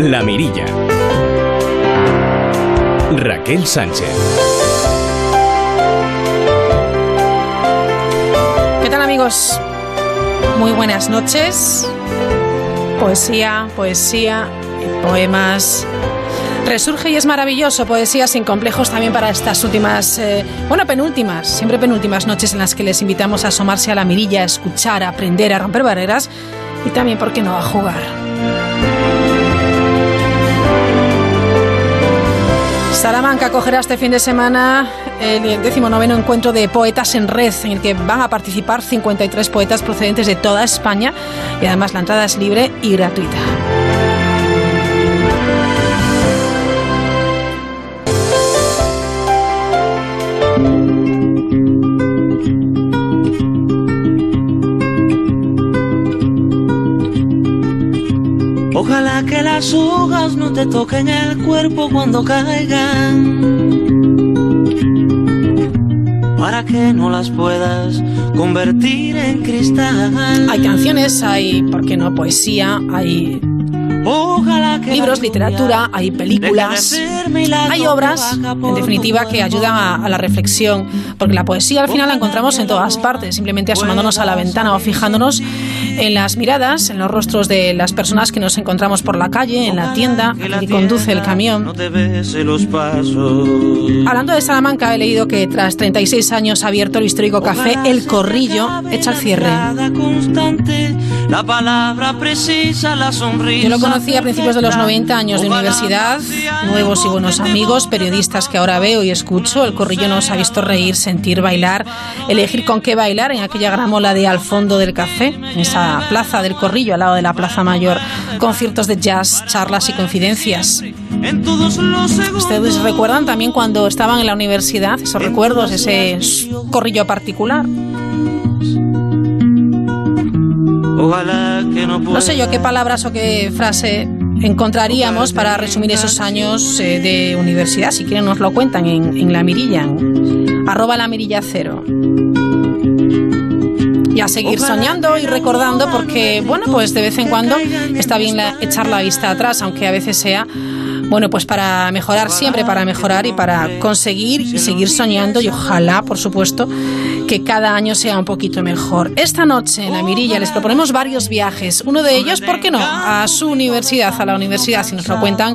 La Mirilla. Raquel Sánchez. ¿Qué tal amigos? Muy buenas noches. Poesía, poesía, poemas. Resurge y es maravilloso, poesía sin complejos también para estas últimas, eh, bueno, penúltimas, siempre penúltimas noches en las que les invitamos a asomarse a la mirilla, a escuchar, a aprender, a romper barreras y también, ¿por qué no?, a jugar. Salamanca acogerá este fin de semana el 19 encuentro de poetas en red, en el que van a participar 53 poetas procedentes de toda España y además la entrada es libre y gratuita. Las hojas no te toquen el cuerpo cuando caigan. Para que no las puedas convertir en cristal. Hay canciones, hay, ¿por qué no? Poesía, hay libros, literatura, hay películas, hay obras, en definitiva, que ayudan a, la reflexión, porque la poesía al final la encontramos en todas partes, simplemente asomándonos a la ventana o fijándonos en las miradas, en los rostros de las personas que nos encontramos por la calle, en la tienda, que conduce el camión. Hablando de Salamanca, he leído que tras 36 años ha abierto el histórico café El Corrillo, echa el cierre. Yo lo conocí a principios de los 90 años de universidad, nuevos y buenos amigos, periodistas que ahora veo y escucho. El Corrillo nos ha visto reír, sentir, bailar, elegir con qué bailar en aquella gramola de al fondo del café, en plaza del Corrillo, al lado de la Plaza Mayor, conciertos de jazz, charlas y confidencias. ¿Ustedes recuerdan también cuando estaban en la universidad, esos recuerdos, ese corrillo particular? No sé yo qué palabras o qué frase encontraríamos para resumir esos años eh, de universidad. Si quieren nos lo cuentan en, la mirilla, arroba la mirilla cero. Y a seguir soñando y recordando porque, bueno, pues de vez en cuando está bien echar la vista atrás, aunque a veces sea bueno, pues para mejorar siempre, para mejorar y para conseguir y seguir soñando y ojalá, por supuesto, que cada año sea un poquito mejor. Esta noche en la Mirilla les proponemos varios viajes. Uno de ellos, ¿por qué no? A su universidad, a la universidad, si nos lo cuentan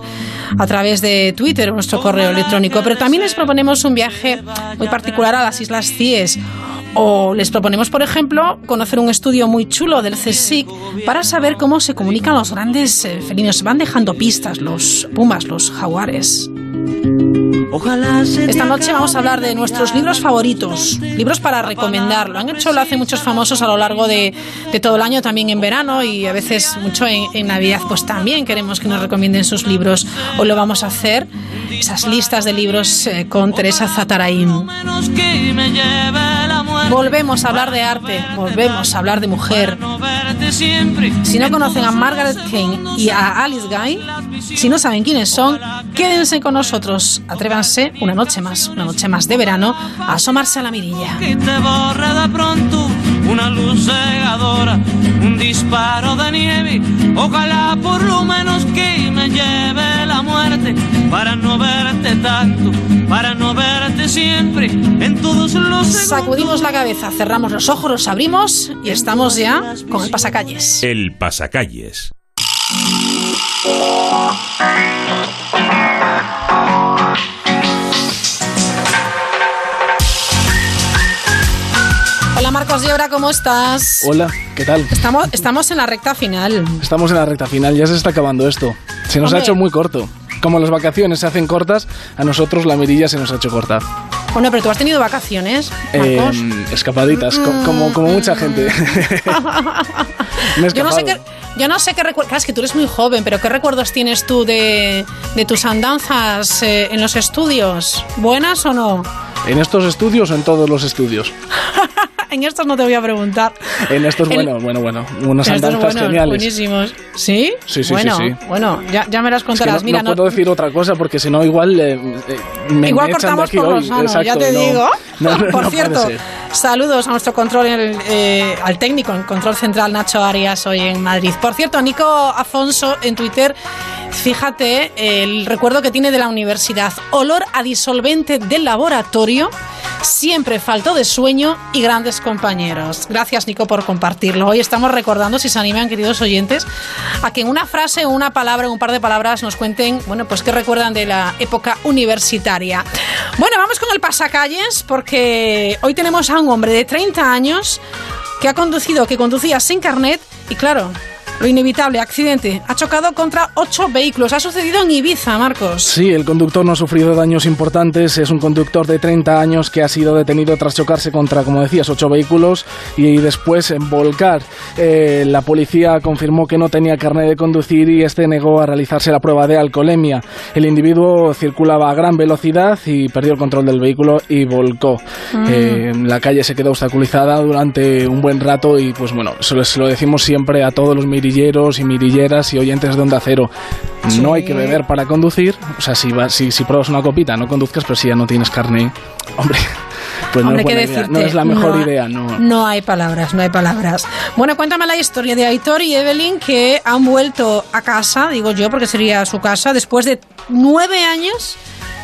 a través de Twitter o nuestro correo electrónico. Pero también les proponemos un viaje muy particular a las Islas Cíes o les proponemos, por ejemplo, conocer un estudio muy chulo del CSIC para saber cómo se comunican los grandes eh, felinos. Van dejando pistas los pumas, los jaguares. Esta noche vamos a hablar de nuestros libros favoritos, libros para recomendar. Lo han hecho, lo hacen muchos famosos a lo largo de, todo el año, también en verano y a veces mucho en, Navidad, pues también queremos que nos recomienden sus libros. Hoy lo vamos a hacer, esas listas de libros eh, con Teresa Zatarain. Volvemos a hablar de arte, volvemos a hablar de mujer. Si no conocen a Margaret King y a Alice Guy, si no saben quiénes son, quédense con nosotros. Atrévanse una noche más, una noche más de verano, a asomarse a la mirilla. Una luz cegadora, un disparo de nieve. Ojalá por lo menos que me lleve la muerte para no verte tanto, para no verte siempre en todos los Sacudimos la cabeza, cerramos los ojos, los abrimos y estamos ya con el pasacalles. El pasacalles. Marcos Llora, ¿cómo estás? Hola, ¿qué tal? Estamos, estamos en la recta final. Estamos en la recta final, ya se está acabando esto. Se nos ha hecho muy corto. Como las vacaciones se hacen cortas, a nosotros la mirilla se nos ha hecho corta. Bueno, pero tú has tenido vacaciones, Marcos. Eh, escapaditas, como, como mucha gente. yo, no sé qué, yo no sé qué recuerdos. Es que tú eres muy joven, pero ¿qué recuerdos tienes tú de, de tus andanzas eh, en los estudios? ¿Buenas o no? ¿En estos estudios o en todos los estudios? en estos no te voy a preguntar. En estos, bueno, bueno, bueno. Unos andanzas geniales. Buenísimos. ¿Sí? Sí, sí, bueno, sí, Bueno, ya, ya me las contarás. no, Mira, no, puedo decir otra cosa porque si no, igual eh, eh, me Igual echan cortamos por los Exacto, ya te no. digo. Por cierto, saludos a nuestro control, eh, al técnico en control central Nacho Arias hoy en Madrid. Por cierto, Nico Afonso en Twitter, fíjate el recuerdo que tiene de la universidad. Olor a disolvente del laboratorio. Siempre faltó de sueño y grandes compañeros. Gracias, Nico, por compartirlo. Hoy estamos recordando, si se animan, queridos oyentes, a que en una frase una palabra, un par de palabras, nos cuenten, bueno, pues qué recuerdan de la época universitaria. Bueno, vamos con el pasacalles, porque hoy tenemos a un hombre de 30 años que ha conducido, que conducía sin carnet y, claro, lo inevitable, accidente. Ha chocado contra ocho vehículos. Ha sucedido en Ibiza, Marcos. Sí, el conductor no ha sufrido daños importantes. Es un conductor de 30 años que ha sido detenido tras chocarse contra, como decías, ocho vehículos y después volcar. Eh, la policía confirmó que no tenía carnet de conducir y este negó a realizarse la prueba de alcoholemia. El individuo circulaba a gran velocidad y perdió el control del vehículo y volcó. Eh, la calle se quedó obstaculizada durante un buen rato y, pues bueno, eso se lo decimos siempre a todos los mirilleros y mirilleras y oyentes de Onda Cero. Sí. No hay que beber para conducir. O sea, si, vas, si, si pruebas una copita, no conduzcas, pero si ya no tienes carne, hombre, pues no Hombre, es, ¿qué buena idea. no es la mejor No- idea. No. No hay palabras, no hay palabras. Bueno, cuéntame la historia de Aitor y Evelyn que han vuelto a casa, digo yo, porque sería su casa, después de nueve años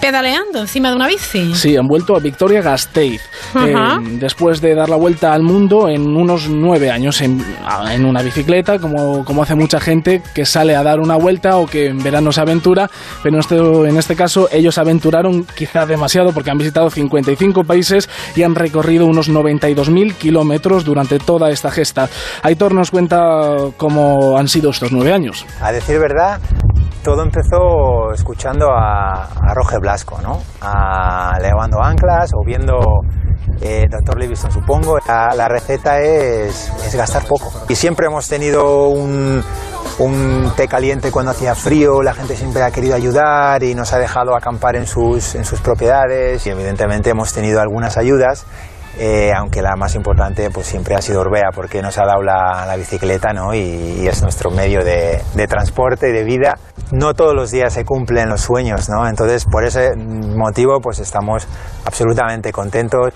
pedaleando encima de una bici. Sí, han vuelto a Victoria Gasteiz. Eh, después de dar la vuelta al mundo en unos nueve años en, en una bicicleta, como, como hace mucha gente que sale a dar una vuelta o que en verano se aventura, pero en este, en este caso ellos aventuraron quizá demasiado porque han visitado 55 países y han recorrido unos 92.000 kilómetros durante toda esta gesta. Aitor nos cuenta cómo han sido estos nueve años. A decir verdad, todo empezó escuchando a, a Roger Blasco, ¿no? A levando anclas o viendo eh, Dr. Livingston, supongo. La, la receta es, es gastar poco. Y siempre hemos tenido un, un té caliente cuando hacía frío, la gente siempre ha querido ayudar y nos ha dejado acampar en sus, en sus propiedades y evidentemente hemos tenido algunas ayudas. Eh, aunque la más importante pues siempre ha sido Orbea porque nos ha dado la, la bicicleta ¿no? y, y es nuestro medio de, de transporte y de vida. No todos los días se cumplen los sueños, ¿no? entonces por ese motivo pues estamos absolutamente contentos.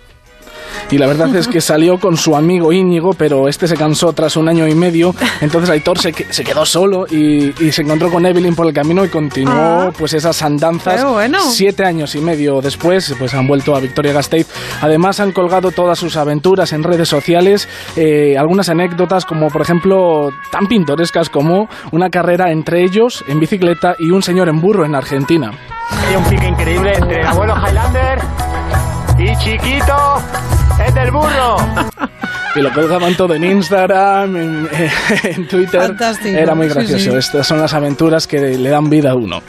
Y la verdad es que salió con su amigo Íñigo, pero este se cansó tras un año y medio. Entonces Aitor se, se quedó solo y, y se encontró con Evelyn por el camino y continuó Ah. pues esas andanzas. Qué bueno. Siete años y medio después, pues han vuelto a Victoria Gasteiz. Además han colgado todas sus aventuras en redes sociales, eh, algunas anécdotas como por ejemplo tan pintorescas como una carrera entre ellos en bicicleta y un señor en burro en Argentina. Hay un pique increíble entre el abuelo Highlander y Chiquito, es del burro. Y lo colgaban todo en Instagram, en, en Twitter. Fantástico. Era muy Sí, gracioso. sí. Estas son las aventuras que le dan vida a uno.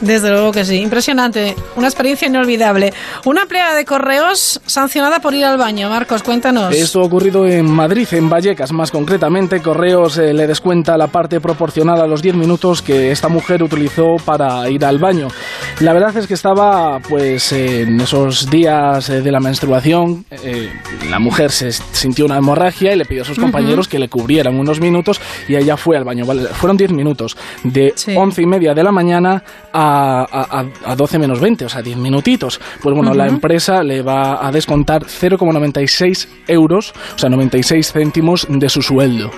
Desde luego que sí, impresionante, una experiencia inolvidable. Una empleada de correos sancionada por ir al baño. Marcos, cuéntanos. Esto ha ocurrido en Madrid, en Vallecas más concretamente. Correos eh, le descuenta la parte proporcional a los 10 minutos que esta mujer utilizó para ir al baño. La verdad es que estaba pues en esos días eh, de la menstruación. eh, la mujer se sintió una hemorragia y le pidió a sus compañeros que le cubrieran unos minutos y ella fue al baño. Vale, fueron 10 minutos de Sí. 11 y media de la mañana a, a, a- a 12 menos 20, o sea, 10 minutitos. Pues bueno, la empresa le va a descontar 0,96 euros, o sea, 96 céntimos de su sueldo.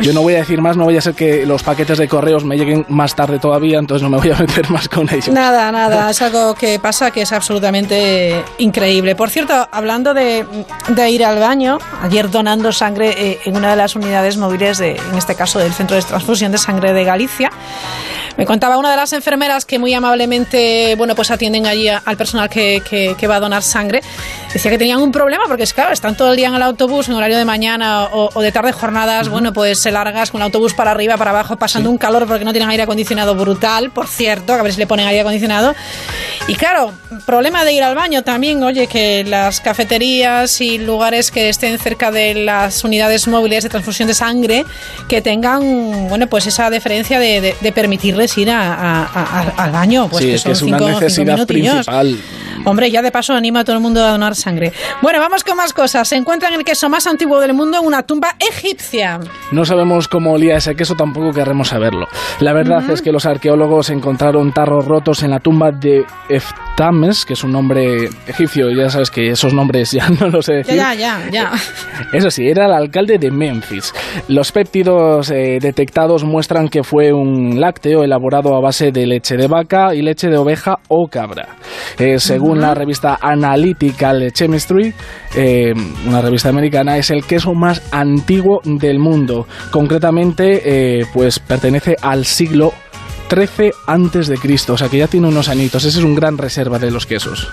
Yo no voy a decir más, no vaya a ser que los paquetes de correos me lleguen más tarde todavía, entonces no me voy a meter más con ellos. Nada, nada, es algo que pasa que es absolutamente increíble. Por cierto, hablando de, de ir al baño, ayer donando sangre eh, en una de las unidades móviles, de, en este caso del Centro de Transfusión de Sangre de Galicia, me contaba una de las enfermeras que muy amablemente, bueno, pues atienden allí a- al personal que, que- que va a donar sangre, decía que tenían un problema porque es claro, están todo el día en el autobús en horario de mañana o, o de tarde jornadas, bueno, pues se largas con el autobús para arriba, para abajo, pasando un calor porque no tienen aire acondicionado brutal, por cierto, a ver si le ponen aire acondicionado. Y claro, problema de ir al baño también, oye, que las cafeterías y lugares que estén cerca de las unidades móviles de transfusión de sangre, que tengan, bueno, pues esa deferencia de, de- de ir a- a- a- al baño. Pues sí, que es que son es una cinco- necesidad principal. Hombre, ya de paso anima a todo el mundo a donar sangre. Bueno, vamos con más cosas. Se encuentra en el queso más antiguo del mundo en una tumba egipcia. No sabemos cómo olía ese queso, tampoco querremos saberlo. La verdad es que los arqueólogos encontraron tarros rotos en la tumba de Eftames, que es un nombre egipcio, ya sabes que esos nombres ya no los sé decir. Ya, ya, ya, ya. Eso sí, era el alcalde de Memphis. Los péptidos eh, detectados muestran que fue un lácteo elaborado a base de leche de vaca y leche de oveja o cabra. Eh, según la revista Analytical Chemistry, eh, una revista americana, es el queso más antiguo del mundo. Concretamente, eh, pues pertenece al siglo 13 antes de Cristo, o sea que ya tiene unos añitos. Ese es un gran reserva de los quesos.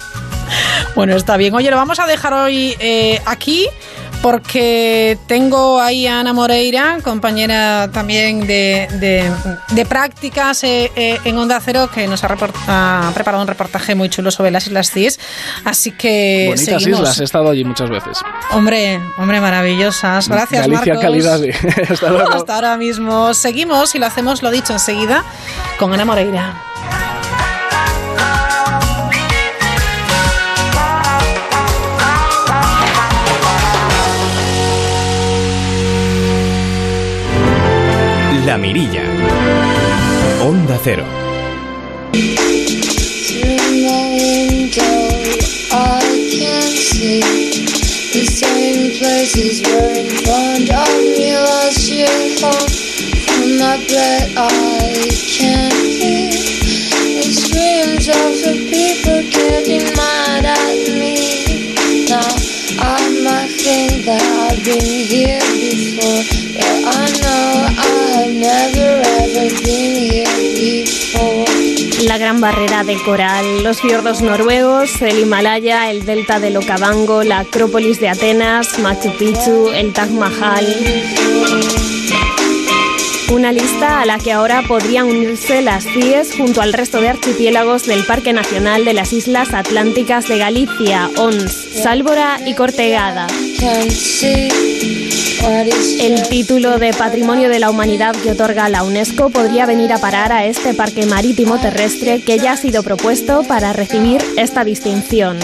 Bueno, está bien. Oye, lo vamos a dejar hoy eh, aquí porque tengo ahí a Ana Moreira, compañera también de, de, de prácticas eh, eh, en Onda Cero, que nos ha, ha preparado un reportaje muy chulo sobre las Islas Cíes. Así que Bonitas seguimos. islas, he estado allí muchas veces. Hombre, hombre, maravillosas. Gracias, Galicia, Marcos. calidad. Hasta luego. Hasta ahora mismo. Seguimos y lo hacemos, lo dicho, enseguida con Ana Moreira. Might think that I've been here before, I know La Gran Barrera de Coral, los fiordos noruegos, el Himalaya, el delta del Okavango, la Acrópolis de Atenas, Machu Picchu, el Taj Mahal. Una lista a la que ahora podrían unirse las CIES junto al resto de archipiélagos del Parque Nacional de las Islas Atlánticas de Galicia, ONS, Sálvora y Cortegada. El título de Patrimonio de la Humanidad que otorga la UNESCO podría venir a parar a este parque marítimo terrestre que ya ha sido propuesto para recibir esta distinción.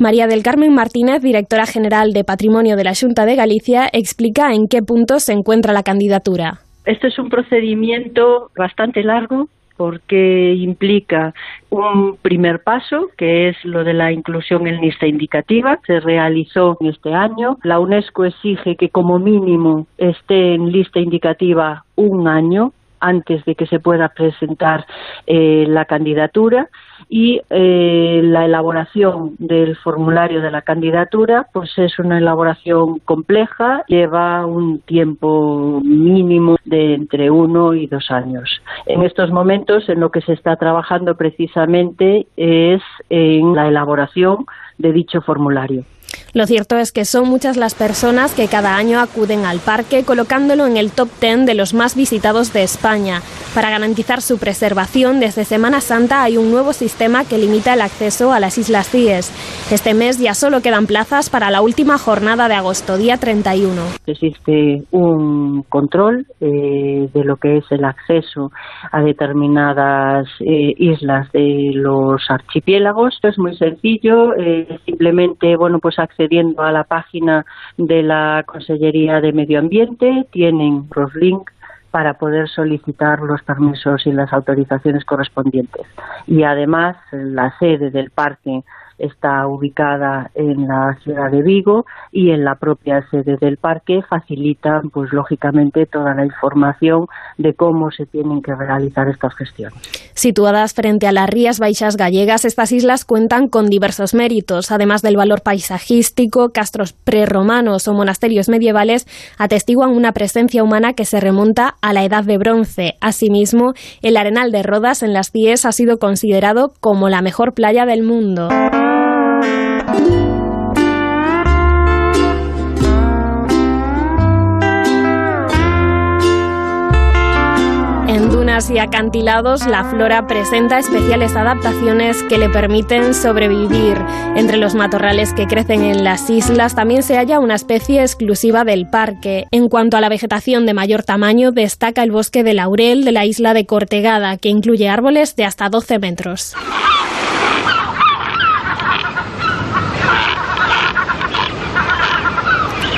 María del Carmen Martínez, directora general de Patrimonio de la Junta de Galicia, explica en qué punto se encuentra la candidatura. Este es un procedimiento bastante largo porque implica un primer paso, que es lo de la inclusión en lista indicativa. Se realizó este año. La UNESCO exige que como mínimo esté en lista indicativa un año antes de que se pueda presentar eh, la candidatura y eh, la elaboración del formulario de la candidatura pues es una elaboración compleja lleva un tiempo mínimo de entre uno y dos años. En estos momentos en lo que se está trabajando precisamente es en la elaboración de dicho formulario Lo cierto es que son muchas las personas que cada año acuden al parque colocándolo en el top 10 de los más visitados de España. Para garantizar su preservación, desde Semana Santa hay un nuevo sistema que limita el acceso a las Islas Cíes. Este mes ya solo quedan plazas para la última jornada de agosto, día 31. existe un control eh, de lo que es el acceso a determinadas eh, islas de los archipiélagos. Es muy sencillo, eh, simplemente bueno pues accediendo a la página de la Consellería de Medio Ambiente tienen los links para poder solicitar los permisos y las autorizaciones correspondientes. Y además la sede del parque está ubicada en la ciudad de Vigo y en la propia sede del parque facilitan pues lógicamente toda la información de cómo se tienen que realizar estas gestiones. Situadas frente a las Rías Baixas gallegas, estas islas cuentan con diversos méritos, además del valor paisajístico, castros prerromanos o monasterios medievales atestiguan una presencia humana que se remonta a la Edad de Bronce. Asimismo, el Arenal de Rodas en las Cies ha sido considerado como la mejor playa del mundo. Y acantilados, la flora presenta especiales adaptaciones que le permiten sobrevivir. Entre los matorrales que crecen en las islas también se halla una especie exclusiva del parque. En cuanto a la vegetación de mayor tamaño, destaca el bosque de laurel de la isla de Cortegada, que incluye árboles de hasta 12 metros.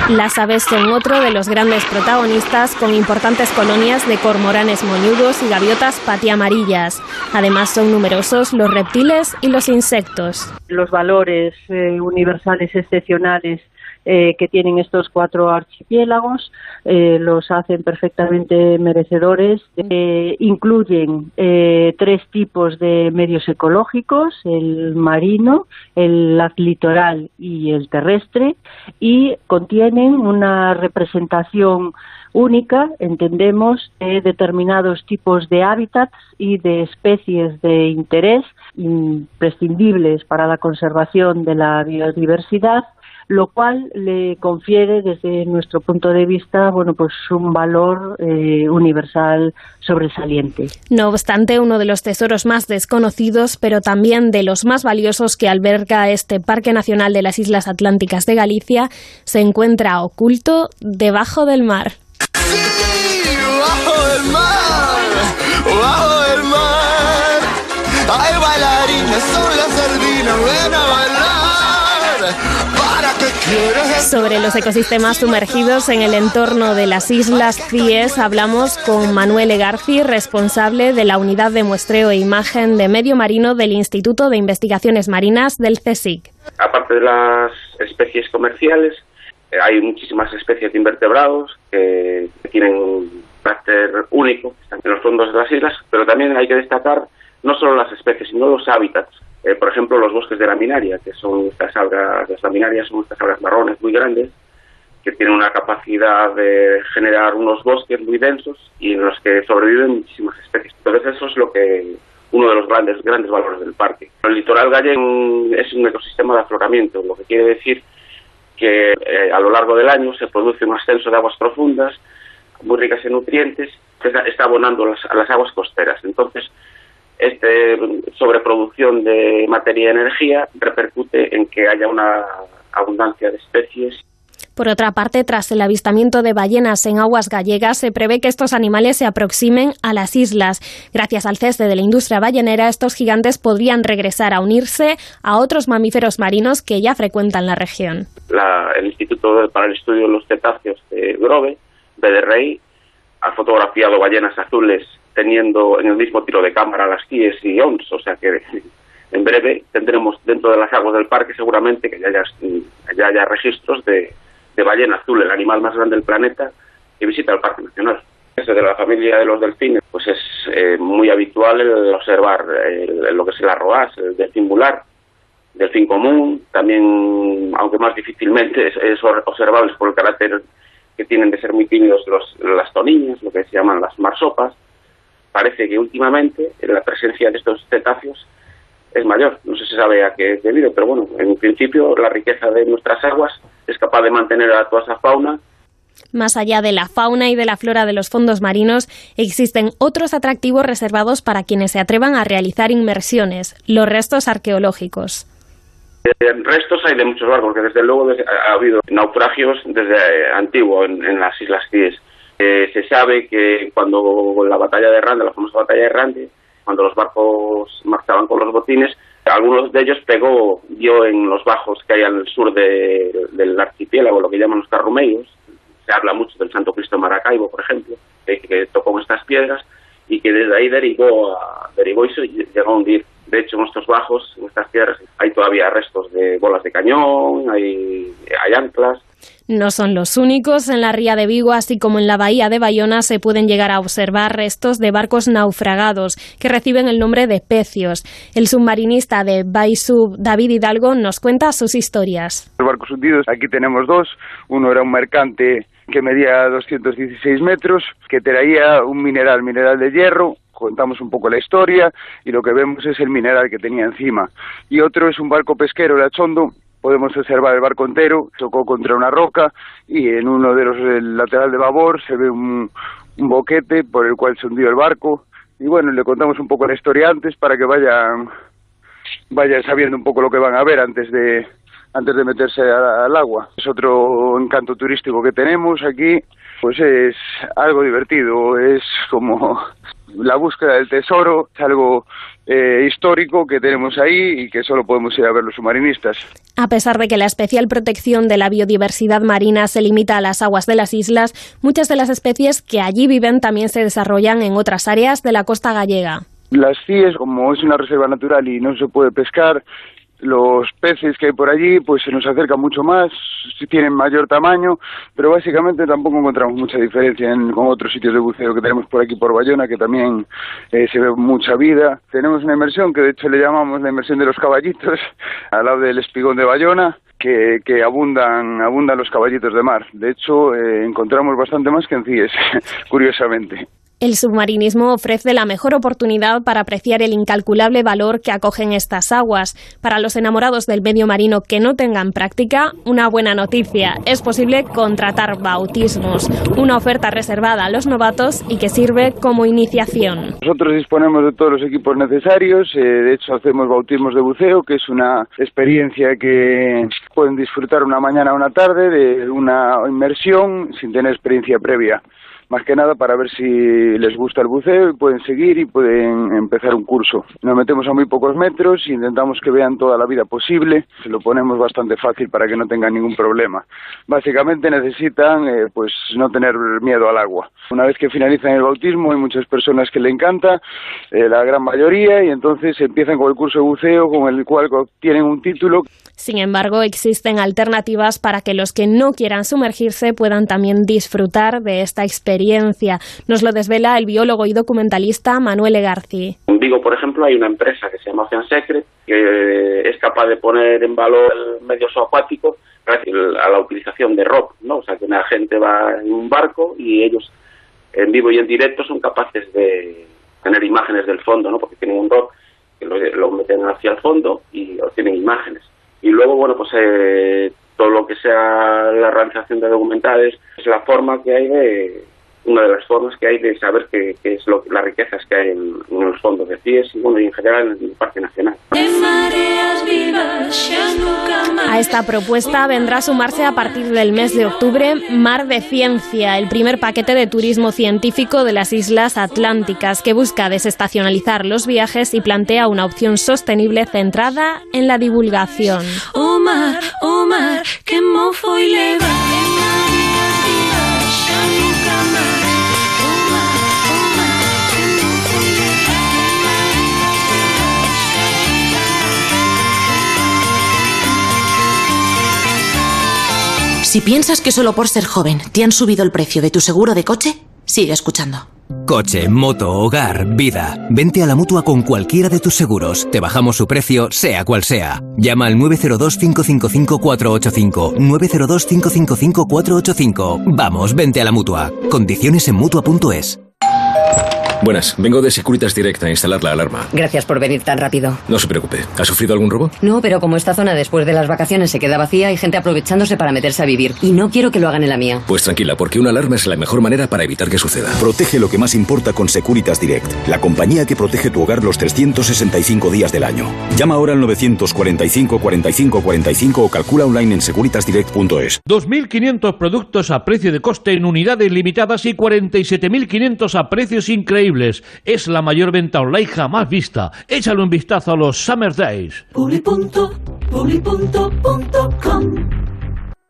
Las aves son otro de los grandes protagonistas con importantes colonias de cormoranes moñudos y gaviotas patiamarillas. Además son numerosos los reptiles y los insectos. Los valores eh, universales excepcionales eh, que tienen estos cuatro archipiélagos eh, los hacen perfectamente merecedores. Eh, incluyen tres tipos de medios ecológicos, el marino, el litoral y el terrestre, y contienen una representación única, entendemos, de determinados tipos de hábitats y de especies de interés imprescindibles para la conservación de la biodiversidad lo cual le confiere desde nuestro punto de vista bueno pues un valor eh, universal sobresaliente. No obstante, uno de los tesoros más desconocidos, pero también de los más valiosos que alberga este Parque Nacional de las Islas Atlánticas de Galicia, se encuentra oculto debajo del mar. ¡Sí! ¡Bajo del mar! ¡Bajo del mar! ¡Hay bailarines! ¡Son las sardinas! ¡Ven a bailar! Sobre los ecosistemas sumergidos en el entorno de las Islas Cíes hablamos con Manuel Egarci, responsable de la Unidad de Muestreo e Imagen de Medio Marino del Instituto de Investigaciones Marinas del CSIC. Aparte de las especies comerciales, eh, hay muchísimas especies de invertebrados que tienen un carácter único en los fondos de las islas, pero también hay que destacar no solo las especies, sino los hábitats eh, por ejemplo, los bosques de laminaria, que son estas algas, las laminarias son estas algas marrones muy grandes, que tienen una capacidad de generar unos bosques muy densos y en los que sobreviven muchísimas especies. Entonces eso es lo que uno de los grandes grandes valores del parque. El litoral gallego es un ecosistema de afloramiento, lo que quiere decir que eh, a lo largo del año se produce un ascenso de aguas profundas muy ricas en nutrientes que está abonando a las aguas costeras. Entonces, este sobreproducción de materia y energía repercute en que haya una abundancia de especies por otra parte, tras el avistamiento de ballenas en aguas gallegas, se prevé que estos animales se aproximen a las islas. Gracias al cese de la industria ballenera, estos gigantes podrían regresar a unirse a otros mamíferos marinos que ya frecuentan la región. el Instituto para el Estudio de los Cetáceos de Grove, BDRI, ha fotografiado ballenas azules teniendo en el mismo tiro de cámara las Kies y ONS, o sea que en breve tendremos dentro de las aguas del parque seguramente que ya haya, registros de, ballena azul, el animal más grande del planeta, que visita el Parque Nacional. Desde de la familia de los delfines, pues es eh, muy habitual el observar lo que es el arroaz, el delfín bular, delfín común, también, aunque más difícilmente es, es observable por el carácter que tienen de ser muy tímidos los, las toniñas, lo que se llaman las marsopas, parece que últimamente la presencia de estos cetáceos es mayor. No sé si se sabe a qué es debido, pero bueno, en principio la riqueza de nuestras aguas es capaz de mantener a toda esa fauna. Más allá de la fauna y de la flora de los fondos marinos, existen otros atractivos reservados para quienes se atrevan a realizar inmersiones, los restos arqueológicos. En restos hay de muchos barcos, porque desde luego ha habido naufragios desde eh, antiguo en, en las Islas Cíes se sabe que cuando la batalla de Rande, la famosa batalla de Rande, cuando los barcos marchaban con los botines, algunos de ellos pegó, dio en los bajos que hay al sur del archipiélago, lo que llaman los carrumeios. Se habla mucho del Santo Cristo Maracaibo, por ejemplo, que, tocó estas piedras y que desde ahí derivó, a, derivó y llegó a hundir. De hecho, en estos bajos, en estas piedras, hay todavía restos de bolas de cañón, hay, hay anclas, no son los únicos. En la ría de Vigo, así como en la bahía de Bayona, se pueden llegar a observar restos de barcos naufragados que reciben el nombre de pecios. El submarinista de Baisub, David Hidalgo, nos cuenta sus historias. Los barcos hundidos, aquí tenemos dos. Uno era un mercante que medía 216 metros, que traía un mineral, mineral de hierro, contamos un poco la historia y lo que vemos es el mineral que tenía encima. Y otro es un barco pesquero, el Achondo, podemos observar el barco entero, chocó contra una roca y en uno de los el lateral de babor se ve un, boquete por el cual se hundió el barco y bueno, le contamos un poco la historia antes para que vayan vayan sabiendo un poco lo que van a ver antes de antes de meterse al agua. Es otro encanto turístico que tenemos aquí pues es algo divertido, es como la búsqueda del tesoro, es algo eh, histórico que tenemos ahí y que solo podemos ir a ver los submarinistas. A pesar de que la especial protección de la biodiversidad marina se limita a las aguas de las islas, muchas de las especies que allí viven también se desarrollan en otras áreas de la costa gallega. Las CIES, como es una reserva natural y no se puede pescar, los peces que hay por allí pues se nos acercan mucho más, tienen mayor tamaño, pero básicamente tampoco encontramos mucha diferencia en, con otros sitios de buceo que tenemos por aquí por Bayona, que también eh, se ve mucha vida. Tenemos una inmersión que de hecho le llamamos la inmersión de los caballitos, al lado del espigón de Bayona, que, que, abundan, abundan los caballitos de mar. De hecho, eh, encontramos bastante más que en CIES, curiosamente. El submarinismo ofrece la mejor oportunidad para apreciar el incalculable valor que acogen estas aguas. Para los enamorados del medio marino que no tengan práctica, una buena noticia. Es posible contratar bautismos, una oferta reservada a los novatos y que sirve como iniciación. Nosotros disponemos de todos los equipos necesarios, eh, de hecho hacemos bautismos de buceo, que es una experiencia que pueden disfrutar una mañana o una tarde de una inmersión sin tener experiencia previa más que nada para ver si les gusta el buceo y pueden seguir y pueden empezar un curso. Nos metemos a muy pocos metros intentamos que vean toda la vida posible, se lo ponemos bastante fácil para que no tengan ningún problema. Básicamente necesitan eh, pues no tener miedo al agua. Una vez que finalizan el bautismo hay muchas personas que le encanta, eh, la gran mayoría, y entonces empiezan con el curso de buceo con el cual obtienen un título. Sin embargo, existen alternativas para que los que no quieran sumergirse puedan también disfrutar de esta experiencia nos lo desvela el biólogo y documentalista Manuel Egarci. En Vigo, por ejemplo, hay una empresa que se llama Ocean Secret que es capaz de poner en valor el medio acuático gracias a la utilización de rock, ¿no? O sea, que una gente va en un barco y ellos en vivo y en directo son capaces de tener imágenes del fondo, ¿no? Porque tienen un rock que lo, meten hacia el fondo y obtienen imágenes. Y luego, bueno, pues eh, todo lo que sea la realización de documentales es la forma que hay de, una de las formas que hay de saber qué, es lo, las riquezas que hay en, los fondos de CIES y, bueno, y en general en el Parque Nacional. A esta propuesta vendrá a sumarse a partir del mes de octubre Mar de Ciencia, el primer paquete de turismo científico de las Islas Atlánticas que busca desestacionalizar los viajes y plantea una opción sostenible centrada en la divulgación. Omar, Omar, que mofo y Si piensas que solo por ser joven te han subido el precio de tu seguro de coche, sigue escuchando. Coche, moto, hogar, vida. Vente a la mutua con cualquiera de tus seguros. Te bajamos su precio, sea cual sea. Llama al 902-555-485. 902-555-485. Vamos, vente a la mutua. Condiciones en mutua.es. Buenas, vengo de Securitas Direct a instalar la alarma. Gracias por venir tan rápido. No se preocupe. ¿Ha sufrido algún robo? No, pero como esta zona después de las vacaciones se queda vacía, hay gente aprovechándose para meterse a vivir. Y no quiero que lo hagan en la mía. Pues tranquila, porque una alarma es la mejor manera para evitar que suceda. Protege lo que más importa con Securitas Direct, la compañía que protege tu hogar los 365 días del año. Llama ahora al 945 45 45 o calcula online en securitasdirect.es. 2.500 productos a precio de coste en unidades limitadas y 47.500 a precios increíbles es la mayor venta online jamás vista. Échale un vistazo a los Summer Days.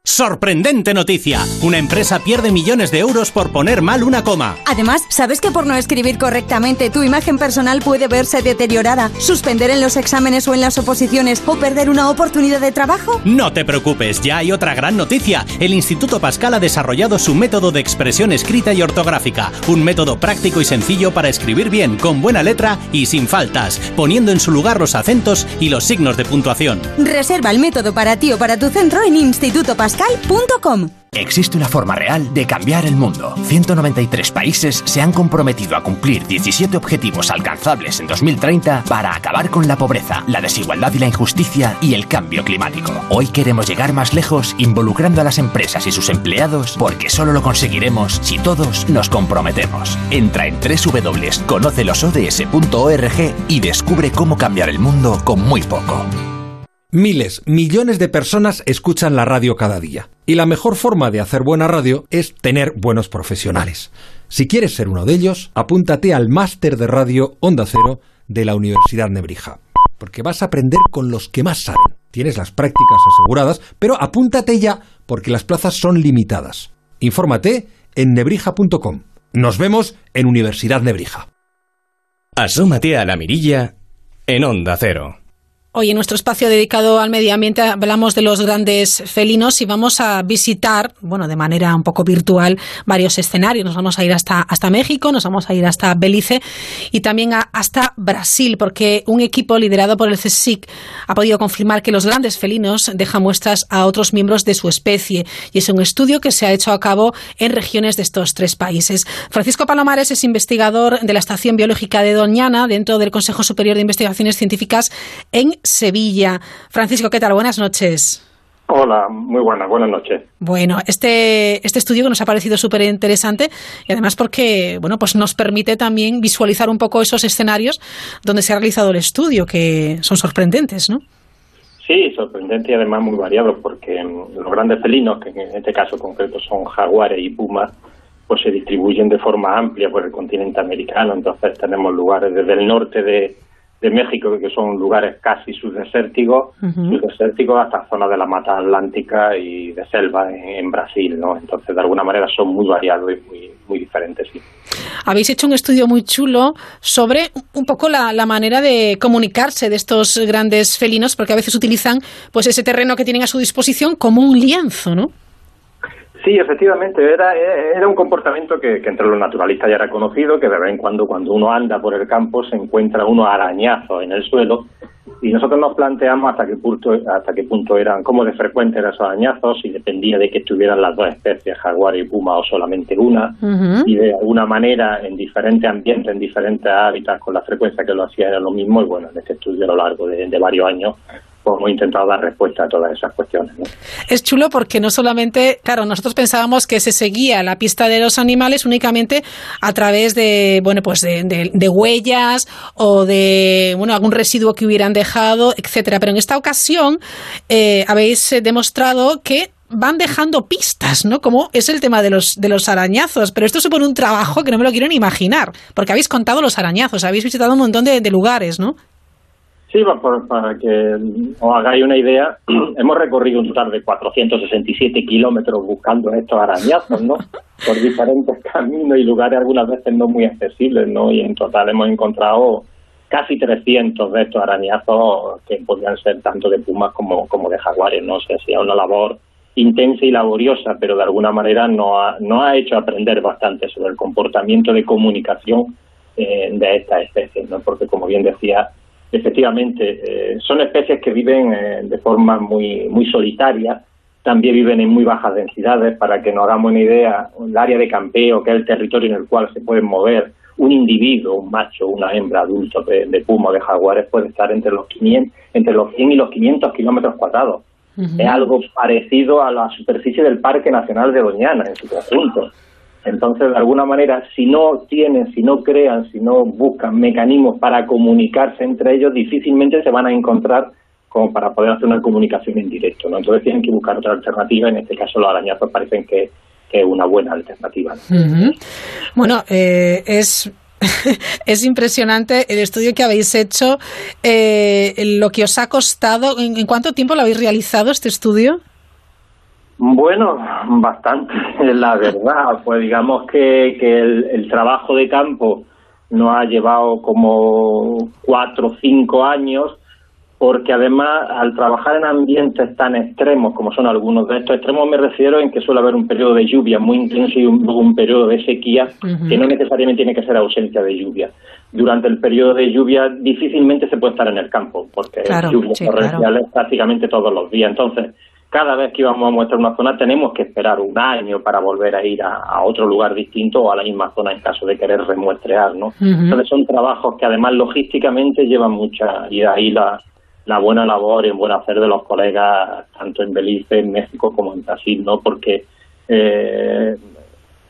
Sorprendente noticia. Una empresa pierde millones de euros por poner mal una coma. Además, ¿sabes que por no escribir correctamente tu imagen personal puede verse deteriorada, suspender en los exámenes o en las oposiciones o perder una oportunidad de trabajo? No te preocupes, ya hay otra gran noticia. El Instituto Pascal ha desarrollado su método de expresión escrita y ortográfica. Un método práctico y sencillo para escribir bien, con buena letra y sin faltas, poniendo en su lugar los acentos y los signos de puntuación. Reserva el método para ti o para tu centro en Instituto Pascal pascal.com. Existe una forma real de cambiar el mundo. 193 países se han comprometido a cumplir 17 objetivos alcanzables en 2030 para acabar con la pobreza, la desigualdad y la injusticia y el cambio climático. Hoy queremos llegar más lejos involucrando a las empresas y sus empleados porque solo lo conseguiremos si todos nos comprometemos. Entra en www.conocelosods.org y descubre cómo cambiar el mundo con muy poco. Miles, millones de personas escuchan la radio cada día. Y la mejor forma de hacer buena radio es tener buenos profesionales. Si quieres ser uno de ellos, apúntate al máster de radio Onda Cero de la Universidad Nebrija. Porque vas a aprender con los que más saben. Tienes las prácticas aseguradas, pero apúntate ya porque las plazas son limitadas. Infórmate en nebrija.com. Nos vemos en Universidad Nebrija. Asómate a la mirilla en Onda Cero. Hoy en nuestro espacio dedicado al medio ambiente hablamos de los grandes felinos y vamos a visitar, bueno, de manera un poco virtual, varios escenarios. Nos vamos a ir hasta, hasta México, nos vamos a ir hasta Belice y también hasta Brasil, porque un equipo liderado por el CSIC ha podido confirmar que los grandes felinos dejan muestras a otros miembros de su especie. Y es un estudio que se ha hecho a cabo en regiones de estos tres países. Francisco Palomares es investigador de la Estación Biológica de Doñana dentro del Consejo Superior de Investigaciones Científicas en Sevilla. Francisco, ¿qué tal? Buenas noches. Hola, muy buenas, buenas noches. Bueno, este, este estudio que nos ha parecido súper interesante y además porque bueno, pues nos permite también visualizar un poco esos escenarios donde se ha realizado el estudio, que son sorprendentes, ¿no? Sí, sorprendente y además muy variado, porque mm, los grandes felinos, que en este caso concreto son jaguares y pumas, pues se distribuyen de forma amplia por el continente americano. Entonces tenemos lugares desde el norte de, de México, que son lugares casi subdesérticos, subdesérticos hasta zonas de la mata atlántica y de selva en, en Brasil, ¿no? Entonces, de alguna manera son muy variados y muy, muy diferentes, sí. Habéis hecho un estudio muy chulo sobre un poco la, la manera de comunicarse de estos grandes felinos, porque a veces utilizan pues ese terreno que tienen a su disposición como un lienzo, ¿no? Sí, efectivamente, era, era un comportamiento que, que entre los naturalistas ya era conocido, que de vez en cuando cuando uno anda por el campo se encuentra unos arañazos en el suelo y nosotros nos planteamos hasta qué punto, hasta qué punto eran, cómo de frecuentes eran esos arañazos, si dependía de que estuvieran las dos especies, jaguar y puma o solamente una, y de alguna manera en diferentes ambientes, en diferentes hábitats, con la frecuencia que lo hacía era lo mismo y bueno, en este estudio a lo largo de, de varios años pues intentado dar respuesta a todas esas cuestiones. ¿no? Es chulo porque no solamente, claro, nosotros pensábamos que se seguía la pista de los animales únicamente a través de, bueno, pues de, de- huellas o de, bueno, algún residuo que hubieran dejado, etcétera. Pero en esta ocasión eh, habéis eh, demostrado que van dejando pistas, ¿no? Como es el tema de los, de los arañazos. Pero esto supone un trabajo que no me lo quiero ni imaginar, porque habéis contado los arañazos, habéis visitado un montón de lugares, ¿no? Sí, por- para que os hagáis una idea, hemos recorrido un total de 467 kilómetros buscando estos arañazos, ¿no? Por diferentes caminos y lugares algunas veces no muy accesibles, ¿no? Y en total hemos encontrado casi 300 de estos arañazos que podrían ser tanto de pumas como, como de jaguares, ¿no? O sea, ha sido una labor intensa y laboriosa, pero de alguna manera nos ha, nos ha hecho aprender bastante sobre el comportamiento de comunicación eh, de estas especies, ¿no? Porque como bien decía, efectivamente eh, son especies que viven eh, de forma muy muy solitaria, también viven en muy bajas densidades, para que nos hagamos una idea, el área de campeo, que es el territorio en el cual se pueden mover un individuo, un macho, una hembra adulto de, de puma de jaguares puede estar entre los 500, entre los 100 y los 500 kilómetros cuadrados. Es algo parecido a la superficie del Parque Nacional de Doñana en su conjunto. Entonces, de alguna manera, si no tienen, si no crean, si no buscan mecanismos para comunicarse entre ellos, difícilmente se van a encontrar como para poder hacer una comunicación en directo. ¿no? Entonces tienen que buscar otra alternativa. En este caso, los arañazos parecen que, que es una buena alternativa. Bueno, eh, es, es impresionante el estudio que habéis hecho, eh, lo que os ha costado. ¿En, en cuánto tiempo lo habéis realizado este estudio? Bueno, bastante, la verdad. Pues digamos que, que el, el trabajo de campo nos ha llevado como cuatro o cinco años, porque además al trabajar en ambientes tan extremos como son algunos de estos extremos, me refiero en que suele haber un periodo de lluvia muy intenso y un, un periodo de sequía, que no necesariamente tiene que ser ausencia de lluvia. Durante el periodo de lluvia difícilmente se puede estar en el campo, porque Claro, lluvias sí, torrenciales prácticamente todos los días. Entonces, cada vez que íbamos a muestrar una zona tenemos que esperar un año para volver a ir a, a otro lugar distinto o a la misma zona en caso de querer remuestrear, ¿no? Entonces son trabajos que además logísticamente llevan mucha y de ahí la, la buena labor y el buen hacer de los colegas tanto en Belice, en México como en Brasil, ¿no? Porque eh,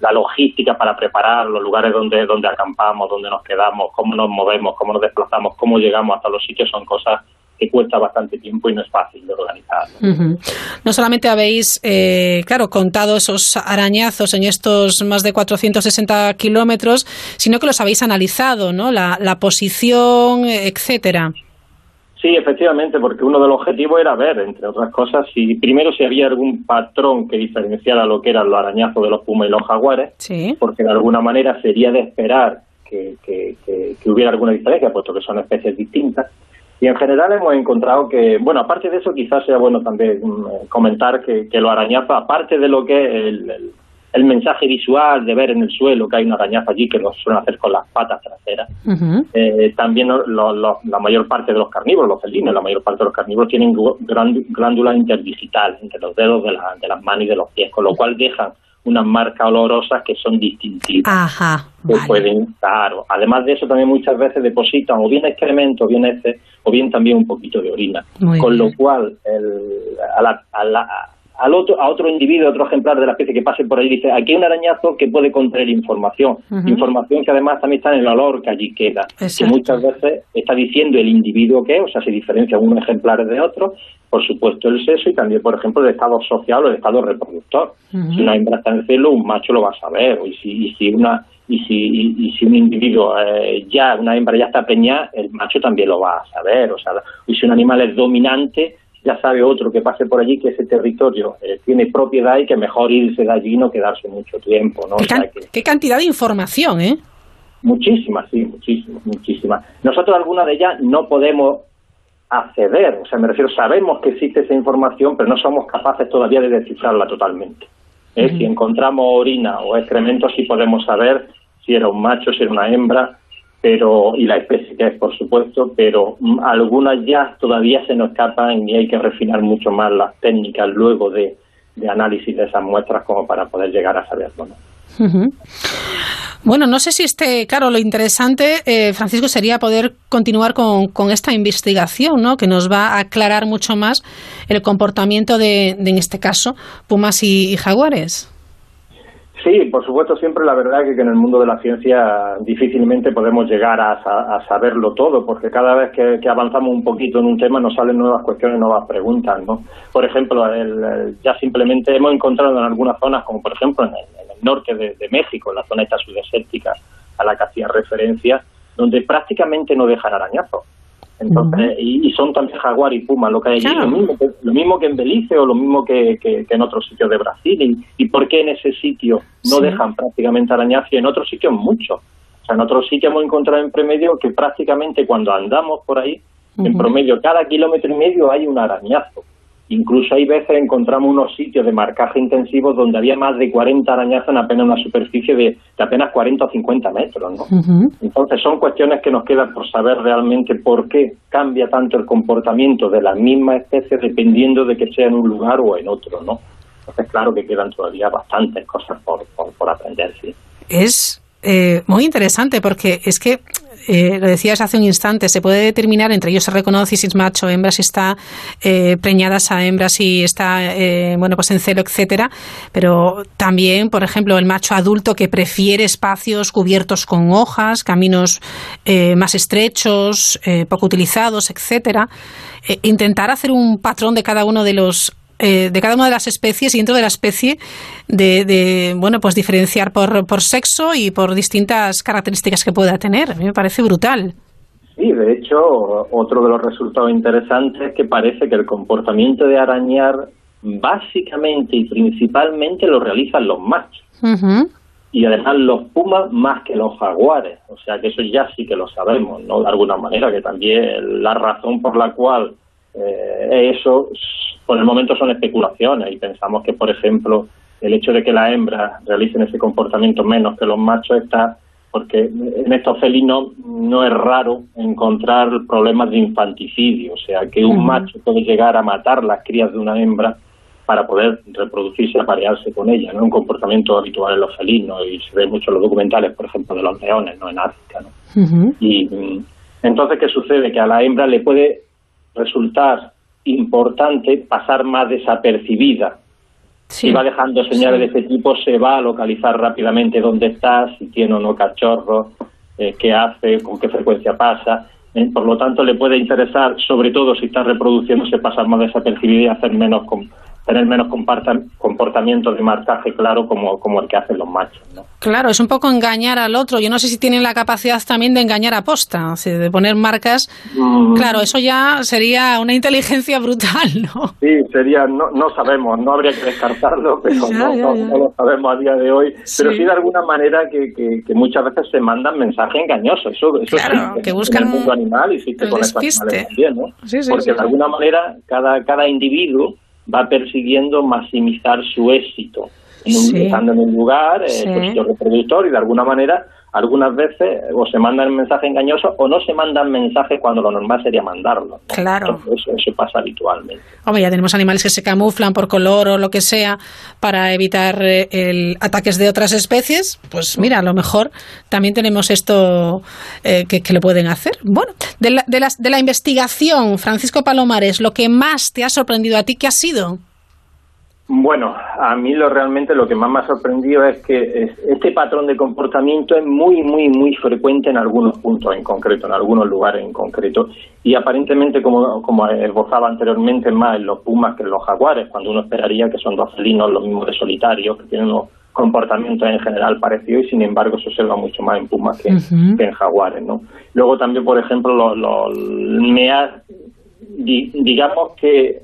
la logística para preparar los lugares donde donde acampamos, donde nos quedamos, cómo nos movemos, cómo nos desplazamos, cómo llegamos hasta los sitios son cosas que cuesta bastante tiempo y no es fácil de organizar. No solamente habéis, eh, claro, contado esos arañazos en estos más de 460 kilómetros, sino que los habéis analizado, ¿no? La, la posición, etcétera. Sí, efectivamente, porque uno de los objetivos era ver, entre otras cosas, si primero si había algún patrón que diferenciara lo que eran los arañazos de los pumas y los jaguares, Sí. porque de alguna manera sería de esperar que, que- que- que hubiera alguna diferencia, puesto que son especies distintas. Y en general hemos encontrado que, bueno, aparte de eso, quizás sea bueno también mm, comentar que, que los arañazos, aparte de lo que es el, el- el mensaje visual de ver en el suelo que hay una arañazo allí, que lo suelen hacer con las patas traseras, eh, también lo- lo- lo- la mayor parte de los carnívoros, los felinos, la mayor parte de los carnívoros tienen glándulas interdigitales entre los dedos de, la- de las manos y de los pies, con lo cual dejan unas marcas olorosas que son distintivas. Ajá. que pueden, claro. Además de eso, también muchas veces depositan o bien excremento, o bien heces, o bien también un poquito de orina. Muy Con bien. lo cual, el- a la- a la- al otro, a otro individuo, otro ejemplar de la especie que pase por ahí, dice, aquí hay un arañazo que puede contener información. Información que además también está en el olor que allí queda. Que muchas veces está diciendo el individuo que es, o sea, se diferencia unos ejemplares de otros, por supuesto el sexo y también, por ejemplo, el estado social o el estado reproductor. Si una hembra está en celo, un macho lo va a saber. Y si, y si una y si, y, y si un individuo eh, ya, una hembra ya está preñada, el macho también lo va a saber. O sea, y si un animal es dominante, ya sabe otro que pase por allí que ese territorio eh, tiene propiedad y que mejor irse de allí y no quedarse mucho tiempo. ¿no? O ¿Qué, sea que- qué cantidad de información, ¿eh? Muchísimas, sí, muchísimas, muchísimas. Nosotros algunas de ellas no podemos acceder, o sea, me refiero, sabemos que existe esa información, pero no somos capaces todavía de descifrarla totalmente. ¿eh? Si encontramos orina o excremento, sí podemos saber si era un macho, si era una hembra, pero y la especie que es, por supuesto, pero mm, algunas ya todavía se nos escapan y hay que refinar mucho más las técnicas luego de, de análisis de esas muestras como para poder llegar a saberlo. ¿no? Bueno, no sé si este, claro, lo interesante, eh, Francisco, sería poder continuar con, con esta investigación, ¿no? Que nos va a aclarar mucho más el comportamiento de, de, en este caso, pumas y jaguares. Sí, por supuesto, siempre la verdad que, que en el mundo de la ciencia difícilmente podemos llegar a, sa- a saberlo todo, porque cada vez que, avanzamos un poquito en un tema nos salen nuevas cuestiones, nuevas preguntas, ¿no? Por ejemplo, el- ya simplemente hemos encontrado en algunas zonas, como por ejemplo en el, norte de, México, la zona esta sudesértica a la que hacía referencia, donde prácticamente no dejan arañazos. Entonces, y, y son también jaguar y puma lo que hay allí, lo, mismo que, lo mismo que en Belice o lo mismo que, que- que en otros sitios de Brasil. Y, y por qué en ese sitio no Sí. dejan prácticamente arañazos y en otros sitios mucho? O sea, en otros sitios hemos encontrado en promedio que prácticamente cuando andamos por ahí, en promedio cada kilómetro y medio hay un arañazo. Incluso hay veces encontramos unos sitios de marcaje intensivo donde había más de 40 arañazos en apenas una superficie de, de apenas 40 o 50 metros, ¿no? Entonces son cuestiones que nos quedan por saber realmente por qué cambia tanto el comportamiento de la misma especie dependiendo de que sea en un lugar o en otro, ¿no? Entonces claro que quedan todavía bastantes cosas por, por, por aprender, sí. Es eh, muy interesante porque es que, eh, lo decías hace un instante, se puede determinar, entre ellos se reconoce si es macho hembra, si está eh, preñada esa hembra, si está, eh, bueno, pues en celo, etcétera. Pero también, por ejemplo, el macho adulto que prefiere espacios cubiertos con hojas, caminos eh, más estrechos, eh, poco utilizados, etcétera. Eh, intentar hacer un patrón de cada uno de los eh, de cada una de las especies y dentro de la especie de, de, bueno pues diferenciar por, por sexo y por distintas características que pueda tener. A mí me parece brutal. Sí, de hecho, otro de los resultados interesantes es que parece que el comportamiento de arañar básicamente y principalmente lo realizan los machos. Y además los pumas más que los jaguares. O sea que eso ya sí que lo sabemos, ¿no? De alguna manera, que también la razón por la cual eh, eso, por el momento son especulaciones y pensamos que, por ejemplo, el hecho de que las hembras realicen ese comportamiento menos que los machos está porque en estos felinos no es raro encontrar problemas de infanticidio, o sea, que un macho puede llegar a matar las crías de una hembra para poder reproducirse aparearse con ella, no un comportamiento habitual en los felinos y se ve mucho en los documentales, por ejemplo, de los leones, no en África, ¿no? Y mm, entonces, ¿qué sucede? Que a la hembra le puede resultar importante pasar más desapercibida. Si va dejando señales de este tipo, se va a localizar rápidamente dónde está, si tiene o no cachorro, eh, qué hace, con qué frecuencia pasa. ¿eh? Por lo tanto, le puede interesar, sobre todo si está reproduciéndose, pasar más desapercibido y hacer menos com- tener menos comportamiento de marcaje claro como, como el que hacen los machos. ¿no? Claro, es un poco engañar al otro. Yo no sé si tienen la capacidad también de engañar a posta, o sea, de poner marcas. Mm. Claro, eso ya sería una inteligencia brutal, ¿no? Sí, sería, no, no sabemos, no habría que descartarlo, pero Ya, no, ya, no- ya. no lo sabemos a día de hoy. Sí. Pero sí de alguna manera que, que, que muchas veces se mandan mensajes engañosos. Eso, eso Claro, existe que en buscan el mundo animal y existe con también, ¿no? Sí, sí, Porque de alguna manera cada, cada individuo va persiguiendo maximizar su éxito. En un, Sí. Estando en un lugar, eh, Sí. su sitio reproductor y de alguna manera algunas veces o se mandan mensajes engañosos o no se mandan mensajes cuando lo normal sería mandarlo. ¿no? Claro. Eso, eso pasa habitualmente. Hombre, ya tenemos animales que se camuflan por color o lo que sea para evitar eh, el ataques de otras especies. Pues mira, a lo mejor también tenemos esto eh, que, que lo pueden hacer. Bueno, de la, de, las- de la investigación, Francisco Palomares, lo que más te ha sorprendido a ti, ¿qué ha sido? Bueno, a mí lo realmente lo que más me ha sorprendido es que es- este patrón de comportamiento es muy, muy, muy frecuente en algunos puntos en concreto, en algunos lugares en concreto, y aparentemente, como, como esbozaba anteriormente, más en los pumas que en los jaguares, cuando uno esperaría que son dos felinos, lo mismo de solitarios, que tienen unos comportamientos en general parecidos, y sin embargo se observa mucho más en pumas que, en jaguares, ¿no? Luego también, por ejemplo, los, los- digamos que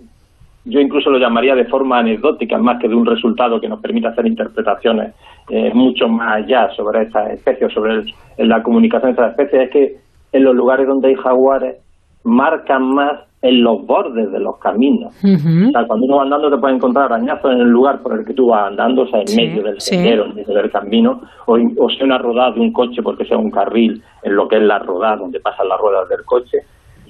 yo incluso lo llamaría de forma anecdótica, más que de un resultado que nos permita hacer interpretaciones eh, mucho más allá sobre estas especies, sobre el- en la comunicación de estas especies, es que en los lugares donde hay jaguares marcan más en los bordes de los caminos. O sea, cuando uno va andando te puede encontrar arañazos en el lugar por el que tú vas andando, o sea, en Sí, medio del sí. sendero, en medio del camino, o, in- o sea una rodada de un coche porque sea un carril en lo que es la rodada donde pasan las ruedas del coche.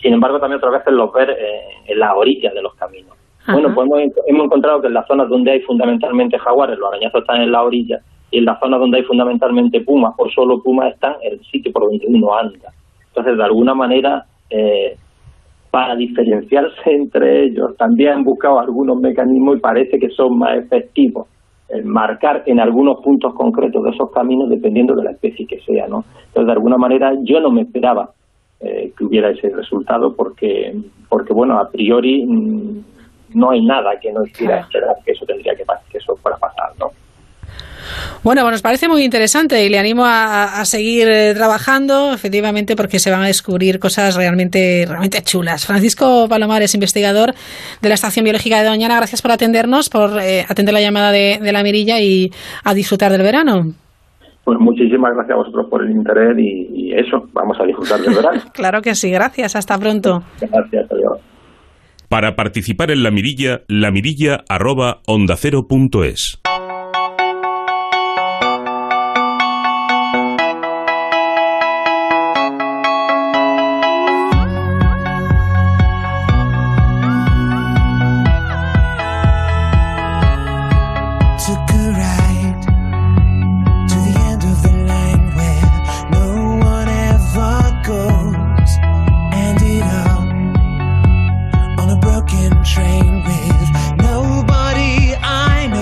Sin embargo, también otras veces los ver eh, en las orillas de los caminos. Bueno, pues hemos, hemos encontrado que en las zonas donde hay fundamentalmente jaguares, los arañazos están en la orilla, y en las zonas donde hay fundamentalmente pumas o solo pumas están en el sitio por donde uno anda. Entonces, de alguna manera, eh, para diferenciarse entre ellos, también han buscado algunos mecanismos y parece que son más efectivos el marcar en algunos puntos concretos de esos caminos dependiendo de la especie que sea, ¿no? Entonces, de alguna manera, yo no me esperaba eh, que hubiera ese resultado porque, porque bueno, a priori mm, no hay nada que no hiciera esperar que eso tendría que, que eso fuera a pasar, ¿no? Bueno, pues nos parece muy interesante y le animo a, a seguir eh, trabajando, efectivamente, porque se van a descubrir cosas realmente, realmente chulas. Francisco Palomares, investigador de la Estación Biológica de Doñana, gracias por atendernos, por eh, atender la llamada de, de la mirilla y a disfrutar del verano. Pues muchísimas gracias a vosotros por el interés y, y eso, vamos a disfrutar del verano. Claro que sí, gracias, hasta pronto. Gracias, adiós. Para participar en la mirilla, la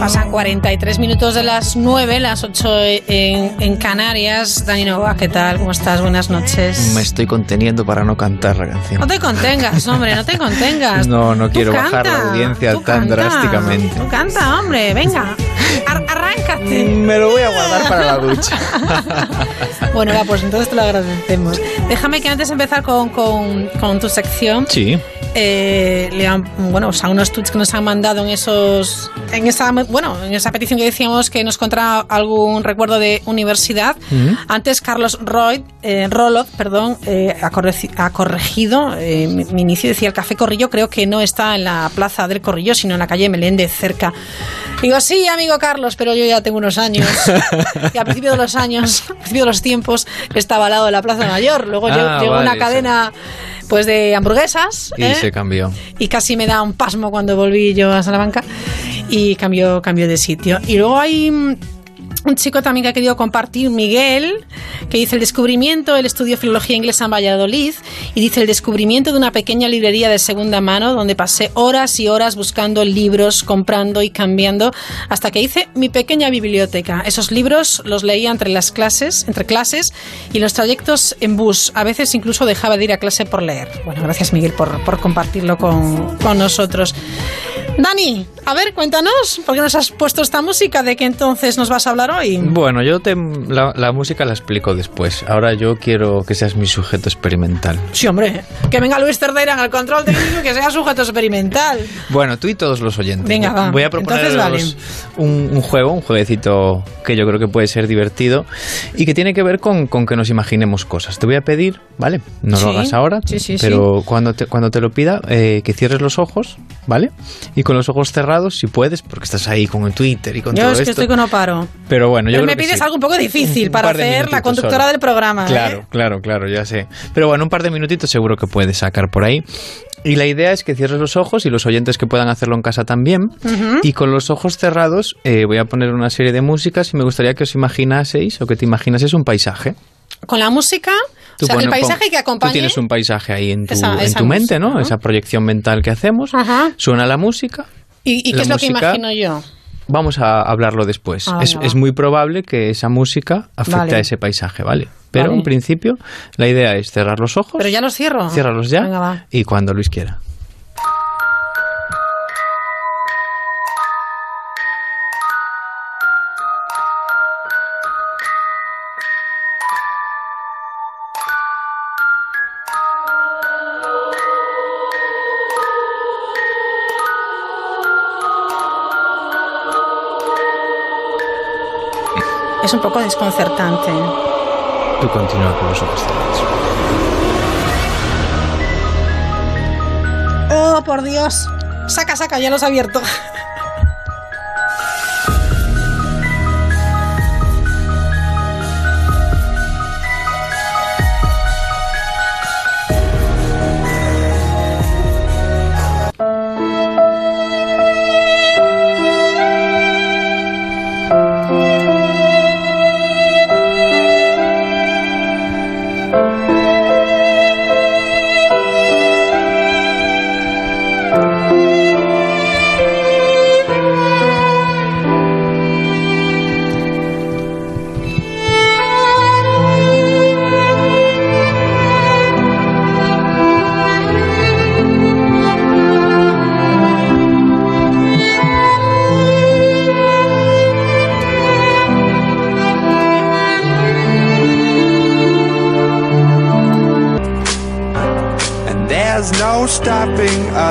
Pasan 43 minutos de las 9, las 8 en, en Canarias. Dani Nova, ¿qué tal? ¿Cómo estás? Buenas noches. Me estoy conteniendo para no cantar la canción. No te contengas, hombre, no te contengas. No, no quiero bajar la audiencia tan canta, drásticamente. Tú canta, hombre, venga. Ar- arráncate. Me lo voy a guardar para la ducha. Bueno, va, pues entonces te lo agradecemos. Déjame que antes de empezar con, con- con tu sección, Sí. Eh, lean, bueno, o sea, unos tweets que nos han mandado en esos, en esa, bueno, en esa petición que decíamos que nos encontraba algún recuerdo de universidad. Antes Carlos Roy, eh, Rolot, perdón, eh, ha, corregi- ha corregido eh, mi, mi inicio. Decía el Café Corrillo, creo que no está en la plaza del Corrillo, sino en la calle Meléndez, cerca. Digo, sí, amigo Carlos, pero yo ya tengo unos años. y al principio de los años, al principio de los tiempos, estaba al lado de la Plaza Mayor. Luego Ah, llegó, vale, una sí. Pues de hamburguesas. Y ¿eh? se cambió. y casi me da un pasmo cuando volví yo a Salamanca y cambió, cambió de sitio. Y luego hay mm, un chico también que ha querido compartir, Miguel, que dice el descubrimiento, él estudió filología inglesa en Valladolid y dice el descubrimiento de una pequeña librería de segunda mano donde pasé horas y horas buscando libros, comprando y cambiando hasta que hice mi pequeña biblioteca. Esos libros los leía entre las clases, entre clases y los trayectos en bus. A veces incluso dejaba de ir a clase por leer. Bueno, gracias Miguel por, por compartirlo con, con nosotros. Dani, a ver, cuéntanos, ¿por qué nos has puesto esta música? ¿De qué entonces nos vas a hablar hoy? Bueno, yo te, la, la música la explico después. Ahora yo quiero que seas mi sujeto experimental. Sí, hombre, que venga Luis Cerdeira en el control técnico y que sea sujeto experimental. Bueno, tú y todos los oyentes. Venga, va. Voy a proponer vale. un, un juego, un jueguecito que yo creo que puede ser divertido y que tiene que ver con, con que nos imaginemos cosas. Te voy a pedir, ¿vale? No Sí. lo hagas ahora, Sí, sí, pero Cuando, te, cuando te lo pida, eh, que cierres los ojos, ¿vale? Y con los ojos cerrados, si puedes, porque estás ahí con el Twitter y con Yo todo es que esto. estoy que no paro. Pero bueno, yo Pero creo me que pides sí. algo un poco difícil Un para par de hacer la conductora solo. del programa. ¿eh? Claro, claro, claro, ya sé. Pero bueno, un par de minutitos seguro que puedes sacar por ahí. Y la idea es que cierres los ojos y los oyentes que puedan hacerlo en casa también. Ujú. Y con los ojos cerrados eh, voy a poner una serie de músicas y me gustaría que os imaginaseis o que te imaginaseis un paisaje. Con la música, Tú o sea, el paisaje que acompañe. Tú tienes un paisaje ahí en tu, Esa- en esa tu mente, música, ¿no? Esa proyección mental que hacemos. Suena la música. ¿Y, y qué es lo que imagino yo? Vamos a hablarlo después. Ah, es, es muy probable que esa música afecte Vale. a ese paisaje, ¿vale? Pero Vale. en principio la idea es cerrar los ojos. Pero ya los cierro. Ciérralos ya Venga, va. y cuando Luis quiera. Es un poco desconcertante. Tú continúa con los ojos cerrados. Oh, por Dios. Saca, saca, ya los he abierto.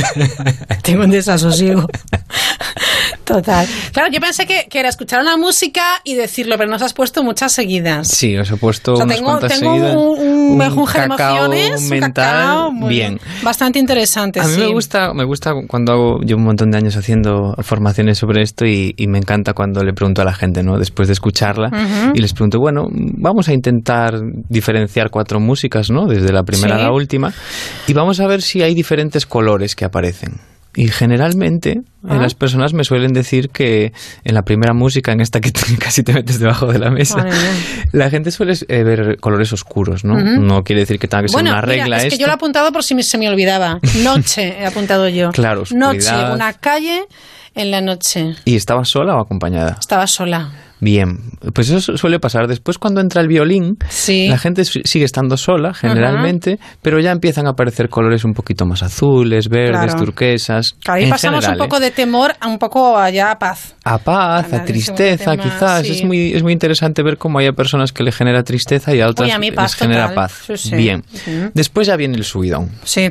Tengo un desasosiego. Total. Claro, yo pensé que, que era escuchar una música y decirlo, pero nos has puesto muchas seguidas. Sí, os he puesto O sea, unas tengo, cuantas tengo seguidas. un, un de mental, cacao muy- bien. bastante interesante. A mí sí. me gusta, me gusta cuando hago, llevo un montón de años haciendo formaciones sobre esto y, y me encanta cuando le pregunto a la gente, ¿no? Después de escucharla y les pregunto, bueno, vamos a intentar diferenciar cuatro músicas, ¿no? Desde la primera Sí. a la última y vamos a ver si hay diferentes colores que aparecen. Y generalmente eh, Ah. las personas me suelen decir que en la primera música, en esta que te- casi te metes debajo de la mesa, la gente suele eh, ver colores oscuros, ¿no? No quiere decir que tenga que ser Bueno, una mira, regla es que yo lo he apuntado por si me- se me olvidaba. Noche he apuntado yo. Claro, Noche, oscuridad. una calle en la noche. ¿Y estaba sola o acompañada? Estaba sola. Bien, pues eso su- suele pasar. Después cuando entra el violín, Sí. la gente sigue estando sola generalmente, pero ya empiezan a aparecer colores un poquito más azules, verdes, Claro. turquesas. Claro, ahí en pasamos general, un poco ¿eh? de temor a un poco allá a paz. a paz, a tristeza, tema, quizás. sí. Es muy es muy interesante ver cómo hay a personas que le genera tristeza y a otras Uy, a mí les genera total. paz. Sí. Bien. Después ya viene el subidón. Sí.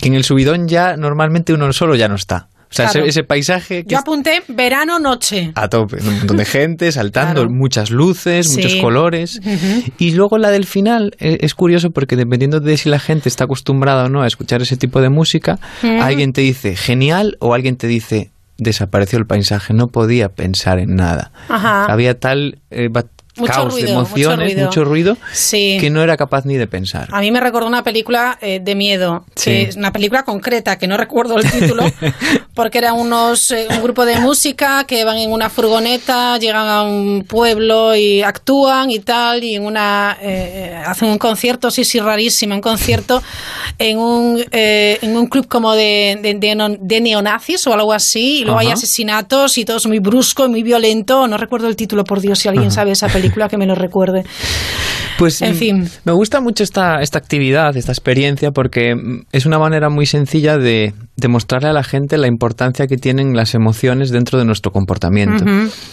Que en el subidón ya normalmente uno solo ya no está. O sea, Claro. ese, ese paisaje que Yo apunté verano noche. a tope, un montón de gente saltando, Claro. muchas luces, Sí. muchos colores. Ujú. Y luego la del final eh, es curioso porque dependiendo de si la gente está acostumbrada o no a escuchar ese tipo de música, alguien te dice genial o alguien te dice desapareció el paisaje, no podía pensar en nada. Ajá. Había tal eh, Mucho caos de ruido, mucho emociones, ruido. mucho ruido, Sí. que no era capaz ni de pensar. A mí me recordó una película eh, de miedo, que Sí. es una película concreta, que no recuerdo el título, porque era unos, eh, un grupo de música que van en una furgoneta, llegan a un pueblo y actúan y tal, y en una eh, hacen un concierto, sí, sí, rarísimo, un concierto en un, eh, en un club como de, de, de de neonazis o algo así, y luego hay Ajá. asesinatos y todo es muy brusco y muy violento, no recuerdo el título, por Dios, si alguien Ajá. sabe esa película que me lo recuerde. Pues En mm, fin. me gusta mucho esta, esta actividad, esta experiencia, porque mm, es una manera muy sencilla de, de mostrarle a la gente la importancia que tienen las emociones dentro de nuestro comportamiento.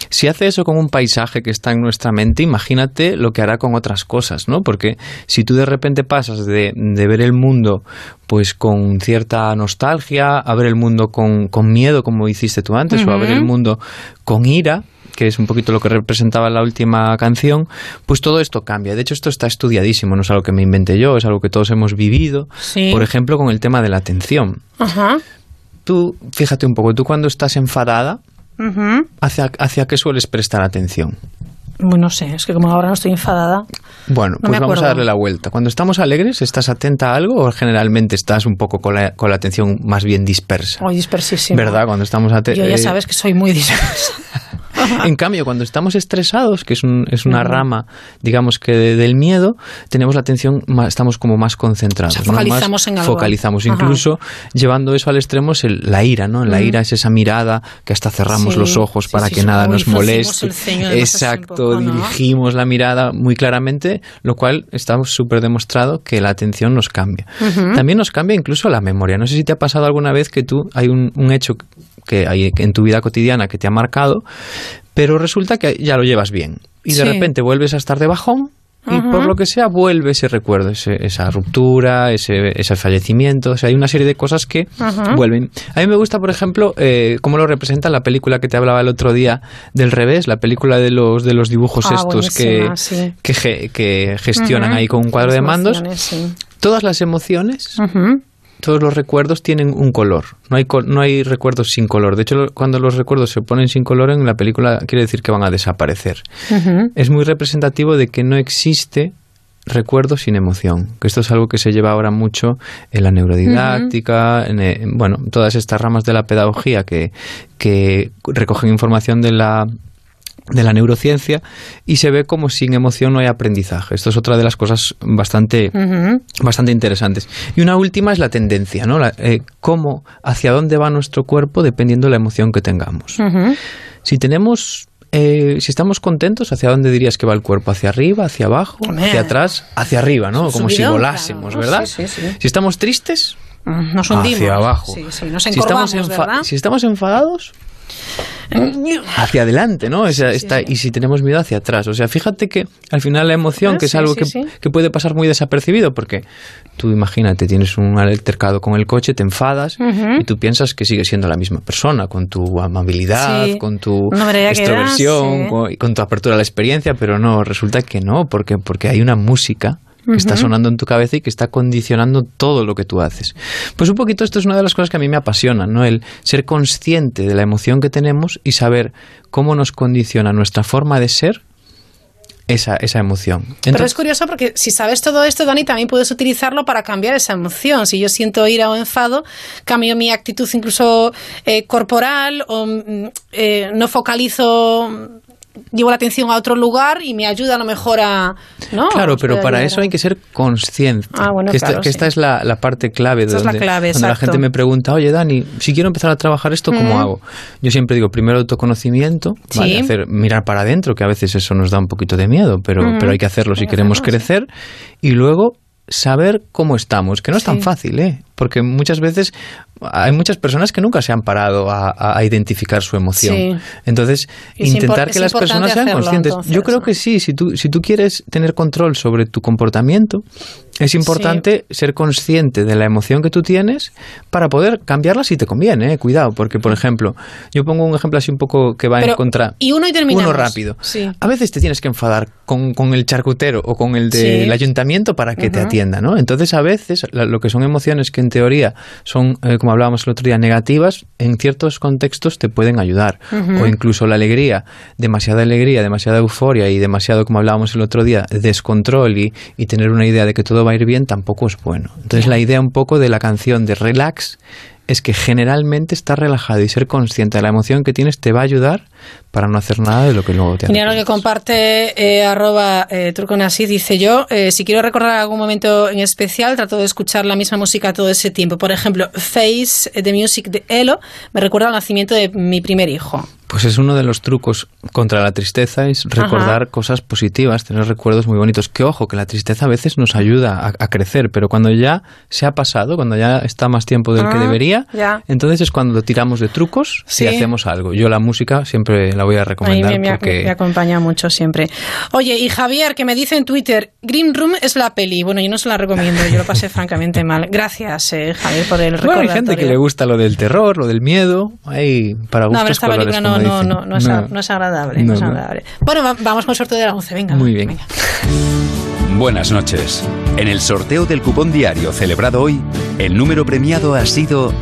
Si hace eso con un paisaje que está en nuestra mente, imagínate lo que hará con otras cosas, ¿no? Porque si tú de repente pasas de, de ver el mundo pues con cierta nostalgia, a ver el mundo con, con miedo, como hiciste tú antes, o a ver el mundo con ira, que es un poquito lo que representaba la última canción, pues todo esto cambia. De hecho, esto está estudiadísimo, no es algo que me inventé yo, es algo que todos hemos vivido. Sí. Por ejemplo, con el tema de la atención. Ajá. Tú, fíjate un poco, tú cuando estás enfadada. ¿hacia, hacia qué sueles prestar atención? Bueno, no sé, es que como ahora no estoy enfadada. Bueno, No pues vamos a darle la vuelta. Cuando estamos alegres, ¿estás atenta a algo o generalmente estás un poco con la, con la atención más bien dispersa? Hoy dispersísimo. ¿Verdad? Cuando estamos ate- Yo ya eh, sabes que soy muy dispersa. En cambio, cuando estamos estresados, que es, un- es una rama, digamos que de- del miedo, tenemos la atención, más, estamos como más concentrados. O sea, ¿no? Más focalizamos en algo. Focalizamos. Ajá. Incluso llevando eso al extremo es el- la ira, ¿no? La ira es esa mirada que hasta cerramos Sí, los ojos sí, para sí, que nada nos moleste. Exacto, dirigimos la mirada muy claramente, lo cual está súper demostrado que la atención nos cambia. También nos cambia incluso la memoria. No sé si te ha pasado alguna vez que tú hay un, un hecho que hay en tu vida cotidiana que te ha marcado, pero resulta que ya lo llevas bien. Y de Sí. repente vuelves a estar de bajón y por lo que sea vuelve ese recuerdo, ese- esa ruptura, ese, ese fallecimiento. O sea, hay una serie de cosas que vuelven. A mí me gusta, por ejemplo, eh, cómo lo representa la película que te hablaba el otro día del revés, la película de los, de los dibujos Ah, estos que, sí. que, ge- que gestionan ahí con un cuadro Las de mandos. sí. Todas las emociones. Todos los recuerdos tienen un color. No hay, no hay recuerdos sin color. De hecho, cuando los recuerdos se ponen sin color en la película, quiere decir que van a desaparecer. Es muy representativo de que no existe recuerdo sin emoción. Que esto es algo que se lleva ahora mucho en la neurodidáctica, en, eh, en, bueno, todas estas ramas de la pedagogía que, que recogen información de la de la neurociencia y se ve como sin emoción no hay aprendizaje. Esto es otra de las cosas bastante bastante interesantes. Y una última es la tendencia, ¿no? La- eh, cómo, hacia dónde va nuestro cuerpo dependiendo de la emoción que tengamos. Si tenemos, eh, si estamos contentos, ¿hacia dónde dirías que va el cuerpo? ¿Hacia arriba, hacia abajo, Hombre. hacia atrás, hacia arriba, ¿no? Como si volásemos, claro. ¿verdad? Sí, sí, sí. Si estamos tristes, Nos hundimos. hacia abajo. Si estamos enfadados, hacia adelante, ¿no? Esa- esta- Y si tenemos miedo hacia atrás. O sea, fíjate que al final la emoción, Ah, que es sí, algo que, puede pasar muy desapercibido, porque tú imagínate, tienes un altercado con el coche, te enfadas y tú piensas que sigues siendo la misma persona, con tu amabilidad, con tu extroversión, das, con, con tu apertura a la experiencia, pero no, resulta que no, porque, porque hay una música que está sonando en tu cabeza y que está condicionando todo lo que tú haces. Pues un poquito esto es una de las cosas que a mí me apasiona, ¿no? El ser consciente de la emoción que tenemos y saber cómo nos condiciona nuestra forma de ser esa, esa emoción. Pero es Entonces, curioso porque si sabes todo esto, Dani, también puedes utilizarlo para cambiar esa emoción. Si yo siento ira o enfado, cambio mi actitud incluso eh, corporal o mm, eh, no focalizo llevo la atención a otro lugar y me ayuda a lo mejor a... ¿no? Claro, pero para eso hay que ser consciente. Ah, bueno, que esta, claro, que esta sí. es la, la parte clave. Esa es la donde, clave, cuando la gente me pregunta, oye Dani, si quiero empezar a trabajar esto, ¿cómo Ujú. hago? Yo siempre digo, primero autoconocimiento, ¿vale? Sí. Hacer, mirar para adentro, que a veces eso nos da un poquito de miedo, pero, Ujú. pero hay que hacerlo si queremos crecer. Y luego saber cómo estamos, que no es tan fácil, ¿eh? Porque muchas veces hay muchas personas que nunca se han parado a, identificar su emoción. Sí. Entonces, Es intentar que las personas sean hacerlo, conscientes. entonces, Yo creo que sí, si tú, si tú quieres tener control sobre tu comportamiento, es importante ser consciente de la emoción que tú tienes para poder cambiarla si te conviene, ¿eh? cuidado, porque por ejemplo, yo pongo un ejemplo así un poco que va Pero- en contra. y uno y terminamos. Uno rápido. Sí. A veces te tienes que enfadar con, con el charcutero o con el del Sí. ayuntamiento para que te atienda, ¿no? Entonces, a veces, lo que son emociones que en teoría son, eh, como hablábamos el otro día, negativas, en ciertos contextos te pueden ayudar. O incluso la alegría, demasiada alegría, demasiada euforia y demasiado, como hablábamos el otro día, descontrol y, y tener una idea de que todo va a ir bien tampoco es bueno. Entonces, la idea un poco de la canción de relax es que generalmente estar relajado y ser consciente de la emoción que tienes te va a ayudar para no hacer nada de lo que luego te hace. Mira lo que comparte eh, arroba eh, dice yo, eh, si quiero recordar algún momento en especial, trato de escuchar la misma música todo ese tiempo. Por ejemplo, Face, eh, The Music de Elo, me recuerda al nacimiento de mi primer hijo. Pues es uno de los trucos contra la tristeza, es recordar cosas positivas, tener recuerdos muy bonitos. Que ojo, que la tristeza a veces nos ayuda a, a crecer, pero cuando ya se ha pasado, cuando ya está más tiempo del que Ah, debería, ya. entonces es cuando tiramos de trucos Sí. y hacemos algo. Yo la música siempre la voy a A recomendar me, me, porque... me acompaña mucho siempre. Oye, y Javier, que me dice en Twitter, Green Room es la peli. Bueno, yo no se la recomiendo, yo lo pasé francamente mal. Gracias, eh, Javier, por el Bueno, recordatorio. hay gente que le gusta lo del terror, lo del miedo, hay para No, gustos colores, película no, no, no, no, es, a- no es agradable. no No, es no. agradable. Bueno, va- vamos con el sorteo de la 11, venga. Muy bien. venga. Buenas noches. En el sorteo del cupón diario celebrado hoy, el número premiado ha sido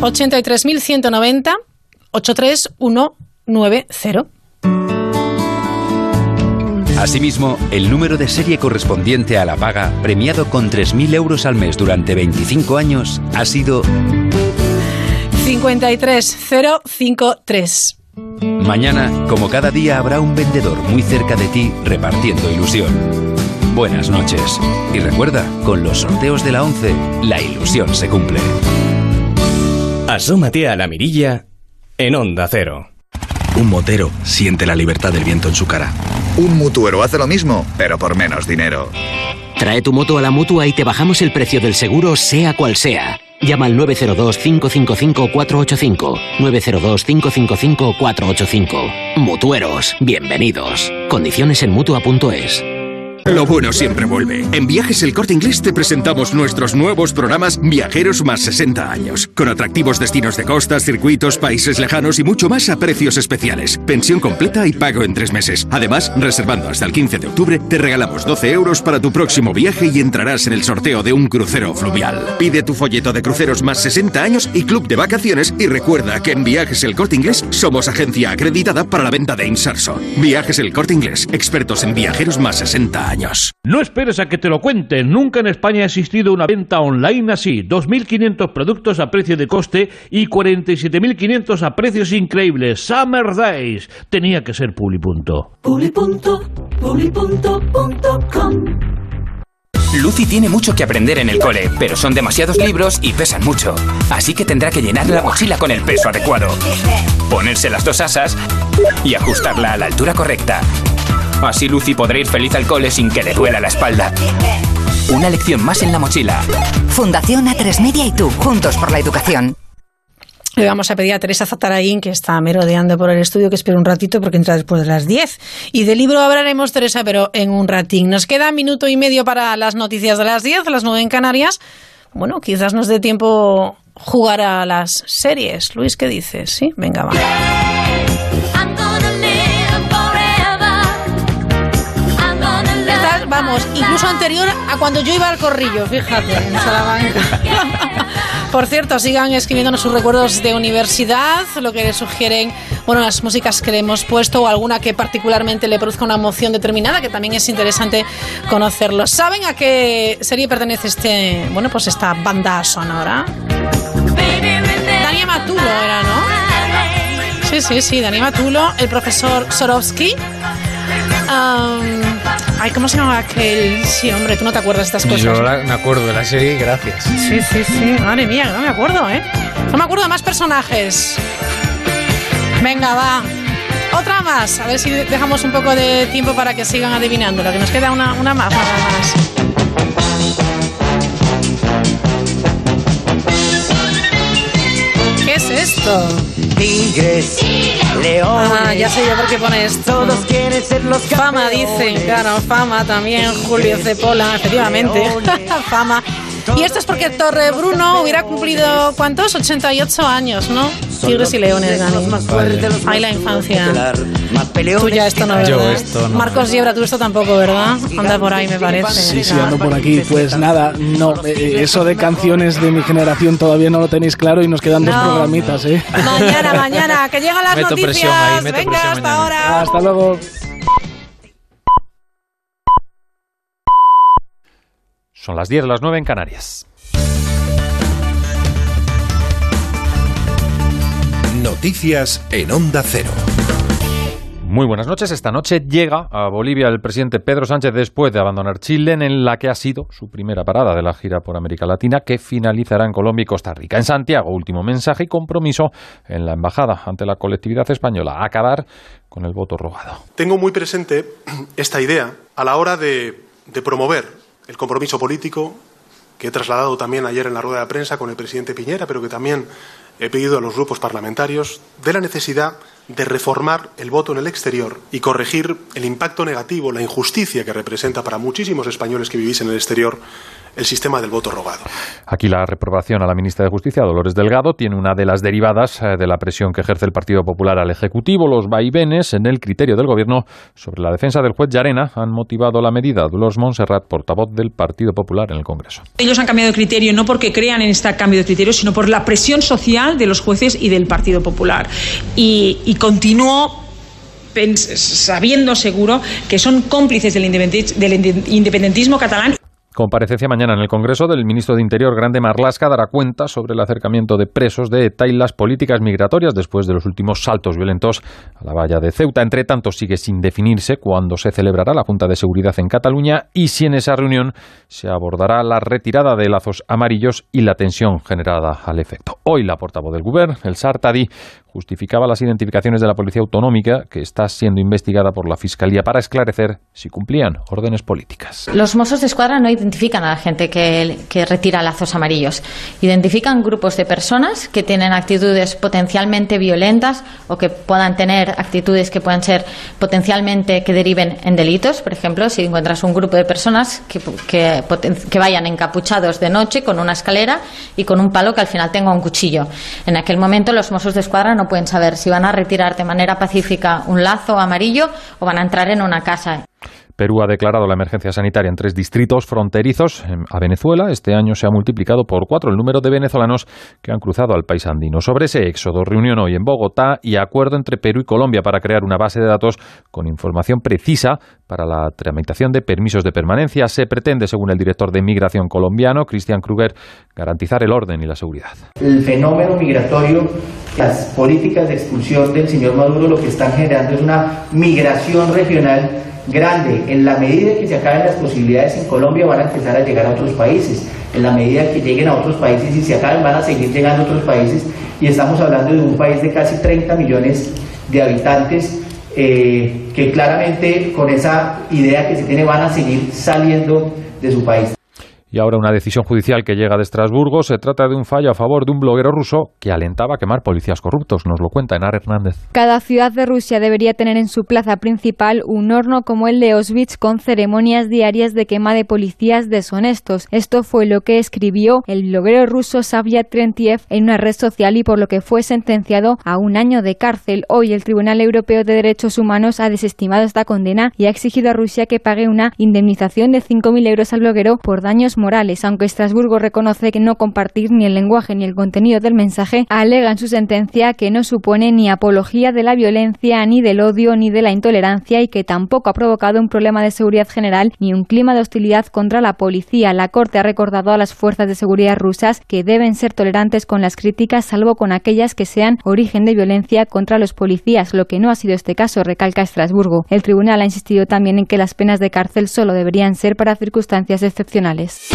83.190 83190. Asimismo, el número de serie correspondiente a la paga, premiado con 3.000 euros al mes durante 25 años, ha sido 53053. Mañana, como cada día, habrá un vendedor muy cerca de ti repartiendo ilusión. Buenas noches. Y recuerda, con los sorteos de la 11, la ilusión se cumple. Asómate a la mirilla en Onda Cero. Un motero siente la libertad del viento en su cara. Un mutuero hace lo mismo, pero por menos dinero. Trae tu moto a la mutua y te bajamos el precio del seguro, sea cual sea. Llama al 902-555-485. 902-555-485. Mutueros, bienvenidos. Condiciones en mutua.es. Lo bueno siempre vuelve. En Viajes El Corte Inglés te presentamos nuestros nuevos programas Viajeros más 60 años, con atractivos destinos de costas, circuitos, países lejanos y mucho más a precios especiales. Pensión completa y pago en tres meses. Además, reservando hasta el 15 de octubre, te regalamos 12 euros para tu próximo viaje y entrarás en el sorteo de un crucero fluvial. Pide tu folleto de cruceros más 60 años y club de vacaciones y recuerda que en Viajes El Corte Inglés somos agencia acreditada para la venta de Insarso. Viajes El Corte Inglés, expertos en viajeros más 60 años. No esperes a que te lo cuenten. Nunca en España ha existido una venta online así. 2.500 productos a precio de coste y 47.500 a precios increíbles. Summer Days. Tenía que ser Publi.com. Lucy tiene mucho que aprender en el cole, pero son demasiados libros y pesan mucho. Así que tendrá que llenar la mochila con el peso adecuado. Ponerse las dos asas y ajustarla a la altura correcta. Así Lucy podrá ir feliz al cole sin que le duela la espalda. Una lección más en la mochila. Fundación A3 Media y tú, juntos por la educación. Le vamos a pedir a Teresa Zatarain, que está merodeando por el estudio, que espere un ratito porque entra después de las 10. Y del libro hablaremos, Teresa, pero en un ratín. Nos queda minuto y medio para las noticias de las 10, las 9 en Canarias. Bueno, quizás nos dé tiempo jugar a las series. Luis, ¿qué dices? Sí, venga, va. Vamos, incluso anterior a cuando yo iba al corrillo, fíjate, en Salamanca. Por cierto, sigan escribiéndonos sus recuerdos de universidad, lo que les sugieren, bueno, las músicas que le hemos puesto o alguna que particularmente le produzca una emoción determinada, que también es interesante conocerlo. ¿Saben a qué serie pertenece este, bueno, pues esta banda sonora? Dani Maturo era, ¿no? Sí. Sí, sí, Dani Matulo, el profesor Sorovsky. Am, ay, ¿cómo se llama aquel? Sí, hombre, tú no te acuerdas de estas cosas. Yo me acuerdo de la serie, gracias. Sí, sí, sí. Madre mía, no me acuerdo, ¿eh? No me acuerdo de más personajes. Venga, va. Otra más. A ver si dejamos un poco de tiempo para que sigan adivinando. Lo que nos queda una, una más, nada más. ¿Qué es esto? Tigres, leones. Ah, ya sé yo por qué pone esto. Todos quieren ser los Fama, dicen, claro, fama también, Julio Cepola, efectivamente. fama. Y esto es porque Torre Bruno hubiera cumplido, ¿cuántos? 88 años, ¿no? Tigres y leones, Dani. Ay, la infancia. Tú ya esto no, Yo ¿verdad? esto no. Marcos Yebra, tú esto tampoco, ¿verdad? Anda por ahí, me parece. Sí, sí, ando por aquí. Pues nada, no, eh, eso de canciones de mi generación todavía no lo tenéis claro y nos quedan dos No. programitas, ¿eh? Mañana, mañana, que llegan las Meto noticias. presión ahí, meto Venga, presión hasta mañana. ahora. Hasta luego. Son las 10, las 9 en Canarias. Noticias en Onda Cero. Muy buenas noches. Esta noche llega a Bolivia el presidente Pedro Sánchez después de abandonar Chile, en la que ha sido su primera parada de la gira por América Latina, que finalizará en Colombia y Costa Rica. En Santiago, último mensaje y compromiso en la embajada ante la colectividad española. A acabar con el voto rogado. Tengo muy presente esta idea a la hora de, de promover el compromiso político que he trasladado también ayer en la rueda de prensa con el presidente Piñera, pero que también he pedido a los grupos parlamentarios, de la necesidad de reformar el voto en el exterior y corregir el impacto negativo, la injusticia que representa para muchísimos españoles que vivís en el exterior el sistema del voto rogado. Aquí la reprobación a la ministra de Justicia, Dolores Delgado, tiene una de las derivadas eh, de la presión que ejerce el Partido Popular al Ejecutivo. Los vaivenes en el criterio del Gobierno sobre la defensa del juez Llarena han motivado la medida. Dolores Montserrat, portavoz del Partido Popular en el Congreso. Ellos han cambiado de criterio no porque crean en este cambio de criterio, sino por la presión social de los jueces y del Partido Popular. Y, y continúo pens- sabiendo seguro que son cómplices del independenti- del inde- independentismo catalán. Comparecencia mañana en el Congreso del ministro de Interior, Grande Marlasca, dará cuenta sobre el acercamiento de presos de ETA y las políticas migratorias después de los últimos saltos violentos a la valla de Ceuta. Entre tanto, sigue sin definirse cuándo se celebrará la Junta de Seguridad en Cataluña y si en esa reunión se abordará la retirada de lazos amarillos y la tensión generada al efecto. Hoy la portavoz del Govern, el Sartadi, justificaba las identificaciones de la Policía Autonómica que está siendo investigada por la Fiscalía para esclarecer si cumplían órdenes políticas. Los Mossos de Escuadra no identifican a la gente que, que retira lazos amarillos. Identifican grupos de personas que tienen actitudes potencialmente violentas o que puedan tener actitudes que puedan ser potencialmente que deriven en delitos. Por ejemplo, si encuentras un grupo de personas que, que, vayan encapuchados de noche con una escalera y con un palo que al final tenga un cuchillo. En aquel momento los Mossos de Escuadra no pueden saber si van a retirar de manera pacífica un lazo amarillo o van a entrar en una casa. Perú ha declarado la emergencia sanitaria en tres distritos fronterizos em, a Venezuela. Este año se ha multiplicado por cuatro el número de venezolanos que han cruzado al país andino. Sobre ese éxodo, reunión hoy en Bogotá y acuerdo entre Perú y Colombia para crear una base de datos con información precisa para la tramitación de permisos de permanencia. Se pretende, según el director de Migración colombiano, Cristian Kruger, garantizar el orden y la seguridad. El fenómeno migratorio, las políticas de expulsión del señor Maduro lo que están generando es una migración regional grande. En la medida que se acaben las posibilidades en Colombia van a empezar a llegar a otros países. En la medida que lleguen a otros países y se acaben van a seguir llegando a otros países. Y estamos hablando de un país de casi 30 millones de habitantes eh, que claramente con esa idea que se tiene van a seguir saliendo de su país. Y ahora una decisión judicial que llega de Estrasburgo. Se trata de un fallo a favor de un bloguero ruso que alentaba a quemar policías corruptos. Nos lo cuenta Enar Hernández. Cada ciudad de Rusia debería tener en su plaza principal un horno como el de Auschwitz con ceremonias diarias de quema de policías deshonestos. Esto fue lo que escribió el bloguero ruso Savia Trentiev en una red social y por lo que fue sentenciado a un año de cárcel. Hoy el Tribunal Europeo de Derechos Humanos ha desestimado esta condena y ha exigido a Rusia que pague una indemnización de 5.000 euros al bloguero por daños morales. Aunque Estrasburgo reconoce que no compartir ni el lenguaje ni el contenido del mensaje, alega en su sentencia que no supone ni apología de la violencia, ni del odio, ni de la intolerancia y que tampoco ha provocado un problema de seguridad general ni un clima de hostilidad contra la policía. La Corte ha recordado a las fuerzas de seguridad rusas que deben ser tolerantes con las críticas, salvo con aquellas que sean origen de violencia contra los policías, lo que no ha sido este caso, recalca Estrasburgo. El tribunal ha insistido también en que las penas de cárcel solo deberían ser para circunstancias excepcionales.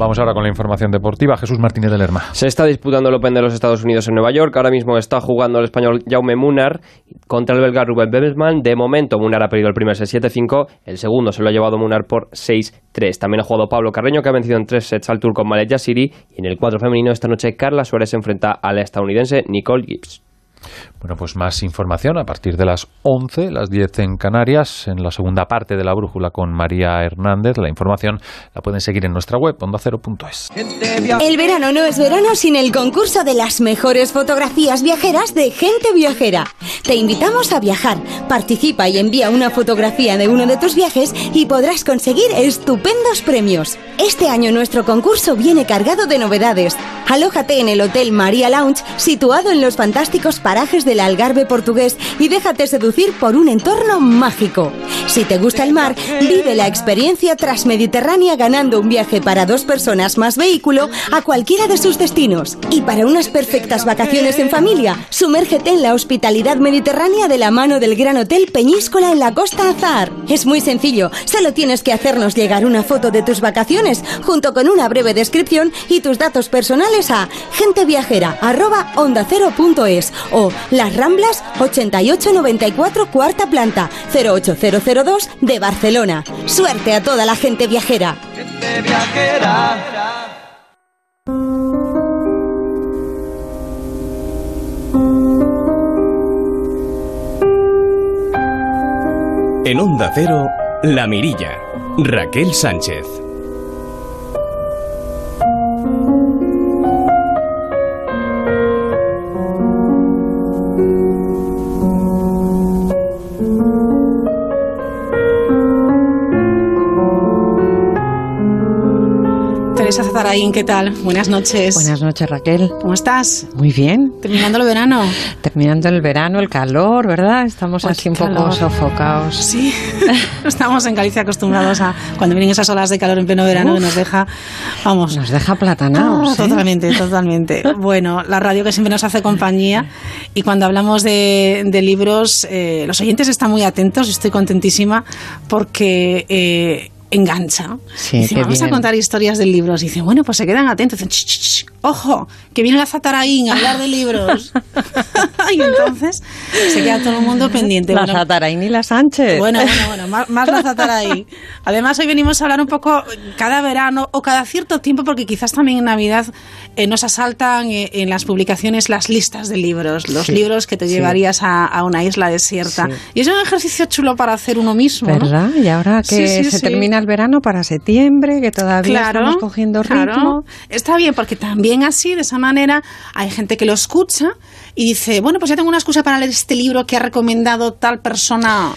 Vamos ahora con la información deportiva. Jesús Martínez de Lerma. Se está disputando el Open de los Estados Unidos en Nueva York. Ahora mismo está jugando el español Jaume Munar contra el belga Ruben Bebesman. De momento, Munar ha perdido el primer set 7-5. El segundo se lo ha llevado Munar por 6-3. También ha jugado Pablo Carreño, que ha vencido en tres sets al turco Malek Yassiri. Y en el cuadro femenino esta noche, Carla Suárez se enfrenta a la estadounidense Nicole Gibbs. Bueno, pues más información a partir de las 11, las 10 en Canarias, en la segunda parte de la brújula con María Hernández. La información la pueden seguir en nuestra web, ondacero.es. El verano no es verano sin el concurso de las mejores fotografías viajeras de Gente Viajera. Te invitamos a viajar. Participa y envía una fotografía de uno de tus viajes y podrás conseguir estupendos premios. Este año nuestro concurso viene cargado de novedades. Alójate en el Hotel María Lounge, situado en los fantásticos parajes del Algarve portugués y déjate seducir por un entorno mágico. Si te gusta el mar, vive la experiencia transmediterránea ganando un viaje para dos personas más vehículo a cualquiera de sus destinos. Y para unas perfectas vacaciones en familia, sumérgete en la hospitalidad mediterránea de la mano del Gran Hotel Peñíscola en la Costa Azar. Es muy sencillo, solo tienes que hacernos llegar una foto de tus vacaciones junto con una breve descripción y tus datos personales a genteviajera@ondacero.es o Las Ramblas 8894 cuarta planta 08002 de Barcelona. Suerte a toda la gente viajera. En Onda Cero, La Mirilla. Raquel Sánchez. Teresa Zatarain, ¿qué tal? Buenas noches. Buenas noches, Raquel. ¿Cómo estás? Muy bien. Terminando el verano. Terminando el verano, el calor, ¿verdad? Estamos así un qué poco calor. sofocados. Sí, estamos en Galicia acostumbrados a cuando vienen esas olas de calor en pleno verano que nos deja, vamos. Nos deja platanados. Ah, ¿eh? Totalmente, totalmente. Bueno, la radio que siempre nos hace compañía y cuando hablamos de, de libros, eh, los oyentes están muy atentos y estoy contentísima porque eh, engancha. Sí, Dice, vamos a contar historias de libros. Y dicen, bueno, pues se quedan atentos. Dicen, "Ch, ch, ch, ojo, que viene la Zataraín a hablar de libros. y entonces se queda todo el mundo pendiente. La Bueno, Zatarain y la Sánchez. bueno, bueno, bueno, más, más la Zatarain. Además, hoy venimos a hablar un poco cada verano o cada cierto tiempo, porque quizás también en Navidad eh, nos asaltan eh, en las publicaciones las listas de libros, los Sí, libros que te sí. llevarías a, a una isla desierta. Y es un ejercicio chulo para hacer uno mismo. ¿no? ¿Verdad? Y ahora que se termina el verano para septiembre, que todavía estamos cogiendo claro. ritmo. Está bien, porque también así, de esa manera, hay gente que lo escucha y dice, bueno, pues ya tengo una excusa para leer este libro que ha recomendado tal persona.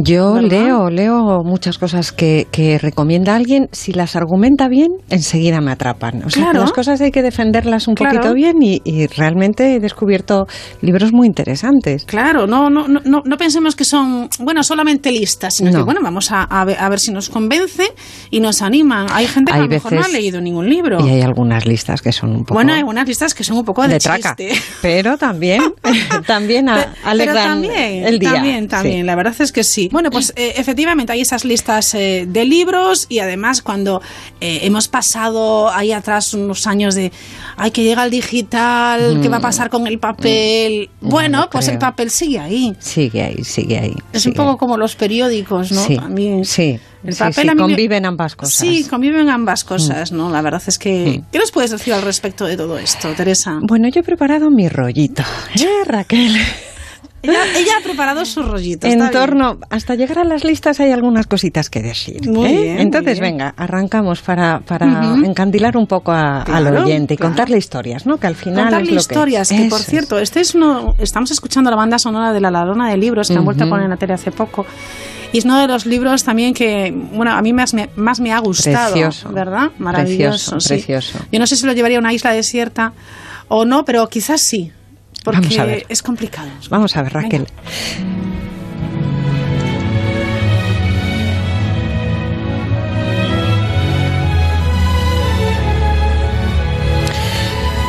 Yo ¿Verdad? leo, leo muchas cosas que, que recomienda alguien. Si las argumenta bien, enseguida me atrapan. O sea, que las cosas hay que defenderlas un Claro. poquito bien y, y realmente he descubierto libros muy interesantes. Claro, no, no, no, no- pensemos que son, bueno, solamente listas, sino No. que, bueno, vamos a, a ver, a ver si nos convence y nos animan. Hay gente que Hay a lo mejor no ha leído ningún libro. Y hay algunas listas que son un poco Bueno, hay unas listas que son un poco de, de traca, chiste. pero también, también a- Pero alegran también, el día. También, también, Sí. la verdad es que sí. Bueno, pues eh, efectivamente hay esas listas eh, de libros y además cuando eh, hemos pasado ahí atrás unos años de, ay, que llega el digital, ¿qué va a pasar con el papel? Bueno, Mm. no pues el creo. papel sigue ahí. Sigue ahí, sigue ahí. Es sigue un poco como los periódicos, ¿no? Sí, También. sí, El papel sí, conviven ambas cosas. Sí, conviven ambas cosas, ¿no? La verdad es que... Mm. ¿Qué nos puedes decir al respecto de todo esto, Teresa? Bueno, yo he preparado mi rollito, ¿eh, Raquel? Ella, ella ha preparado su rollito. En está bien. torno, hasta llegar a las listas hay algunas cositas que decir. Muy ¿eh? bien, Entonces, bien. venga, arrancamos para, para Ujú. encandilar un poco a- al Claro, oyente y claro. contarle historias, ¿no? Que al final Contarle es lo historias, que, que, por cierto, este es uno, estamos escuchando la banda sonora de La Ladrona de Libros, que han vuelto a poner en la tele hace poco. Y es uno de los libros también que, bueno, a mí más me, más me ha gustado. Precioso. ¿Verdad? Maravilloso. Precioso, sí. precioso. Yo no sé si lo llevaría a una isla desierta o no, pero quizás sí. Porque Vamos a ver. es complicado. Vamos a ver, Raquel.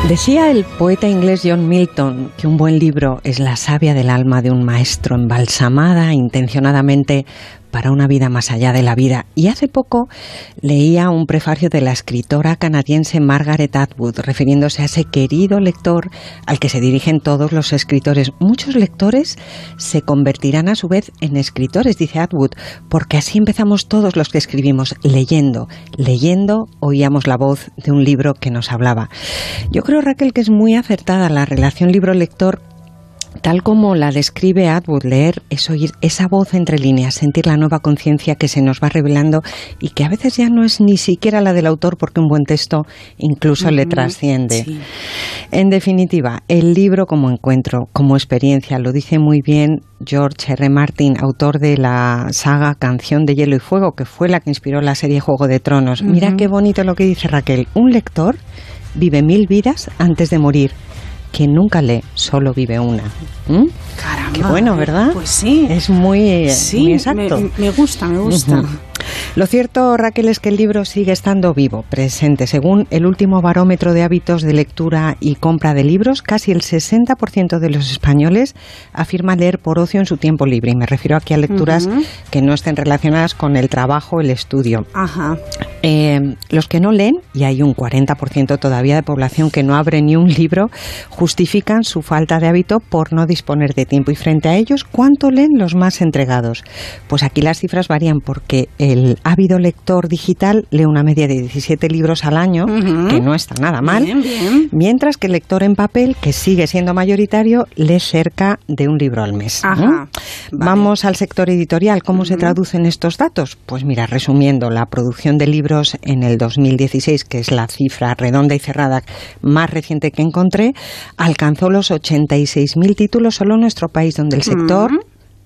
Decía el poeta inglés John Milton que un buen libro es la savia del alma de un maestro embalsamada intencionadamente para una vida más allá de la vida. Y hace poco leía un prefacio de la escritora canadiense Margaret Atwood, refiriéndose a ese querido lector al que se dirigen todos los escritores. Muchos lectores se convertirán a su vez en escritores, dice Atwood, porque así empezamos todos los que escribimos, leyendo. Leyendo oíamos la voz de un libro que nos hablaba. Yo creo, Raquel, que es muy acertada la relación libro-lector Tal como la describe Atwood, leer es oír esa voz entre líneas, sentir la nueva conciencia que se nos va revelando y que a veces ya no es ni siquiera la del autor porque un buen texto incluso le trasciende. sí. En definitiva, el libro como encuentro, como experiencia, lo dice muy bien George R. Martin, autor de la saga Canción de Hielo y Fuego, que fue la que inspiró la serie Juego de Tronos. Mira qué bonito lo que dice Raquel. Un lector vive mil vidas antes de morir. Quien nunca lee, solo vive una. ¿Mm? Caramba. Qué bueno, ¿verdad? Pues sí. Es muy, Sí, muy exacto. Me, me gusta, me gusta. Ujú. Lo cierto, Raquel, es que el libro sigue estando vivo, presente. Según el último barómetro de hábitos de lectura y compra de libros, casi el 60% de los españoles afirma leer por ocio en su tiempo libre. Y me refiero aquí a lecturas que no estén relacionadas con el trabajo, el estudio. Ajá. Eh, los que no leen, y hay un 40% todavía de población que no abre ni un libro, justifican su falta de hábito por no disponer de tiempo. Y frente a ellos, ¿cuánto leen los más entregados? Pues aquí las cifras varían porque el ávido lector digital lee una media de 17 libros al año, que no está nada mal, Bien, bien. mientras que el lector en papel, que sigue siendo mayoritario, lee cerca de un libro al mes. Ajá, ¿no? Vamos al sector editorial. ¿Cómo se traducen estos datos? Pues mira, resumiendo, la producción de libros en el 2016, que es la cifra redonda y cerrada más reciente que encontré, alcanzó los 86.000 títulos solo en nuestro país, donde el sector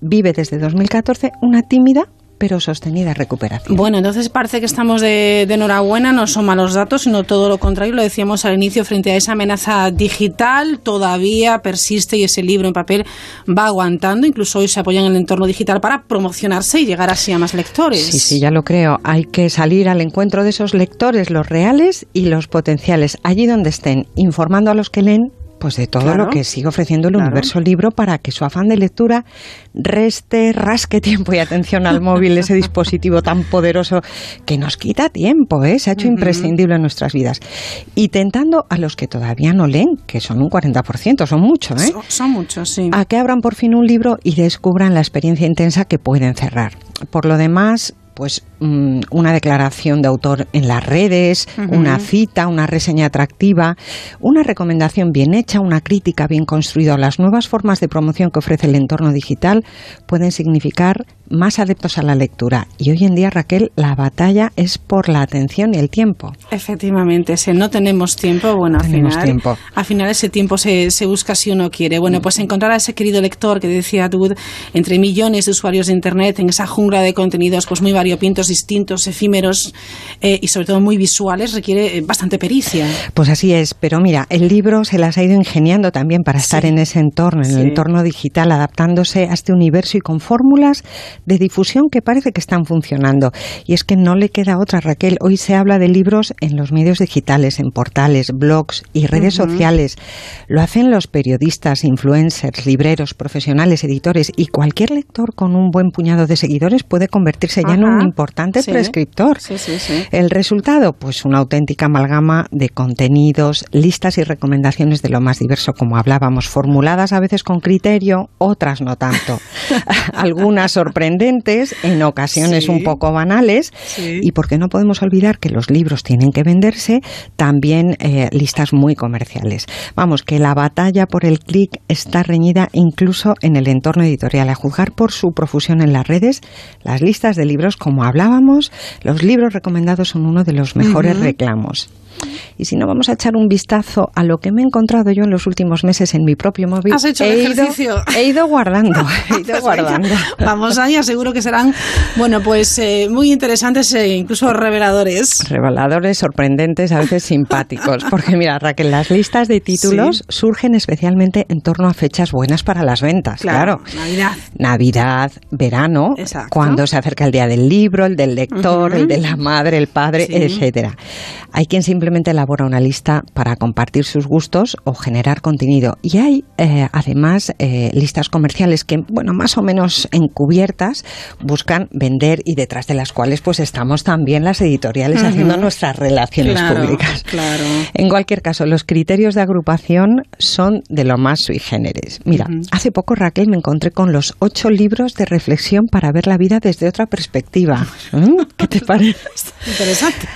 vive desde 2014 una tímida pero sostenida recuperación. Bueno, entonces parece que estamos de, de enhorabuena, no son malos datos, sino todo lo contrario, lo decíamos al inicio, frente a esa amenaza digital, todavía persiste y ese libro en papel va aguantando, incluso hoy se apoya en el entorno digital para promocionarse y llegar así a más lectores. Sí, sí, ya lo creo. Hay que salir al encuentro de esos lectores, los reales y los potenciales, allí donde estén, informando a los que leen pues de todo Claro. lo que sigue ofreciendo el Claro. universo libro para que su afán de lectura reste, rasque tiempo y atención al móvil, ese dispositivo tan poderoso que nos quita tiempo, ¿eh? se ha hecho imprescindible en nuestras vidas. Y tentando a los que todavía no leen, que son un 40%, son muchos, ¿eh? Son, son muchos, sí. a que abran por fin un libro y descubran la experiencia intensa que pueden cerrar. Por lo demás, pues mm, una declaración de autor en las redes, una cita, una reseña atractiva, una recomendación bien hecha, una crítica bien construida. Las nuevas formas de promoción que ofrece el entorno digital pueden significar más adeptos a la lectura. Y hoy en día, Raquel, la batalla es por la atención y el tiempo. Efectivamente, ese no tenemos tiempo, bueno, al final, tiempo. al final ese tiempo se, se busca si uno quiere. Bueno, pues encontrar a ese querido lector que decía Atwood entre millones de usuarios de Internet en esa jungla de contenidos pues muy variopintos, distintos, efímeros eh, y sobre todo muy visuales requiere eh, bastante pericia. Pues así es, pero mira, el libro se las ha ido ingeniando también para estar en ese entorno, en el entorno digital, adaptándose a este universo y con fórmulas de difusión que parece que están funcionando. Y es que no le queda otra, Raquel. Hoy se habla de libros en los medios digitales, en portales, blogs y redes sociales. Lo hacen los periodistas, influencers, libreros, profesionales, editores y cualquier lector con un buen puñado de seguidores puede convertirse ya en un importante Sí. prescriptor. Sí, sí, sí. El resultado, pues una auténtica amalgama de contenidos, listas y recomendaciones de lo más diverso, como hablábamos, formuladas a veces con criterio, otras no tanto. Algunas sorprendentes, en ocasiones un poco banales, y porque no podemos olvidar que los libros tienen que venderse, también eh, listas muy comerciales. Vamos, que la batalla por el clic está reñida incluso en el entorno editorial. A juzgar por su profusión en las redes, las listas de libros, como los libros recomendados son uno de los mejores reclamos. Y si no, vamos a echar un vistazo a lo que me he encontrado yo en los últimos meses en mi propio móvil. ¿Has hecho he ejercicio? Ido, he ido guardando, he ido Pues guardando. Vamos allá, seguro que serán, bueno, pues eh, muy interesantes e incluso reveladores. Reveladores, sorprendentes, a veces simpáticos. Porque mira, Raquel, las listas de títulos Sí. surgen especialmente en torno a fechas buenas para las ventas. Claro. Navidad. Navidad, verano, Exacto. cuando se acerca el día del libro, el del lector, el de la madre, el padre, Sí. etcétera. Hay quien simplemente elabora una lista para compartir sus gustos o generar contenido. Y hay eh, además eh, listas comerciales que, bueno, más o menos encubiertas, buscan vender y detrás de las cuales pues estamos también las editoriales haciendo nuestras relaciones Claro, públicas. Claro. En cualquier caso, los criterios de agrupación son de lo más sui generis. Mira, hace poco Raquel me encontré con los ocho libros de reflexión para ver la vida desde otra perspectiva. ¿Mm? ¿Qué te parece? Interesante.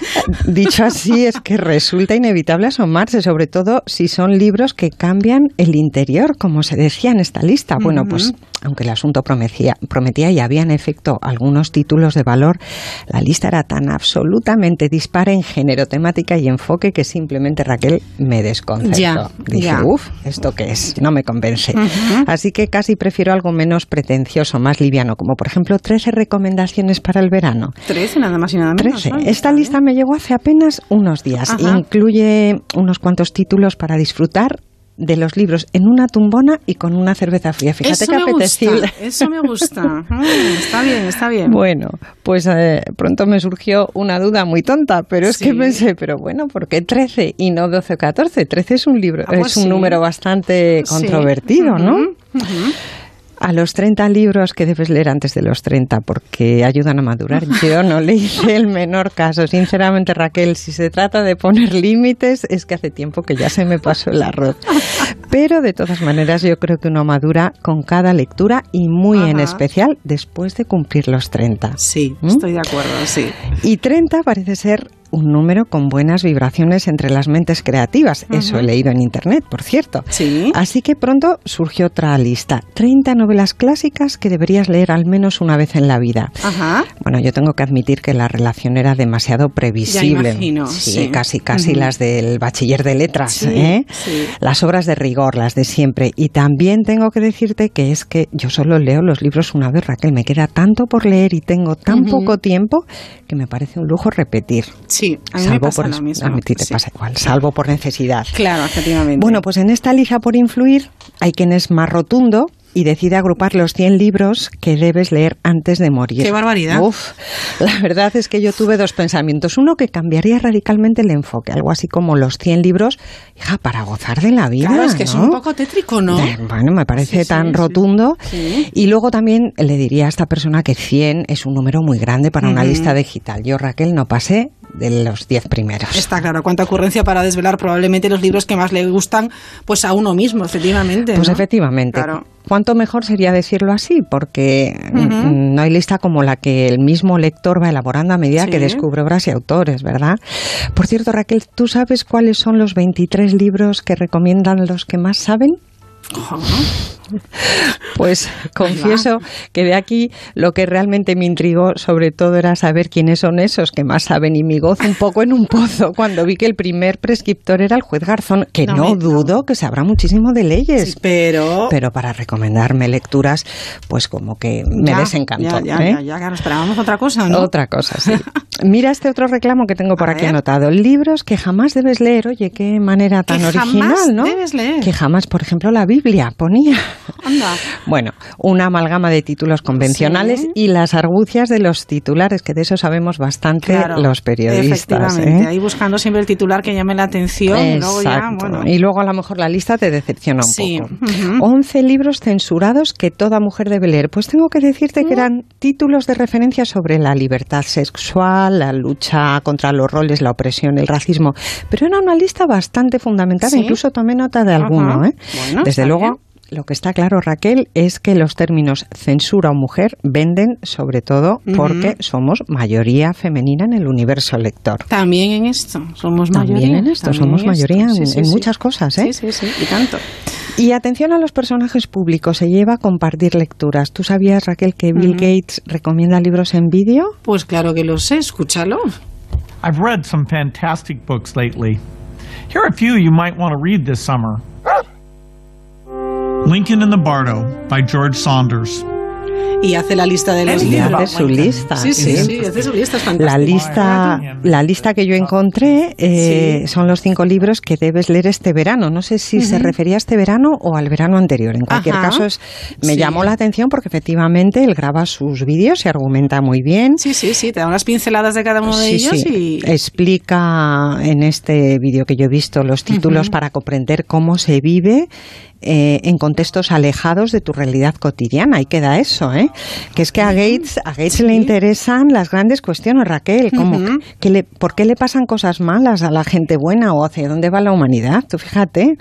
Dicho así, es que resulta inevitable asomarse, sobre todo si son libros que cambian el interior, como se decía en esta lista. Bueno, pues aunque el asunto prometía, prometía y había en efecto algunos títulos de valor, la lista era tan absolutamente dispara en género, temática y enfoque que simplemente Raquel me desconcertó. Ya, Dije, ya. uff, ¿esto qué es? No me convence. Así que casi prefiero algo menos pretencioso, más liviano, como por ejemplo 13 recomendaciones para el verano. Trece, nada más y nada menos. 13. ¿vale? Esta lista me llegó hace apenas unos días. Ajá. Incluye unos cuantos títulos para disfrutar de los libros en una tumbona y con una cerveza fría. Fíjate eso qué me apetecible. gusta, eso me gusta. Mm, está bien, está bien. Bueno, pues eh, pronto me surgió una duda muy tonta, pero es Sí. que pensé, pero bueno, ¿por qué 13 y no 12 o 14? 13 es un libro, Ah, pues es un sí. número bastante Sí. controvertido, ¿no? A los 30 libros que debes leer antes de los 30 porque ayudan a madurar. Yo no le hice el menor caso. Sinceramente, Raquel, si se trata de poner límites, es que hace tiempo que ya se me pasó el arroz. Pero de todas maneras, yo creo que uno madura con cada lectura y muy en especial después de cumplir los 30. Sí, ¿Mm? estoy de acuerdo, sí. Y 30 parece ser un número con buenas vibraciones entre las mentes creativas. Eso he leído en internet, por cierto. Sí. Así que pronto surgió otra lista. 30 novelas clásicas que deberías leer al menos una vez en la vida. Ajá. Bueno, yo tengo que admitir que la relación era demasiado previsible. imagino, sí, sí. casi, casi las del bachiller de letras. Sí, ¿eh? sí. Las obras de rigor, las de siempre. Y también tengo que decirte que es que yo solo leo los libros una vez, Raquel. Me queda tanto por leer y tengo tan poco tiempo que me parece un lujo repetir. Sí, a mí me salvo pasa por lo mismo. A ti te sí. pasa igual, salvo por necesidad. Claro, efectivamente. Bueno, pues en esta lista por influir hay quien es más rotundo y decide agrupar los 100 libros que debes leer antes de morir. ¡Qué barbaridad! Uf, la verdad es que yo tuve dos pensamientos. Uno que cambiaría radicalmente el enfoque, algo así como los 100 libros, hija, para gozar de la vida. Claro, es que es un poco tétrico, ¿no? Eh, Bueno, me parece Sí, sí, tan sí. rotundo. Sí. Y luego también le diría a esta persona que 100 es un número muy grande para una lista digital. Yo, Raquel, no pasé de los 10 primeros. Está claro, cuánta ocurrencia para desvelar probablemente los libros que más le gustan pues a uno mismo, efectivamente. Pues ¿no? efectivamente. Claro. ¿Cuánto mejor sería decirlo así? Porque mm, no hay lista como la que el mismo lector va elaborando a medida Sí. que descubre obras y autores, ¿verdad? Por cierto, Raquel, ¿tú sabes cuáles son los 23 libros que recomiendan los que más saben? Pues confieso que de aquí lo que realmente me intrigó sobre todo era saber quiénes son esos que más saben y mi gozo un poco en un pozo cuando vi que el primer prescriptor era el juez Garzón, que No dudo que sabrá muchísimo de leyes. pero... Pero para recomendarme lecturas, pues como que me Ya, desencantó. Ya, ya, ¿eh? ya, ya, esperábamos otra cosa, ¿no? Otra cosa, sí. Mira este otro reclamo que tengo por A aquí ver. anotado. Libros que jamás debes leer. Oye, qué manera tan Que original, jamás ¿no? debes leer. Que jamás, por ejemplo, la Biblia ponía. Anda. Bueno, una amalgama de títulos convencionales Sí. y las argucias de los titulares, que de eso sabemos bastante Claro, los periodistas. Efectivamente, ¿eh? ahí buscando siempre el titular que llame la atención y luego ya, Exacto. bueno. Y luego a lo mejor la lista te decepciona un Sí. poco. Ujú. 11 libros censurados que toda mujer debe leer. Pues tengo que decirte Mm. que eran títulos de referencia sobre la libertad sexual, la lucha contra los roles, la opresión, el racismo. Pero era una lista bastante fundamentada, Sí. incluso tomé nota de alguno. ¿eh? Bueno, Desde luego. Lo que está claro, Raquel, es que los términos censura o mujer venden sobre todo porque somos mayoría femenina en el universo lector. También en esto, somos También mayoría. en esto, también somos en esto. mayoría Sí, en, sí, en sí. muchas cosas, ¿eh? Sí, sí, sí, y tanto. Y atención a los personajes públicos, se lleva a compartir lecturas. ¿Tú sabías, Raquel, que Bill. Gates recomienda libros en vídeo? Pues claro que lo sé, escúchalo. I've read some fantastic books lately. Here are a few you might want to read this summer. Lincoln in the Bardo by George Saunders. Y hace la lista de los libros. hace su lista. Sí, sí, sí, hace su lista, es fantástico. La lista, la lista que yo encontré eh, son los cinco libros que debes leer este verano. No sé si se Ujú. refería a este verano o al verano anterior. En cualquier Ajá. caso, es, me Sí. llamó la atención porque efectivamente él graba sus vídeos y argumenta muy bien. Sí, sí, sí, te da unas pinceladas de cada uno de Sí, ellos sí. y... Explica en este vídeo que yo he visto los títulos Ujú. para comprender cómo se vive eh, en contextos alejados de tu realidad cotidiana. Ahí queda eso, ¿eh? Que es que a Gates, a Gates le interesan las grandes cuestiones, Raquel, como Ujú. que le, ¿por qué le pasan cosas malas a la gente buena o hacia dónde va la humanidad? Tú fíjate.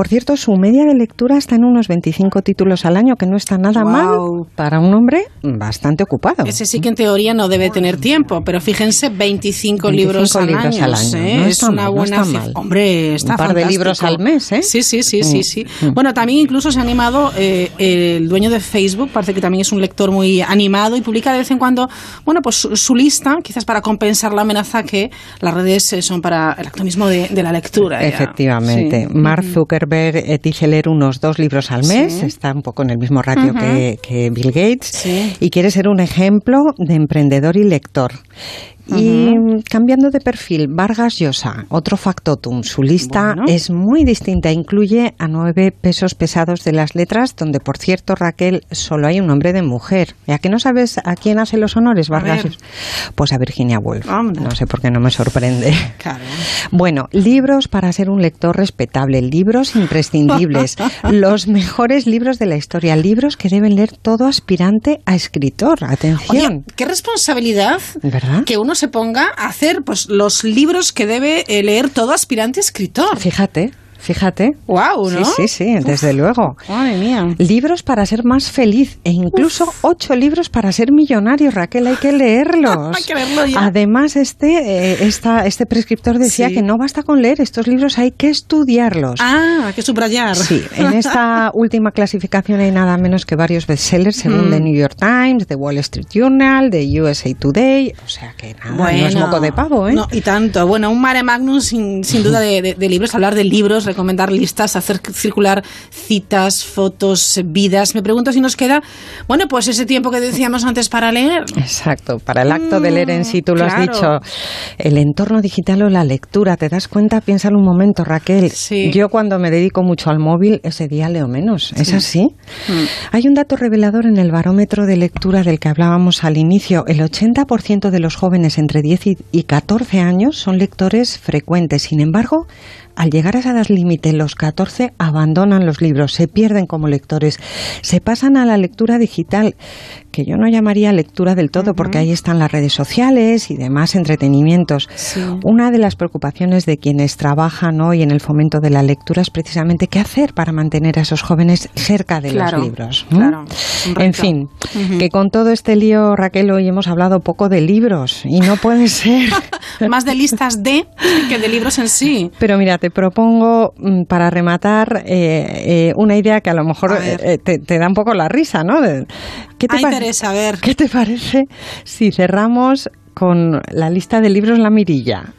Por cierto, su media de lectura está en unos 25 títulos al año, que no está nada mal para un hombre bastante ocupado. Ese sí que en teoría no debe tener tiempo, pero fíjense, 25, 25 libros, al, libros año, al año, ¿eh? no es una mal, no buena está mal. Hombre, está Un par de libros al mes, ¿eh? Sí, sí, sí, sí, Mm, sí. mm. Bueno, también incluso se ha animado eh, el dueño de Facebook, parece que también es un lector muy animado y publica de vez en cuando, bueno, pues su, su lista, quizás para compensar la amenaza que las redes son para el activismo de, de la lectura. ya. Efectivamente. Sí. Mark Zuckerberg eh, dice leer unos dos libros al mes, Sí. está un poco en el mismo ratio que Bill Gates, y quiere ser un ejemplo de emprendedor y lector. Y cambiando de perfil, Vargas Llosa, otro factotum. Su lista es muy distinta. Incluye a nueve pesos pesados de las letras, donde, por cierto, Raquel, solo hay un nombre de mujer. ¿Y a que no sabes a quién hace los honores, Vargas. Llosa? Pues a Virginia Woolf. No sé por qué no me sorprende. Bueno, libros para ser un lector respetable, libros imprescindibles, los mejores libros de la historia, libros que deben leer todo aspirante a escritor. Atención. Oye, qué responsabilidad ¿Verdad? que uno se ponga a hacer pues los libros que debe eh, leer todo aspirante escritor. Fíjate. Fíjate. Wow, ¿no? Sí, sí, sí, desde luego. Madre mía. Libros para ser más feliz e incluso ocho libros para ser millonario, Raquel, hay que leerlos. Hay que leerlo ya. Además, este, eh, esta, este prescriptor decía Sí. que no basta con leer estos libros, hay que estudiarlos. Ah, hay que subrayar. Sí, en esta última clasificación hay nada menos que varios bestsellers según Mm. The New York Times, The Wall Street Journal, The USA Today, o sea que nada, no es moco de pavo, ¿eh? No, y tanto. Bueno, un mare magnum sin, sin duda de, de- de libros, hablar de libros, recomendar listas, hacer circular citas, fotos, vidas. Me pregunto si nos queda, bueno, pues ese tiempo que decíamos antes para leer. Exacto, para el acto de leer en sí, tú lo has Mm, dicho, el entorno digital o la lectura, ¿te das cuenta? Piénsalo un momento, Raquel. Yo cuando me dedico mucho al móvil, ese día leo menos, ¿es Sí. así? Hay un dato revelador en el barómetro de lectura del que hablábamos al inicio. El 80% de los jóvenes entre 10 y- y 14 años son lectores frecuentes. Sin embargo, al llegar a esa edad límite, los 14 abandonan los libros, se pierden como lectores, se pasan a la lectura digital, que yo no llamaría lectura del todo, porque ahí están las redes sociales y demás entretenimientos. Una de las preocupaciones de quienes trabajan hoy en el fomento de la lectura es precisamente qué hacer para mantener a esos jóvenes cerca de Claro, los libros. En fin, que con todo este lío, Raquel, hoy hemos hablado poco de libros y no puede ser. Más de listas de que de libros en sí. Pero mira, te propongo mm, para rematar eh, eh, una idea que a lo mejor A eh, te, te da un poco la risa, ¿no? ¿Qué te, Ay, pa- Teresa, a ver. ¿Qué te parece si cerramos con la lista de libros La Mirilla?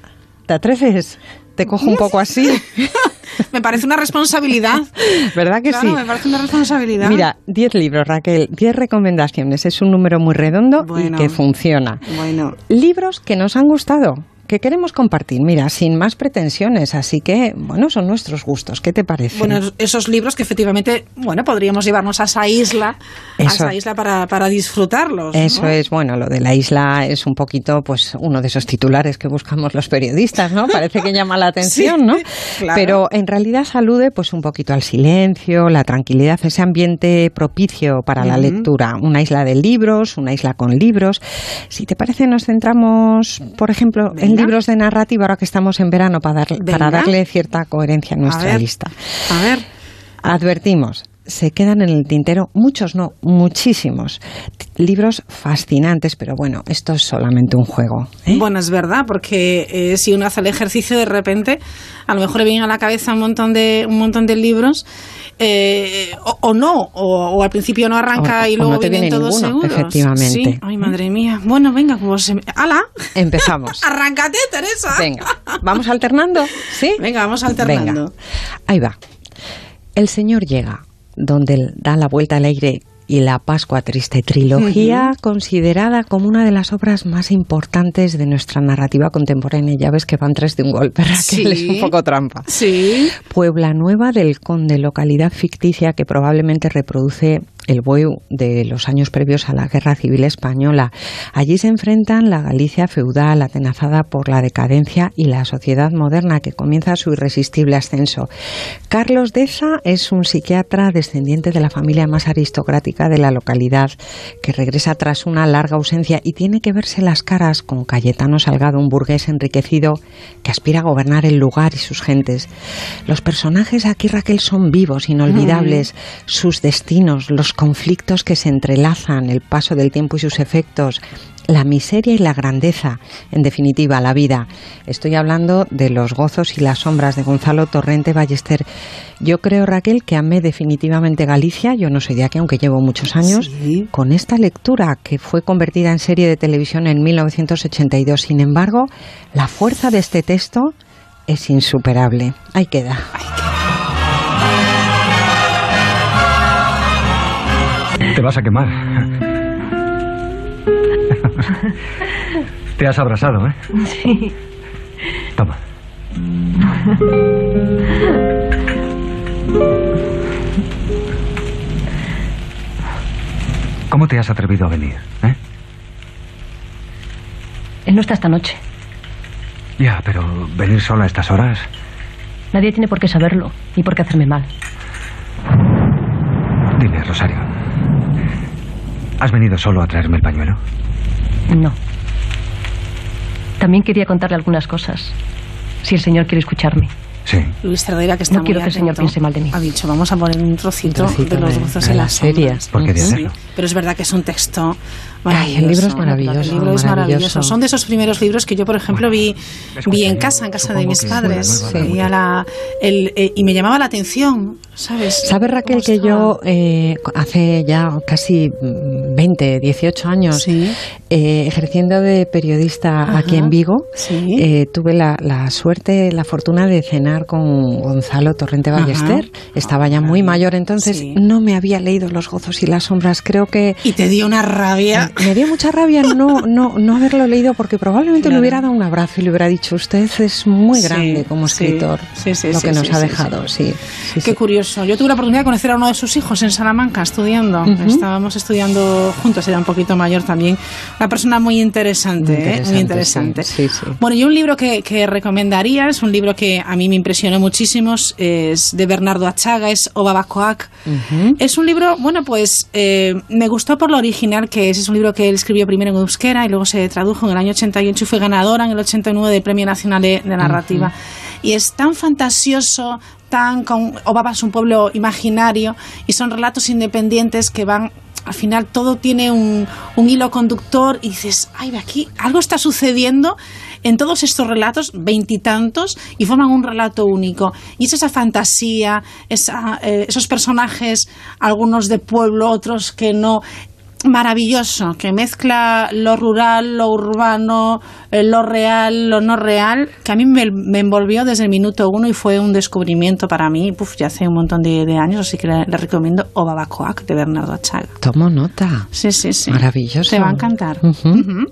¿Te atreves? Te cojo un poco así, Me parece una responsabilidad. ¿verdad que claro, sí? me parece una responsabilidad. Mira, 10 libros, Raquel, 10 recomendaciones. Es un número muy redondo Bueno. y que funciona. Bueno. Libros que nos han gustado, que queremos compartir, mira, sin más pretensiones. Así que, bueno, son nuestros gustos. ¿Qué te parece? Bueno, esos libros que efectivamente, bueno, podríamos llevarnos a esa isla, a esa isla para, para disfrutarlos. ¿no? Eso es, bueno, lo de la isla es un poquito, pues, uno de esos titulares que buscamos los periodistas, ¿no? Parece que llama la atención, Sí, ¿no? claro. Pero en realidad alude, pues, un poquito al silencio, la tranquilidad, ese ambiente propicio para la lectura. Una isla de libros, una isla con libros. Si te parece, nos centramos, por ejemplo, en Venga. Libros de narrativa, ahora que estamos en verano, para, dar- para darle cierta coherencia a nuestra ver. lista. A ver. Advertimos, se quedan en el tintero, muchos no, muchísimos. Libros fascinantes, pero bueno, esto es solamente un juego. ¿eh? Bueno, es verdad, porque eh, si uno hace el ejercicio de repente, a lo mejor le vienen a la cabeza un montón de, un montón de libros, eh, o, o no, o, o al principio no arranca O- y luego no te vienen viene todos ninguno, seguros. efectivamente. Sí. Ay, madre mía. Bueno, venga, pues... se me- ¡Hala! Empezamos. ¡Arráncate, Teresa! Venga, ¿vamos alternando? ¿Sí? Venga, vamos alternando. Venga. Ahí va. El Señor llega, donde da la vuelta al aire y la Pascua Triste, trilogía considerada como una de las obras más importantes de nuestra narrativa contemporánea. Ya ves que van tres de un golpe, Sí. es un poco trampa. Sí. Puebla Nueva del Conde, localidad ficticia que probablemente reproduce el Bueu de los años previos a la Guerra Civil Española. Allí se enfrentan la Galicia feudal, atenazada por la decadencia, y la sociedad moderna que comienza su irresistible ascenso. Carlos Deza es un psiquiatra descendiente de la familia más aristocrática de la localidad, que regresa tras una larga ausencia y tiene que verse las caras con Cayetano Salgado, un burgués enriquecido que aspira a gobernar el lugar y sus gentes. Los personajes aquí, Raquel, son vivos, inolvidables, sus destinos, los conflictos que se entrelazan, el paso del tiempo y sus efectos, la miseria y la grandeza, en definitiva, la vida. Estoy hablando de los gozos y las sombras de Gonzalo Torrente Ballester. Yo creo, Raquel, que amé definitivamente Galicia, yo no soy de aquí, aunque llevo muchos años, con esta lectura que fue convertida en serie de televisión en 1982. Sin embargo, la fuerza de este texto es insuperable. Ahí queda. Te vas a quemar. Te has abrasado, ¿eh? Sí. Toma. ¿Cómo te has atrevido a venir? ¿eh? Él no está esta noche. Ya, pero venir sola a estas horas. Nadie tiene por qué saberlo, ni por qué hacerme mal. Dime, Rosario. ¿Has venido solo a traerme el pañuelo? No. También quería contarle algunas cosas. Si el señor quiere escucharme. Sí. Luis Cerdeira, que está No quiero muy que el señor piense mal de mí. Ha dicho, vamos a poner un trocito, Un trocito de los de- gozos de en la las serie. Pero es verdad que es un texto Ay, el libro es maravilloso, El libro es maravilloso. maravilloso. Son de esos primeros libros que yo, por ejemplo, vi, vi en casa, en casa de mis padres. Veía la, el, eh, y me llamaba la atención, ¿sabes? ¿Sabe Raquel que yo eh, hace ya casi mm, 20, 18 años, eh, ejerciendo de periodista aquí en Vigo, eh, tuve la, la suerte, la fortuna de cenar con Gonzalo Torrente Ajá. Ballester. Estaba ya muy mayor entonces, no me había leído Los gozos y las sombras. Creo que... Y te dio una rabia. Me dio mucha rabia no, no, no haberlo leído porque probablemente le hubiera dado un abrazo y le hubiera dicho, usted es muy Sí, grande como sí, escritor, sí, sí, lo que nos ha dejado. Sí, Qué curioso. Yo tuve la oportunidad de conocer a uno de sus hijos en Salamanca estudiando. Ujú. Estábamos estudiando juntos, era un poquito mayor también. Una persona muy interesante, Muy ¿eh? muy interesante. Bueno, y un libro que, que recomendaría, es un libro que a mí me impresionó muchísimo, es de Bernardo Achaga, es Obabacoac. Es un libro, bueno, pues eh, me gustó por lo original que es. Es un libro que él escribió primero en euskera y luego se tradujo en el año 88 y fue ganadora en el 89 del Premio Nacional de, de Narrativa. Y es tan fantasioso, tan con Obaba es un pueblo imaginario y son relatos independientes que van al final todo tiene un, un hilo conductor y dices, ay, aquí algo está sucediendo en todos estos relatos, veintitantos, y forman un relato único. Y es esa fantasía, esa, eh, esos personajes, algunos de pueblo, otros que no, maravilloso, que mezcla lo rural, lo urbano, eh, lo real, lo no real, que a mí me, me envolvió desde el minuto uno y fue un descubrimiento para mí, puf, ya hace un montón de, de años, así que le, le recomiendo Obabacoac de Bernardo Achaga. Tomo nota. Sí, sí, sí. Maravilloso. Te va a encantar. Ujú.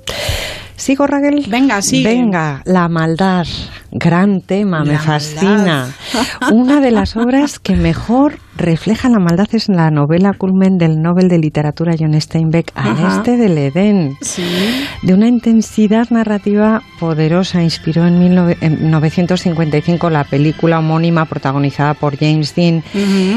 ¿Sigo, Raquel? Venga, sí. Venga, la maldad. Gran tema, me fascina. Una de las obras que mejor refleja la maldad es la novela culmen del Nobel de Literatura John Steinbeck, Al Ajá. este del Edén. De una intensidad narrativa poderosa, inspiró en 1955 la película homónima protagonizada por James Dean.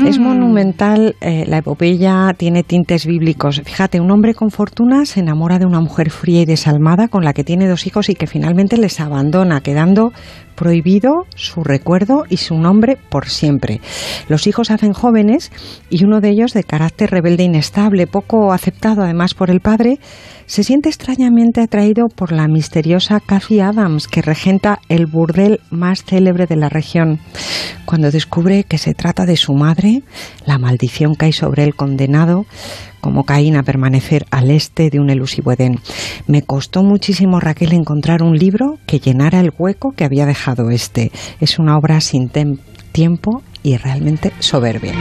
Es monumental, eh, la epopeya tiene tintes bíblicos. Fíjate, un hombre con fortuna se enamora de una mujer fría y desalmada con la que tiene dos hijos y que finalmente les abandona, quedando prohibido su recuerdo y su nombre por siempre. Los hijos hacen jóvenes y uno de ellos, de carácter rebelde e inestable, poco aceptado además por el padre, se siente extrañamente atraído por la misteriosa Cathy Adams, que regenta el burdel más célebre de la región. Cuando descubre que se trata de su madre, la maldición cae sobre el condenado como Caín a permanecer al este de un elusivo Edén. Me costó muchísimo, Raquel, encontrar un libro que llenara el hueco que había dejado este. Es una obra sin tiempo y realmente soberbia.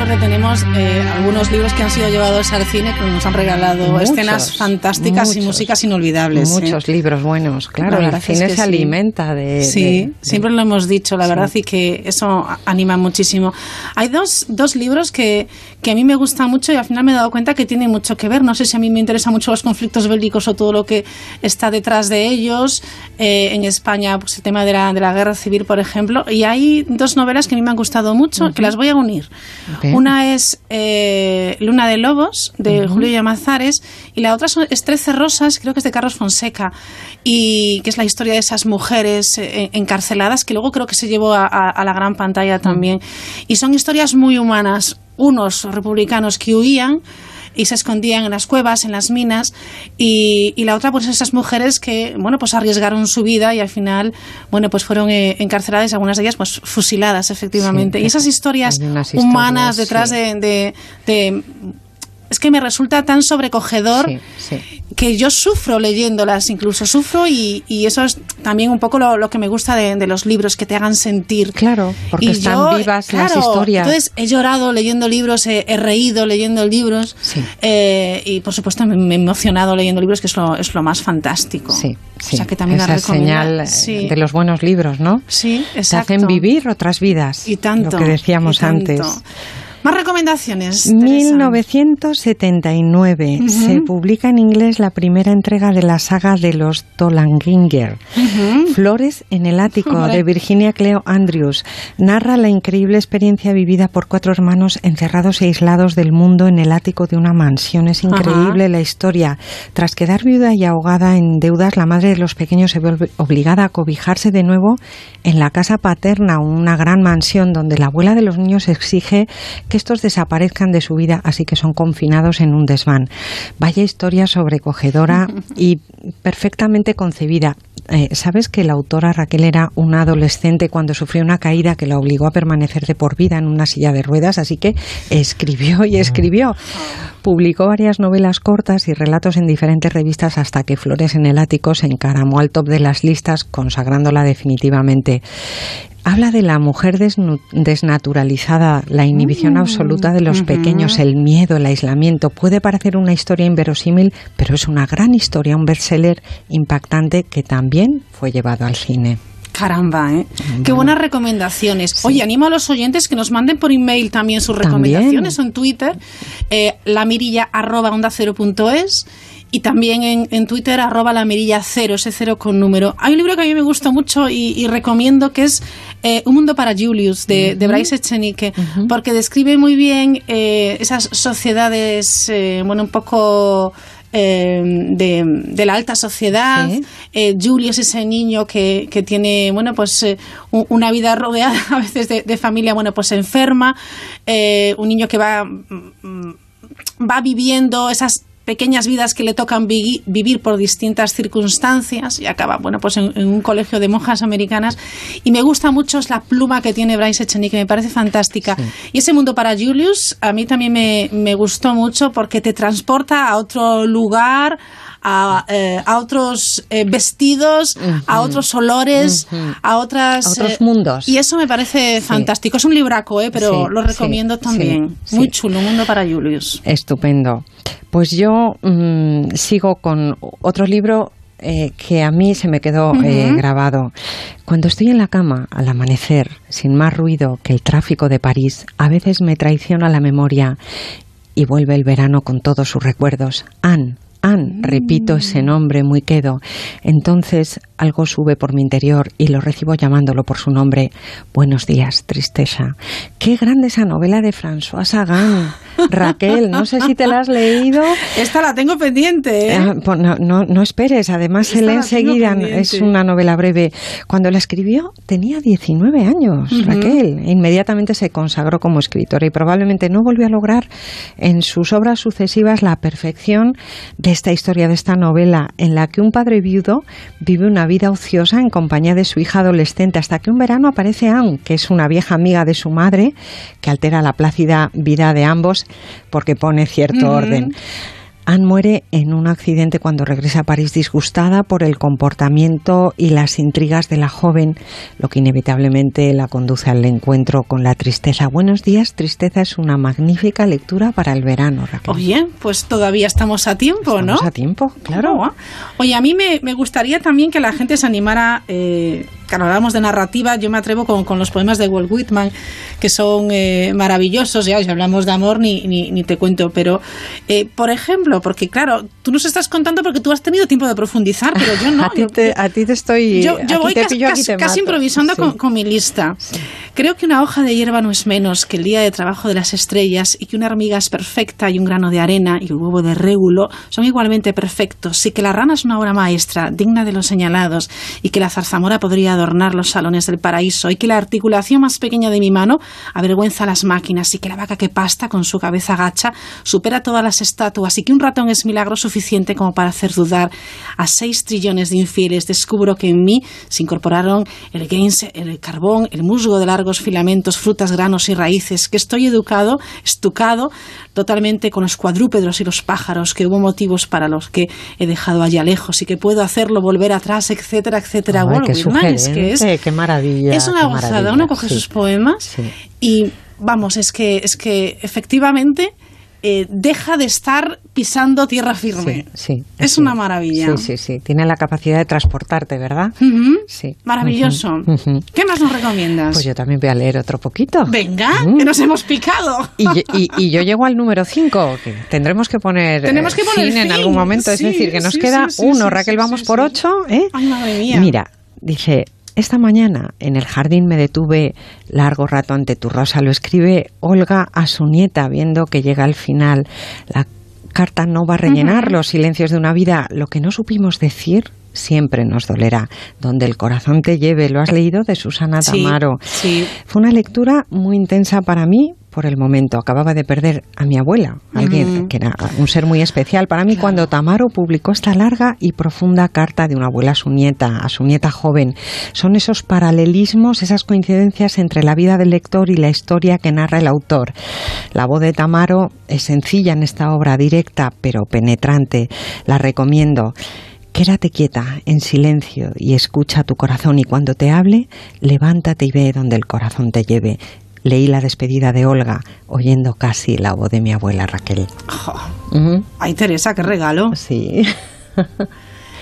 Qué suerte tenemos eh, algunos libros que han sido llevados al cine que nos han regalado Muchos, escenas fantásticas y muchos. músicas inolvidables. ¿eh? Muchos libros buenos, claro. La El verdad es cine que se sí. alimenta de. Sí, de- de- siempre lo hemos dicho, la Sí. verdad, y que eso anima muchísimo. Hay dos, dos libros que, que a mí me gustan mucho y al final me he dado cuenta que tienen mucho que ver. No sé si a mí me interesan mucho los conflictos bélicos o todo lo que está detrás de ellos. Eh, en España, pues el tema de la, de la guerra civil, por ejemplo. Y hay dos novelas que a mí me han gustado mucho, que las voy a unir. Una es eh, Luna de Lobos, de Julio Llamazares, y la otra son, es Trece Rosas, creo que es de Carlos Fonseca, y que es la historia de esas mujeres eh, encarceladas, que luego creo que se llevó a, a- a la gran pantalla también. Y son historias muy humanas. Unos republicanos que huían y se escondían en las cuevas, en las minas, y, y la otra, pues esas mujeres que, bueno, pues arriesgaron su vida y al final, bueno, pues fueron eh, encarceladas, algunas de ellas, pues fusiladas, efectivamente. Sí, y esas historias humanas detrás sí. de, de- de- Es que me resulta tan sobrecogedor Sí, sí. que yo sufro leyéndolas, incluso sufro, y, y eso es también un poco lo, lo que me gusta de, de los libros, que te hagan sentir. Claro, porque Y están yo, vivas las historias. Entonces he llorado leyendo libros, he, he reído leyendo libros eh, y por supuesto me, he emocionado leyendo libros, que es lo, es lo más fantástico. Sí, O sea que también Esa señal eh, Sí. de los buenos libros, ¿no? Sí, Te exacto. hacen vivir otras vidas. Y tanto. Lo que decíamos y tanto. antes. Más recomendaciones. Teresa. 1979 Ujú. se publica en inglés la primera entrega de la saga de los Tolanginger. Flores en el ático de Virginia Cleo Andrews narra la increíble experiencia vivida por cuatro hermanos encerrados e aislados del mundo en el ático de una mansión. Es increíble la historia. Tras quedar viuda y ahogada en deudas, la madre de los pequeños se ve ob- obligada a cobijarse de nuevo en la casa paterna, una gran mansión donde la abuela de los niños exige que estos desaparezcan de su vida, así que son confinados en un desván. Vaya historia sobrecogedora y perfectamente concebida. Eh, ¿Sabes que la autora Raquel era una adolescente cuando sufrió una caída que la obligó a permanecer de por vida en una silla de ruedas? Así que escribió y escribió. Publicó varias novelas cortas y relatos en diferentes revistas hasta que Flores en el Ático se encaramó al top de las listas, consagrándola definitivamente. Habla de la mujer desnaturalizada, la inhibición absoluta de los pequeños, el miedo, el aislamiento. Puede parecer una historia inverosímil, pero es una gran historia, un bestseller impactante que también fue llevado al cine. Caramba, ¿eh? Qué buenas recomendaciones. Oye, animo a los oyentes que nos manden por email también sus También. recomendaciones o en Twitter, eh, la mirilla arroba onda cero punto es y también en, en Twitter arroba la mirilla cero, ese cero con número. Hay un libro que a mí me gusta mucho y, y recomiendo que es eh, Un mundo para Julius de, de Bryce Echenique, porque describe muy bien eh, esas sociedades, eh, bueno, un poco eh, de, de la alta sociedad. Eh, Julio es ese niño que, que tiene, bueno, pues eh, una vida rodeada a veces de, de familia, bueno, pues enferma. Un niño que va, mm, va viviendo esas pequeñas vidas que le tocan vi- vivir por distintas circunstancias y acaba, bueno, pues en, en un colegio de monjas americanas. Y me gusta mucho es la pluma que tiene Bryce Echenique, me parece fantástica. Y ese mundo para Julius a mí también me, me gustó mucho porque te transporta a otro lugar, a, eh, a otros eh, vestidos, a otros olores, a otras... A otros eh, mundos. Y eso me parece fantástico. Es un libraco, ¿eh? pero Sí, lo recomiendo sí, también. Muy chulo, un mundo para Julius. Estupendo. Pues yo mm, sigo con otro libro eh, que a mí se me quedó eh, grabado. Cuando estoy en la cama al amanecer, sin más ruido que el tráfico de París, a veces me traiciona la memoria y vuelve el verano con todos sus recuerdos. Anne. Anne, repito ese nombre muy quedo. Entonces algo sube por mi interior y lo recibo llamándolo por su nombre. Buenos días, tristeza. Qué grande esa novela de François Sagan. Raquel, no sé si te la has leído. Esta la tengo pendiente. ¿eh? Ah, pues no, no, no esperes, además se lee enseguida, es una novela breve. Cuando la escribió tenía 19 años. Raquel. Inmediatamente se consagró como escritora y probablemente no volvió a lograr en sus obras sucesivas la perfección de esta historia, de esta novela, en la que un padre viudo vive una vida ociosa en compañía de su hija adolescente, hasta que un verano aparece Anne, que es una vieja amiga de su madre, que altera la plácida vida de ambos porque pone cierto orden. Anne muere en un accidente cuando regresa a París disgustada por el comportamiento y las intrigas de la joven, lo que inevitablemente la conduce al encuentro con la tristeza. Buenos días, Tristeza es una magnífica lectura para el verano, Raquel. Oye, pues todavía estamos a tiempo, ¿no? Estamos a tiempo, claro. Oye, a mí me, me gustaría también que la gente se animara, eh, claro, hablamos de narrativa, yo me atrevo con, con los poemas de Walt Whitman, que son eh, maravillosos, ya, si hablamos de amor ni, ni, ni te cuento, pero, eh, por ejemplo, porque claro, tú nos estás contando porque tú has tenido tiempo de profundizar, pero yo no. a, ti te, a ti te estoy. Yo, voy te casi, pillo, improvisando Sí. con, con mi lista. Creo que una hoja de hierba no es menos que el día de trabajo de las estrellas y que una hormiga es perfecta y un grano de arena y un huevo de régulo son igualmente perfectos y que la rana es una obra maestra digna de los señalados y que la zarzamora podría adornar los salones del paraíso y que la articulación más pequeña de mi mano avergüenza a las máquinas y que la vaca que pasta con su cabeza gacha supera todas las estatuas y que un ratón es milagro suficiente como para hacer dudar a seis trillones de infieles descubro que en mí se incorporaron el gains, el carbón, el musgo de largos filamentos, frutas, granos y raíces, que estoy educado, estucado totalmente con los cuadrúpedos y los pájaros, que hubo motivos para los que he dejado allá lejos y que puedo hacerlo volver atrás, etcétera, etcétera. Ay, qué es que es, qué maravilla. es una gozada. Uno coge sí. sus poemas y vamos, es que, es que efectivamente eh, deja de estar pisando tierra firme. Sí, sí. Es una maravilla. Sí, sí, sí. Tiene la capacidad de transportarte, ¿verdad? Sí. Maravilloso. ¿Qué más nos recomiendas? Pues yo también voy a leer otro poquito. Venga, que nos hemos picado. Y, yo- y- y yo llego al número 5, que tendremos que poner, Tenemos que eh, poner fin en algún momento. Sí, es decir, que nos sí, queda uno. Raquel, vamos por ocho. ¿eh? Ay, madre mía. Mira, dice, esta mañana en el jardín me detuve largo rato ante tu rosa. Lo escribe Olga a su nieta, viendo que llega al final. La carta no va a rellenar los silencios de una vida. Lo que no supimos decir siempre nos dolerá. Donde el corazón te lleve. Lo has leído de Susana Sí, Tamaro. sí. Fue una lectura muy intensa para mí por el momento. Acababa de perder a mi abuela, alguien Mm. que era un ser muy especial para mí cuando Tamaro publicó esta larga y profunda carta de una abuela a su nieta, a su nieta joven. Son esos paralelismos, esas coincidencias entre la vida del lector y la historia que narra el autor. La voz de Tamaro es sencilla en esta obra, directa pero penetrante. La recomiendo. Quédate quieta, en silencio, y escucha tu corazón, y cuando te hable, levántate y ve donde el corazón te lleve. Leí la despedida de Olga, oyendo casi la voz de mi abuela Raquel. Ay, Teresa, qué regalo. Sí.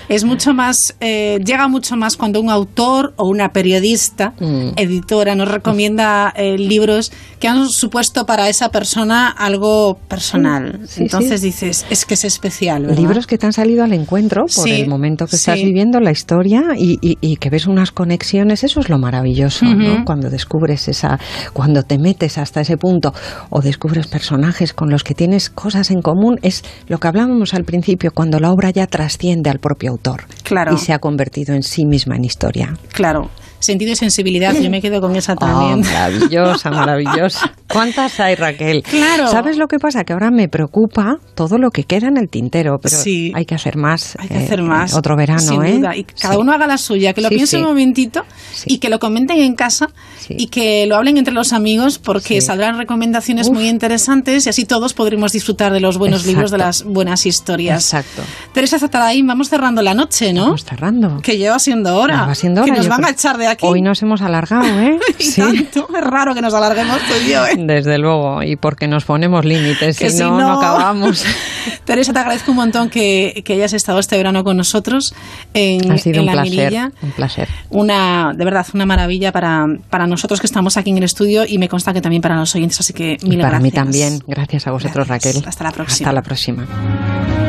Es mucho más, eh, llega mucho más cuando un autor o una periodista, Mm. editora, nos recomienda eh, libros que han supuesto para esa persona algo personal. Sí, Entonces sí. dices, es que es especial. ¿verdad? Libros que te han salido al encuentro por Sí, el momento que estás viviendo, la historia, y, y- y que ves unas conexiones, eso es lo maravilloso. Cuando descubres esa, cuando te metes hasta ese punto, o descubres personajes con los que tienes cosas en común, es lo que hablábamos al principio, cuando la obra ya trasciende al propio autor. Claro. Y se ha convertido en sí misma en historia. Claro, sentido y sensibilidad, yo me quedo con esa Oh, también. maravillosa, maravillosa. ¿Cuántas hay, Raquel? Claro. ¿Sabes lo que pasa? Que ahora me preocupa todo lo que queda en el tintero, pero Sí. hay que hacer más. Hay que eh, hacer más. Otro verano, sin ¿eh? duda. Y cada Sí. uno haga la suya, que lo Sí, piense un momentito y que lo comenten en casa y que lo hablen entre los amigos porque saldrán recomendaciones Uf. muy interesantes y así todos podremos disfrutar de los buenos Exacto. libros, de las buenas historias. Exacto. Teresa Zatarain, vamos cerrando la noche, ¿no? Vamos cerrando. Que lleva siendo hora. Va siendo que hora, nos yo van a creo. echar de aquí. Hoy nos hemos alargado, ¿eh? Y tanto. Es raro que nos alarguemos tú y yo, ¿eh? Desde luego, y porque nos ponemos límites, Que si si no, no no- acabamos. Teresa, te agradezco un montón que, que hayas estado este verano con nosotros en, ha sido en un La placer, Mirilla. un placer. Una, de verdad, una maravilla para, para nosotros que estamos aquí en el estudio y me consta que también para los oyentes, así que Y mil para mí también. Gracias a vosotros, Raquel. Hasta la próxima. Hasta la próxima.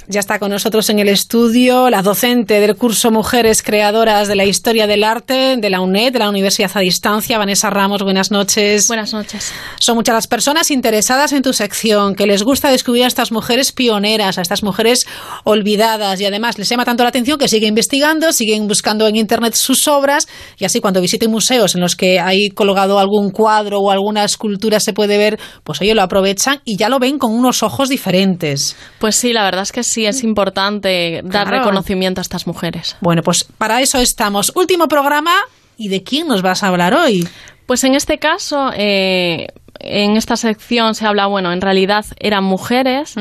Ya está con nosotros en el estudio la docente del curso Mujeres Creadoras de la Historia del Arte de la UNED, de la Universidad a Distancia, Vanessa Ramos. Buenas noches. Buenas noches. Son muchas las personas interesadas en tu sección, que les gusta descubrir a estas mujeres pioneras, a estas mujeres olvidadas y además les llama tanto la atención que siguen investigando, siguen buscando en Internet sus obras y así cuando visiten museos en los que hay colgado algún cuadro o alguna escultura se puede ver, pues ellos lo aprovechan y ya lo ven con unos ojos diferentes. Pues sí, la verdad es que sí, es importante dar Claro. reconocimiento a estas mujeres. Bueno, pues para eso estamos. Último programa. ¿Y de quién nos vas a hablar hoy? Pues en este caso, eh, en esta sección se habla, bueno, en realidad eran mujeres,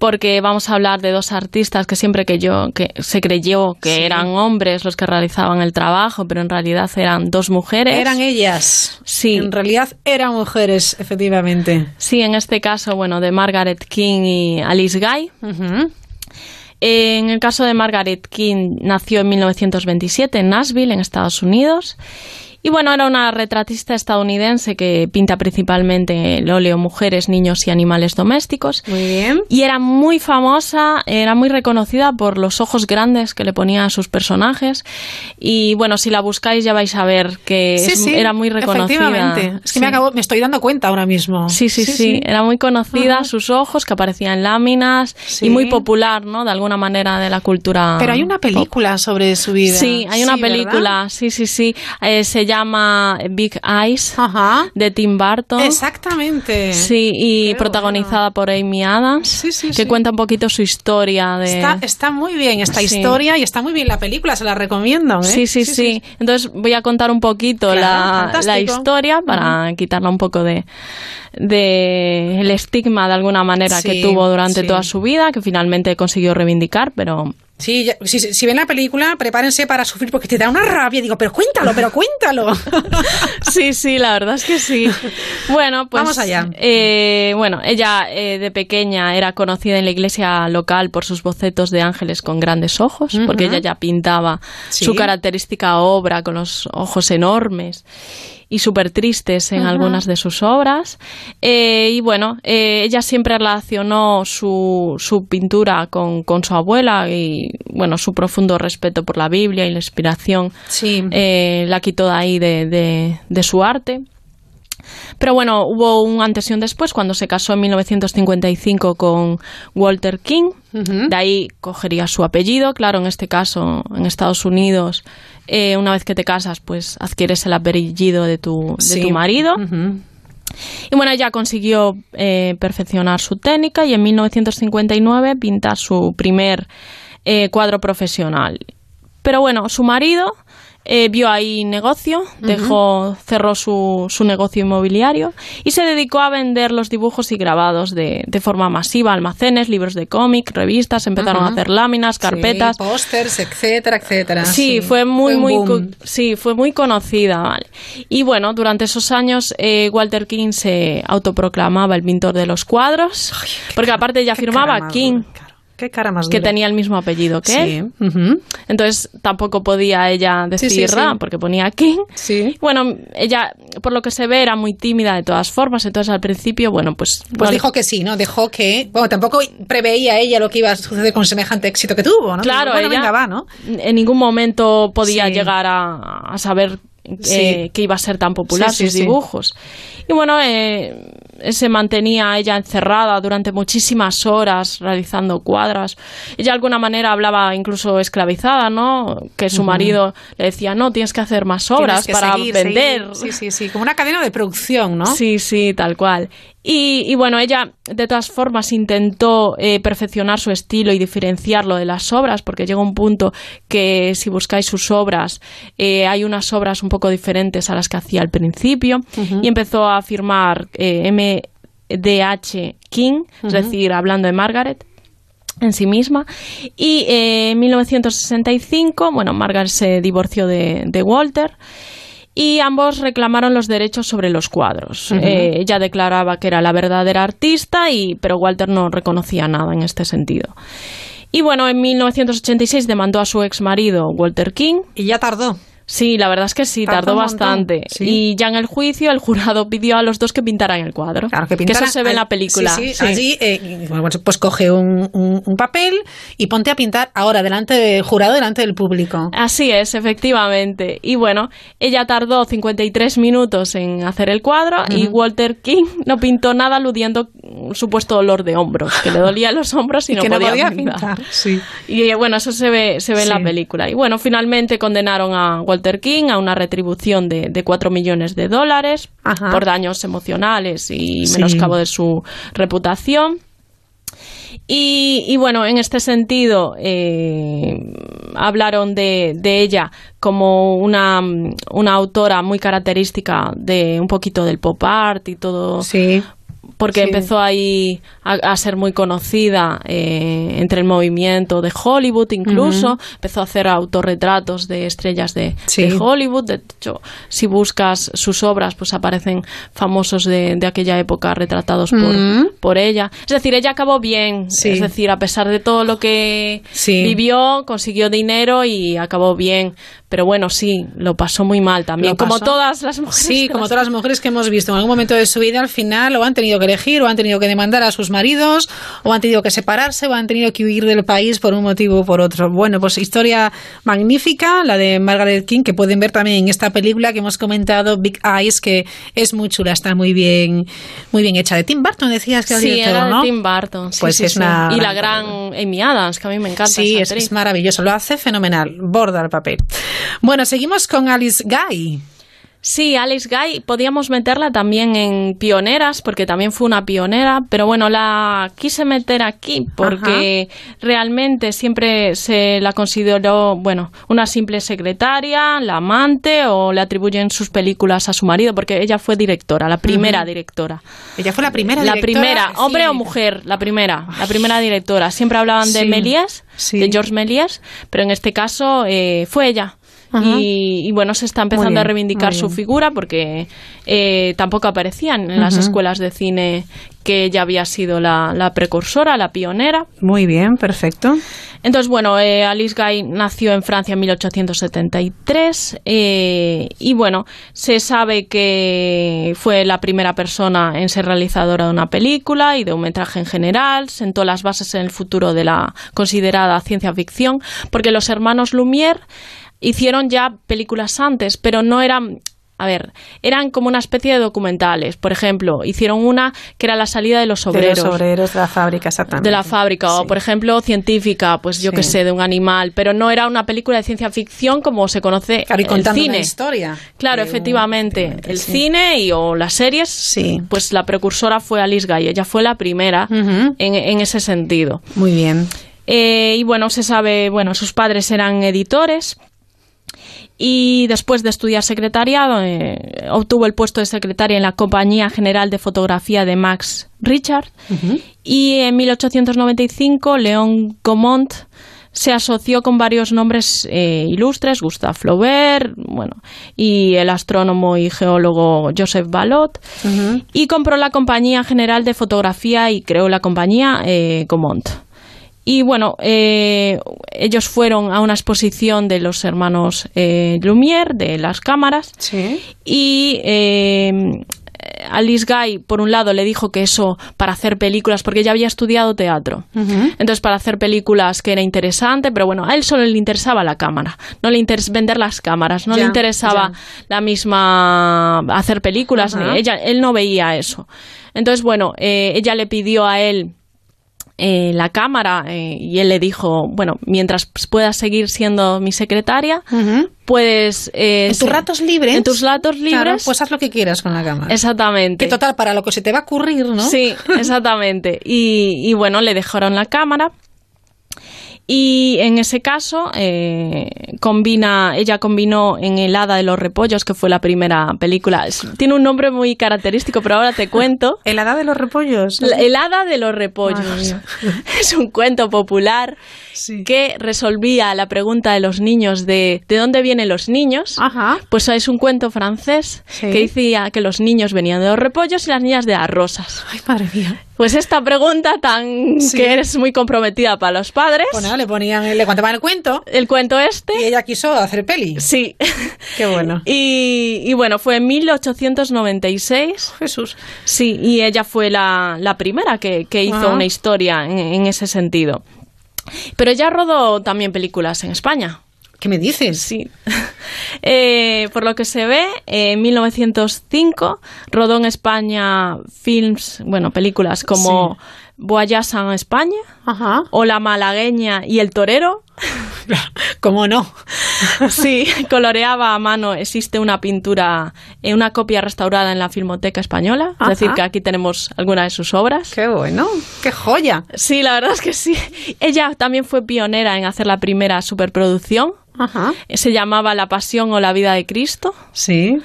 porque vamos a hablar de dos artistas que siempre que yo, que se creyó que Sí. eran hombres los que realizaban el trabajo, pero en realidad eran dos mujeres. Eran ellas. Sí. En realidad eran mujeres, efectivamente. Sí, en este caso, bueno, de Margaret King y Alice Guy. En el caso de Margaret King, nació en 1927 en Nashville, en Estados Unidos. Y bueno, era una retratista estadounidense que pinta principalmente el óleo mujeres, niños y animales domésticos. Muy bien. Y era muy famosa, era muy reconocida por los ojos grandes que le ponía a sus personajes. Y bueno, si la buscáis ya vais a ver que Sí, es- sí, era muy reconocida. Efectivamente. Es que Sí. me, acabo, me estoy dando cuenta ahora mismo. Sí, sí, sí, Era muy conocida, sus ojos, que aparecían en láminas Sí. y muy popular, ¿no? De alguna manera de la cultura. Pero hay una película sobre su vida. Sí, hay una película, sí, sí, sí. Eh, se llama Big Eyes de Tim Burton. Exactamente. Sí, y protagonizada por Amy Adams, que sí. cuenta un poquito su historia de. Está, está muy bien esta Sí. historia y está muy bien la película, se la recomiendo. ¿eh? Sí, sí, sí, Entonces voy a contar un poquito Claro, la, historia para quitarla un poco de, de el estigma de alguna manera que Sí, tuvo durante sí. toda su vida, que finalmente consiguió reivindicar, pero Sí, ya- si, si ven la película, prepárense para sufrir porque te da una rabia. Digo, pero cuéntalo, pero cuéntalo. sí, sí, la verdad es que sí. Bueno, pues Vamos allá. eh, bueno, ella eh, de pequeña era conocida en la iglesia local por sus bocetos de ángeles con grandes ojos, porque ella ya pintaba Sí. su característica obra con los ojos enormes y súper tristes en algunas de sus obras. Eh, y bueno, eh, ella siempre relacionó su, su pintura con, con su abuela y bueno, su profundo respeto por la Biblia y la inspiración eh, la quitó de ahí de, de- de su arte. Pero bueno, hubo un antes y un después cuando se casó en 1955 con Walter King. De ahí cogería su apellido. Claro, en este caso, en Estados Unidos, eh, una vez que te casas, pues adquieres el apellido de tu, de Sí. tu marido. Y bueno, ella consiguió eh, perfeccionar su técnica y en 1959 pintar su primer eh, cuadro profesional. Pero bueno, su marido eh, vio ahí negocio, dejó, cerró su, su negocio inmobiliario y se dedicó a vender los dibujos y grabados de, de forma masiva, almacenes, libros de cómic, revistas, empezaron a hacer láminas, carpetas. Sí, pósters, etcétera, etcétera. Sí, fue muy, muy, sí, fue muy conocida, vale. Y bueno, durante esos años eh, Walter King se autoproclamaba el pintor de los cuadros, porque aparte ella firmaba cara King, Qué cara más que dura. tenía el mismo apellido que Sí. él. Entonces tampoco podía ella decir Sí, sí, sí. "Ra", porque ponía King. Bueno, ella, por lo que se ve, era muy tímida de todas formas, entonces al principio, bueno, pues... Pues no- dijo que sí, ¿no? Dejó que. Bueno, tampoco preveía ella lo que iba a suceder con semejante éxito que tuvo, ¿no? Claro, bueno, ella venga, va, ¿no? en ningún momento podía Sí. llegar a, a saber eh, que iba a ser tan popular Sí, sus dibujos. Y bueno, eh, se mantenía ella encerrada durante muchísimas horas realizando cuadras. Ella de alguna manera hablaba incluso esclavizada, ¿no? Que su marido le decía, no, tienes que hacer más obras para seguir, vender. seguir. Sí, sí, sí. Como una cadena de producción, ¿no? Sí, sí, tal cual. Y, y bueno, ella de todas formas intentó eh, perfeccionar su estilo y diferenciarlo de las obras, porque llega un punto que si buscáis sus obras, eh, hay unas obras un poco diferentes a las que hacía al principio, y empezó a firmar eh, MDH King, es decir, hablando de Margaret en sí misma. Y eh, en 1965, bueno, Margaret se divorció de, de Walter y ambos reclamaron los derechos sobre los cuadros. Eh, ella declaraba que era la verdadera artista, y, pero Walter no reconocía nada en este sentido. Y bueno, en 1986 demandó a su ex marido, Walter King. Y ya tardó. Sí, la verdad es que sí, Tardó bastante. sí. Y ya en el juicio el jurado pidió a los dos que pintaran el cuadro. Claro, que, eso pintara se ve en la película. Sí, sí, sí. allí, eh, bueno, pues coge un, un- un papel y ponte a pintar ahora delante del jurado, delante del público. Así es, efectivamente. Y bueno, ella tardó 53 minutos en hacer el cuadro y Ujú. Walter King no pintó nada aludiendo un supuesto dolor de hombros, que le dolían los hombros y, Y no, que no podía, podía pintar. pintar, sí. Y eh, bueno, eso se ve, se ve en la película. Y bueno, finalmente condenaron a Walter King a una retribución de, de 4 millones de dólares Ajá. por daños emocionales y Sí. menoscabo de su reputación. Y, y bueno, en este sentido, eh, hablaron de, de ella como una, una autora muy característica de un poquito del pop art y todo. Sí. Porque Sí. empezó ahí a, a ser muy conocida eh, entre el movimiento de Hollywood incluso. Empezó a hacer autorretratos de estrellas de, Sí. de Hollywood. De hecho, si buscas sus obras, pues aparecen famosos de, de aquella época retratados por, por ella. Es decir, ella acabó bien. Sí. Es decir, a pesar de todo lo que vivió, consiguió dinero y acabó bien. Pero bueno, sí, lo pasó muy mal también. Como todas las mujeres. Sí, como las- todas las mujeres que hemos visto en algún momento de su vida, al final o han tenido que elegir, o han tenido que demandar a sus maridos, o han tenido que separarse, o han tenido que huir del país por un motivo o por otro. Bueno, pues historia magnífica, la de Margaret King, que pueden ver también en esta película que hemos comentado, Big Eyes, que es muy chula, está muy bien, muy bien hecha. De Tim Burton decías que era el Sí, director, era de ¿no? Tim Burton. sí, Pues sí, es sí. una Y la gran Amy Adams, que a mí me encanta. Sí, esa es, es maravilloso, lo hace fenomenal, borda el papel. Bueno, seguimos con Alice Guy. Sí, Alice Guy, podíamos meterla también en pioneras, porque también fue una pionera, pero bueno, la quise meter aquí porque realmente siempre se la consideró, bueno, una simple secretaria, la amante, o le atribuyen sus películas a su marido, porque ella fue directora, la primera directora. Ella fue la primera La directora, primera, sí. hombre o mujer, la primera, la primera directora. Siempre hablaban de Sí, Méliès, de George Méliès, pero en este caso eh, fue ella. Y, y bueno, se está empezando a reivindicar su figura porque eh, tampoco aparecían en las escuelas de cine que ella había sido la, la precursora, la pionera. Muy bien, perfecto. Entonces, bueno, eh, Alice Guy nació en Francia en 1873 eh, y bueno, se sabe que fue la primera persona en ser realizadora de una película y de un metraje en general, sentó las bases en el futuro de la considerada ciencia ficción, porque los hermanos Lumière hicieron ya películas antes, pero no eran a ver, eran como una especie de documentales. Por ejemplo, hicieron una que era la salida de los obreros De los obreros de la fábrica, exactamente. de la fábrica o por ejemplo científica pues yo Sí. que sé de un animal pero no era una película de ciencia ficción como se conoce Claro, y el contando cine una historia. claro un- efectivamente el sí. cine y o las series pues la precursora fue Alice Guy ella fue la primera en, en ese sentido Muy bien. Eh, y bueno se sabe bueno sus padres eran editores y después de estudiar secretariado eh, obtuvo el puesto de secretaria en la Compañía General de Fotografía de Max Richard. Y en 1895 León Gaumont se asoció con varios nombres eh, ilustres, Gustave Flaubert, bueno, y el astrónomo y geólogo Joseph Balot, y compró la Compañía General de Fotografía y creó la compañía eh, Gaumont. Y bueno, eh, ellos fueron a una exposición de los hermanos eh, Lumière, de las cámaras, y eh, Alice Guy, por un lado, le dijo que eso para hacer películas, porque ella había estudiado teatro. Entonces, para hacer películas que era interesante, pero bueno, a él solo le interesaba la cámara, no le interesa vender las cámaras, no Ya, le interesaba la misma hacer películas, ni ella, él no veía eso. Entonces, bueno, eh, ella le pidió a él eh, la cámara eh, y él le dijo, bueno, mientras puedas seguir siendo mi secretaria, puedes... eh, En tus ratos libres. En tus ratos libres. Claro, pues haz lo que quieras con la cámara. Exactamente. Que total, para lo que se te va a ocurrir, ¿no? Sí, exactamente. Y, y bueno, le dejaron la cámara. Y en ese caso, eh, combina, ella combinó en El Hada de los Repollos, que fue la primera película. Tiene un nombre muy característico, pero ahora te cuento. ¿El Hada de los Repollos? La- El Hada de los Repollos. Es un cuento popular que resolvía la pregunta de los niños de ¿de dónde vienen los niños? Pues es un cuento francés que decía que los niños venían de los repollos y las niñas de las rosas. Ay, madre mía. Pues esta pregunta tan Sí. que eres muy comprometida para los padres. Bueno, le ponían, le contaban el cuento. El cuento este. Y ella quiso hacer peli. Sí. Qué bueno. Y, y bueno, fue en 1896. Jesús. Sí, y ella fue la, la primera que, que hizo Ah. una historia en, en ese sentido. Pero ella rodó también películas en España. ¿Qué me dices? Sí. Eh, por lo que se ve, en 1905 rodó en España films, bueno, películas como Voyage en España Ajá. o La Malagueña y El Torero. ¿Cómo no? Sí, coloreaba a mano. Existe una pintura, eh, una copia restaurada en la Filmoteca Española. Ajá. Es decir, que aquí tenemos alguna de sus obras. Qué bueno, qué joya. Sí, la verdad es que sí. Ella también fue pionera en hacer la primera superproducción. Ajá. Se llamaba La Pasión o la Vida de Cristo. Sí.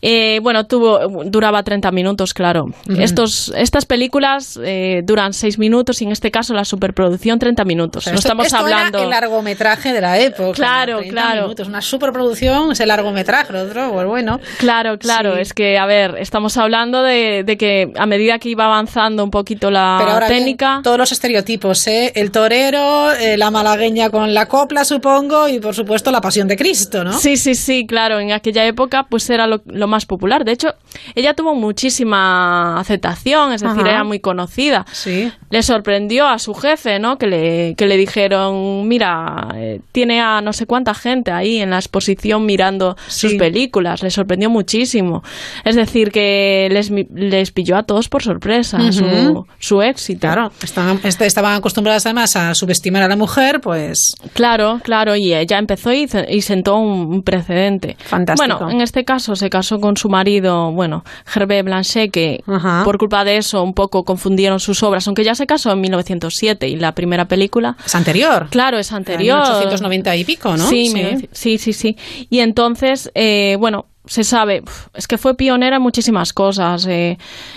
Eh, bueno, tuvo, duraba 30 minutos, claro. Estos, estas películas eh, duran 6 minutos y en este caso la superproducción 30 minutos. O sea, no esto- estamos esto hablando. Era el largometraje de la época. Claro, 30 claro. minutos, Una superproducción es el largometraje, lo otro, pues bueno. Claro, claro, Sí. es que, a ver, estamos hablando de, de que a medida que iba avanzando un poquito la Pero ahora bien, técnica. todos los estereotipos, ¿eh? El torero, eh, la malagueña con la copla, supongo, y por supuesto la pasión de Cristo, ¿no? Sí, sí, sí, claro, en aquella época pues era lo, lo más popular. De hecho, ella tuvo muchísima aceptación, es decir, Ajá. era muy conocida. Sí. Le sorprendió a su jefe, ¿no? Que le, que le dijeron, mira, eh, tiene a no sé cuánta gente ahí en la exposición mirando sus películas. Le sorprendió muchísimo. Es decir, que les, les pilló a todos por sorpresa su, su éxito. Claro, estaban, est- estaban acostumbradas además a subestimar a la mujer, pues Claro, claro, y ella empezó y sentó un, un precedente. Fantástico. Bueno, en este caso se casó con su marido, bueno, Hervé Blanchet, que Ajá. por culpa de eso un poco confundieron sus obras, aunque ya se casó en 1907 y la primera película... es anterior. Claro, es anterior. 1890 y pico, ¿no? Sí, Sí. mil- sí, sí, sí. Y entonces, eh, bueno, se sabe, es que fue pionera en muchísimas cosas. eh.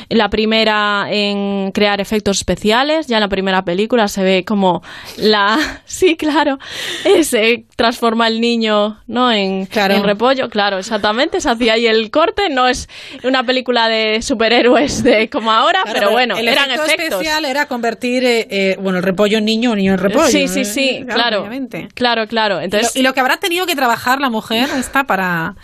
la primera en crear efectos especiales, ya en la primera película se ve como la... Sí, claro, eh, se transforma el niño ¿no? en, Claro. en repollo, claro, exactamente, se hacía ahí el corte, no es una película de superhéroes de como ahora, Claro, pero bueno, el eran efecto efectos. especial era convertir, eh, eh, bueno, el repollo en niño o niño en repollo. Sí, sí, ¿eh? sí, claro, claro, claro. Entonces, y, lo, y lo que habrá tenido que trabajar la mujer está para...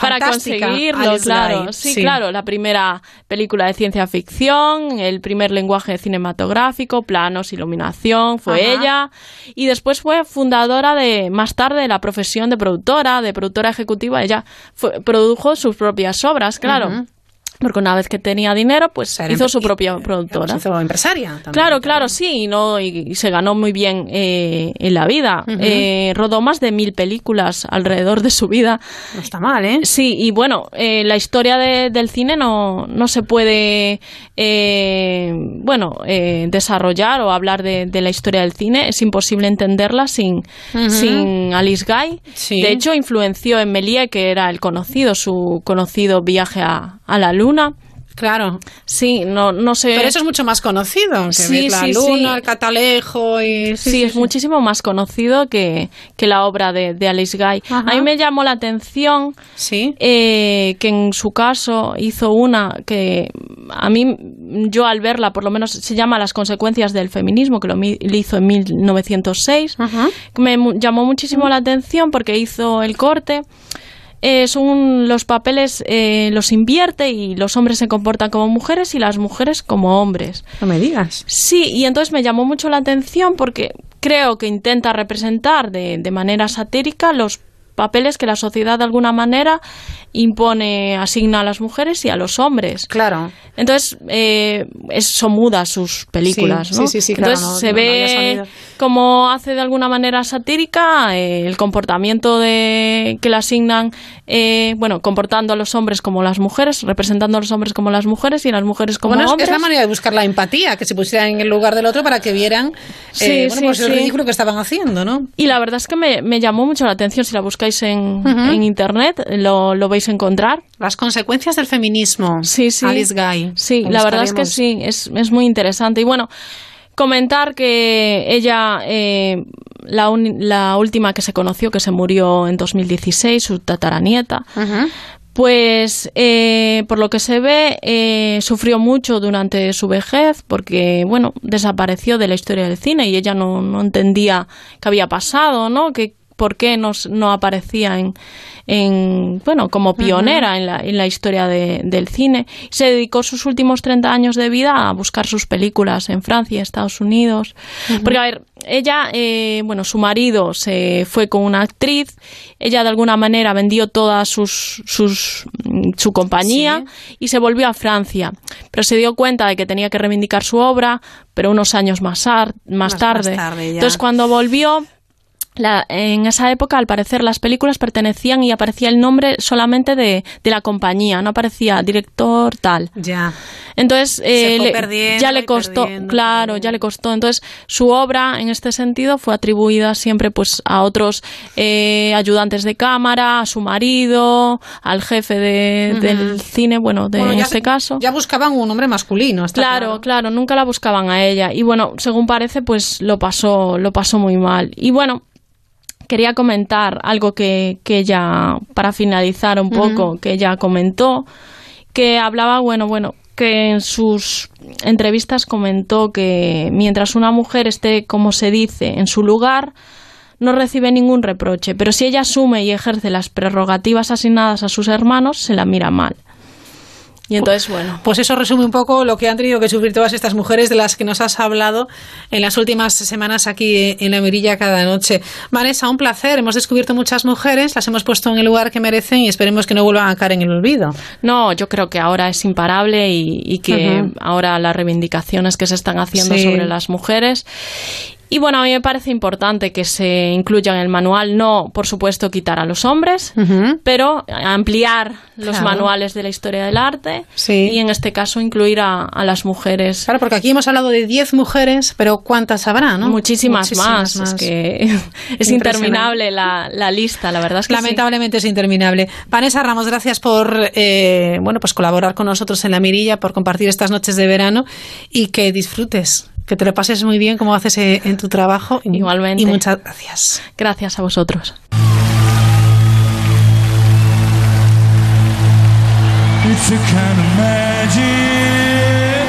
para Fantástica, conseguirlo, claro. Sí, sí. claro, la primera película de ciencia ficción, el primer lenguaje cinematográfico, planos, iluminación, fue Ajá. ella. Y después fue fundadora de, más tarde, de la profesión de productora, de productora ejecutiva. Ella fue- produjo sus propias obras, claro. Porque una vez que tenía dinero, pues Era hizo su propia y- productora. Se hizo empresaria también. Claro, claro, sí, y, no, y, y se ganó muy bien eh, en la vida. Eh, rodó más de mil películas alrededor de su vida. No está mal, ¿eh? Sí, y bueno, eh, la historia de- del cine no, no se puede, eh, bueno, eh, desarrollar o hablar de, de la historia del cine. Es imposible entenderla sin, sin Alice Guy. Sí. De hecho, influenció en Méliès, que era el conocido, su conocido viaje a, a la luna. Claro. Sí, no, no sé. Pero eso es mucho más conocido. Que Sí, ver la sí, luna, sí. el catalejo y... Sí, es muchísimo más conocido que, que la obra de, de Alice Guy. Ajá. A mí me llamó la atención Sí. eh, que en su caso hizo una que a mí, yo al verla, por lo menos se llama Las consecuencias del feminismo, que lo mi- lo hizo en 1906. Ajá. Me llamó muchísimo la atención porque hizo el corte. Eh, son los papeles eh, los invierte y los hombres se comportan como mujeres y las mujeres como hombres. No me digas. Sí, y entonces me llamó mucho la atención porque creo que intenta representar de, de manera satírica los papeles que la sociedad de alguna manera impone, asigna a las mujeres y a los hombres. Claro. Entonces, eh, es- son mudas sus películas, Sí, ¿no? sí, sí, sí, claro, Entonces no- se no- no ve sonido. como hace de alguna manera satírica eh, el comportamiento de que le asignan, eh, bueno, comportando a los hombres como las mujeres, representando a los hombres como las mujeres y a las mujeres como Bueno, es- hombres. es la manera de buscar la empatía, que se pusieran en el lugar del otro para que vieran eh, bueno, pues el ridículo que estaban haciendo, ¿no? Y la verdad es que me, me llamó mucho la atención. Si la buscáis en, Ujú. en internet, lo, lo vais a encontrar. Las consecuencias del feminismo. Sí, sí. Alice Guy. Sí, la verdad es que sí, es, es muy interesante. Y bueno, comentar que ella, eh, la, uni- la última que se conoció, que se murió en 2016, su tataranieta, Ujú. pues eh, por lo que se ve eh, sufrió mucho durante su vejez porque bueno desapareció de la historia del cine y ella no, no entendía qué había pasado no que por qué no, no aparecía en, en, bueno, como pionera en, la, en la historia de- del cine. Se dedicó sus últimos 30 años de vida a buscar sus películas en Francia, Estados Unidos. Porque, a ver, ella, eh, bueno, su marido se fue con una actriz, ella de alguna manera vendió toda sus, sus, mm, su compañía y se volvió a Francia. Pero se dio cuenta de que tenía que reivindicar su obra, pero unos años más, ar- más Más- tarde. más tarde. Entonces, cuando volvió, la- en esa época, al parecer, las películas pertenecían y aparecía el nombre solamente de, de la compañía, no aparecía director tal. Ya. Entonces, eh, le- ya le costó, claro, ya le costó. Entonces, su obra, en este sentido, fue atribuida siempre pues a otros eh, ayudantes de cámara, a su marido, al jefe de- del cine, bueno, de, Bueno, en este caso. Ya buscaban un hombre masculino, está Claro, claro, nunca la buscaban a ella. Y bueno, según parece, pues lo pasó, lo pasó muy mal. Y bueno, quería comentar algo que, que ella, para finalizar un poco, que ella comentó, que hablaba, bueno, bueno, que en sus entrevistas comentó que mientras una mujer esté, como se dice, en su lugar, no recibe ningún reproche, pero si ella asume y ejerce las prerrogativas asignadas a sus hermanos, se la mira mal. Y entonces, bueno. Pues eso resume un poco lo que han tenido que sufrir todas estas mujeres de las que nos has hablado en las últimas semanas aquí en la mirilla cada noche. Vanessa, un placer. Hemos descubierto muchas mujeres, las hemos puesto en el lugar que merecen y esperemos que no vuelvan a caer en el olvido. No, yo creo que ahora es imparable y, y que ahora las reivindicaciones que se están haciendo Sí. sobre las mujeres. Y bueno, a mí me parece importante que se incluya en el manual, no, por supuesto, quitar a los hombres, pero ampliar los Claro. manuales de la historia del arte Sí. y en este caso incluir a, a las mujeres. Claro, porque aquí hemos hablado de 10 mujeres, pero ¿cuántas habrá, no? Muchísimas, más. Es que es interminable la, la lista, la verdad es que sí. Lamentablemente es interminable. Vanessa Ramos, gracias por eh, bueno pues colaborar con nosotros en la mirilla, por compartir estas noches de verano y que disfrutes, que te lo pases muy bien como haces eh, en tu trabajo. Y- Igualmente. Y muchas gracias. Gracias a vosotros. It's a kind of magic.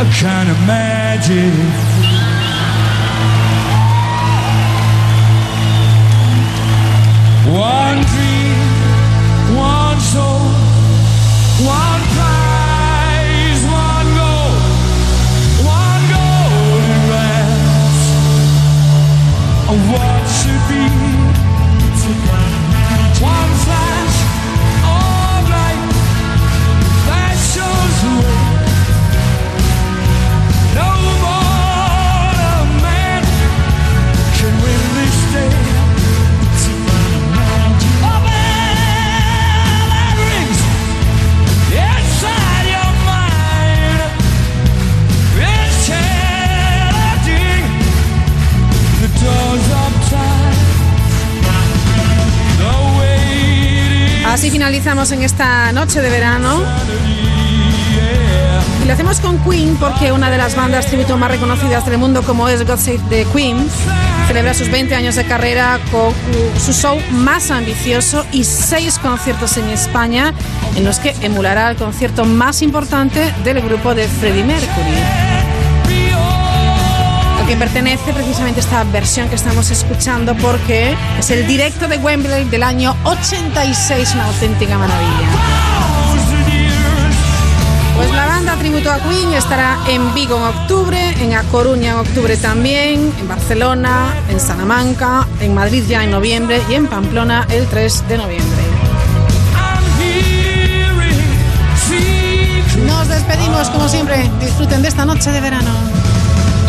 A kind of magic. One dream, of Así finalizamos en esta noche de verano. Y lo hacemos con Queen porque una de las bandas tributo más reconocidas del mundo como es God Save the Queen celebra sus 20 años de carrera con su show más ambicioso y seis conciertos en España en los que emulará el concierto más importante del grupo de Freddie Mercury. A quien pertenece precisamente esta versión que estamos escuchando porque es el directo de Wembley del año 86, una auténtica maravilla. Pues la banda tributo a Queen estará en Vigo en octubre, en A Coruña en octubre también, en Barcelona, en Salamanca, en Madrid ya en noviembre y en Pamplona el 3 de noviembre. Nos despedimos como siempre. Disfruten de esta noche de verano.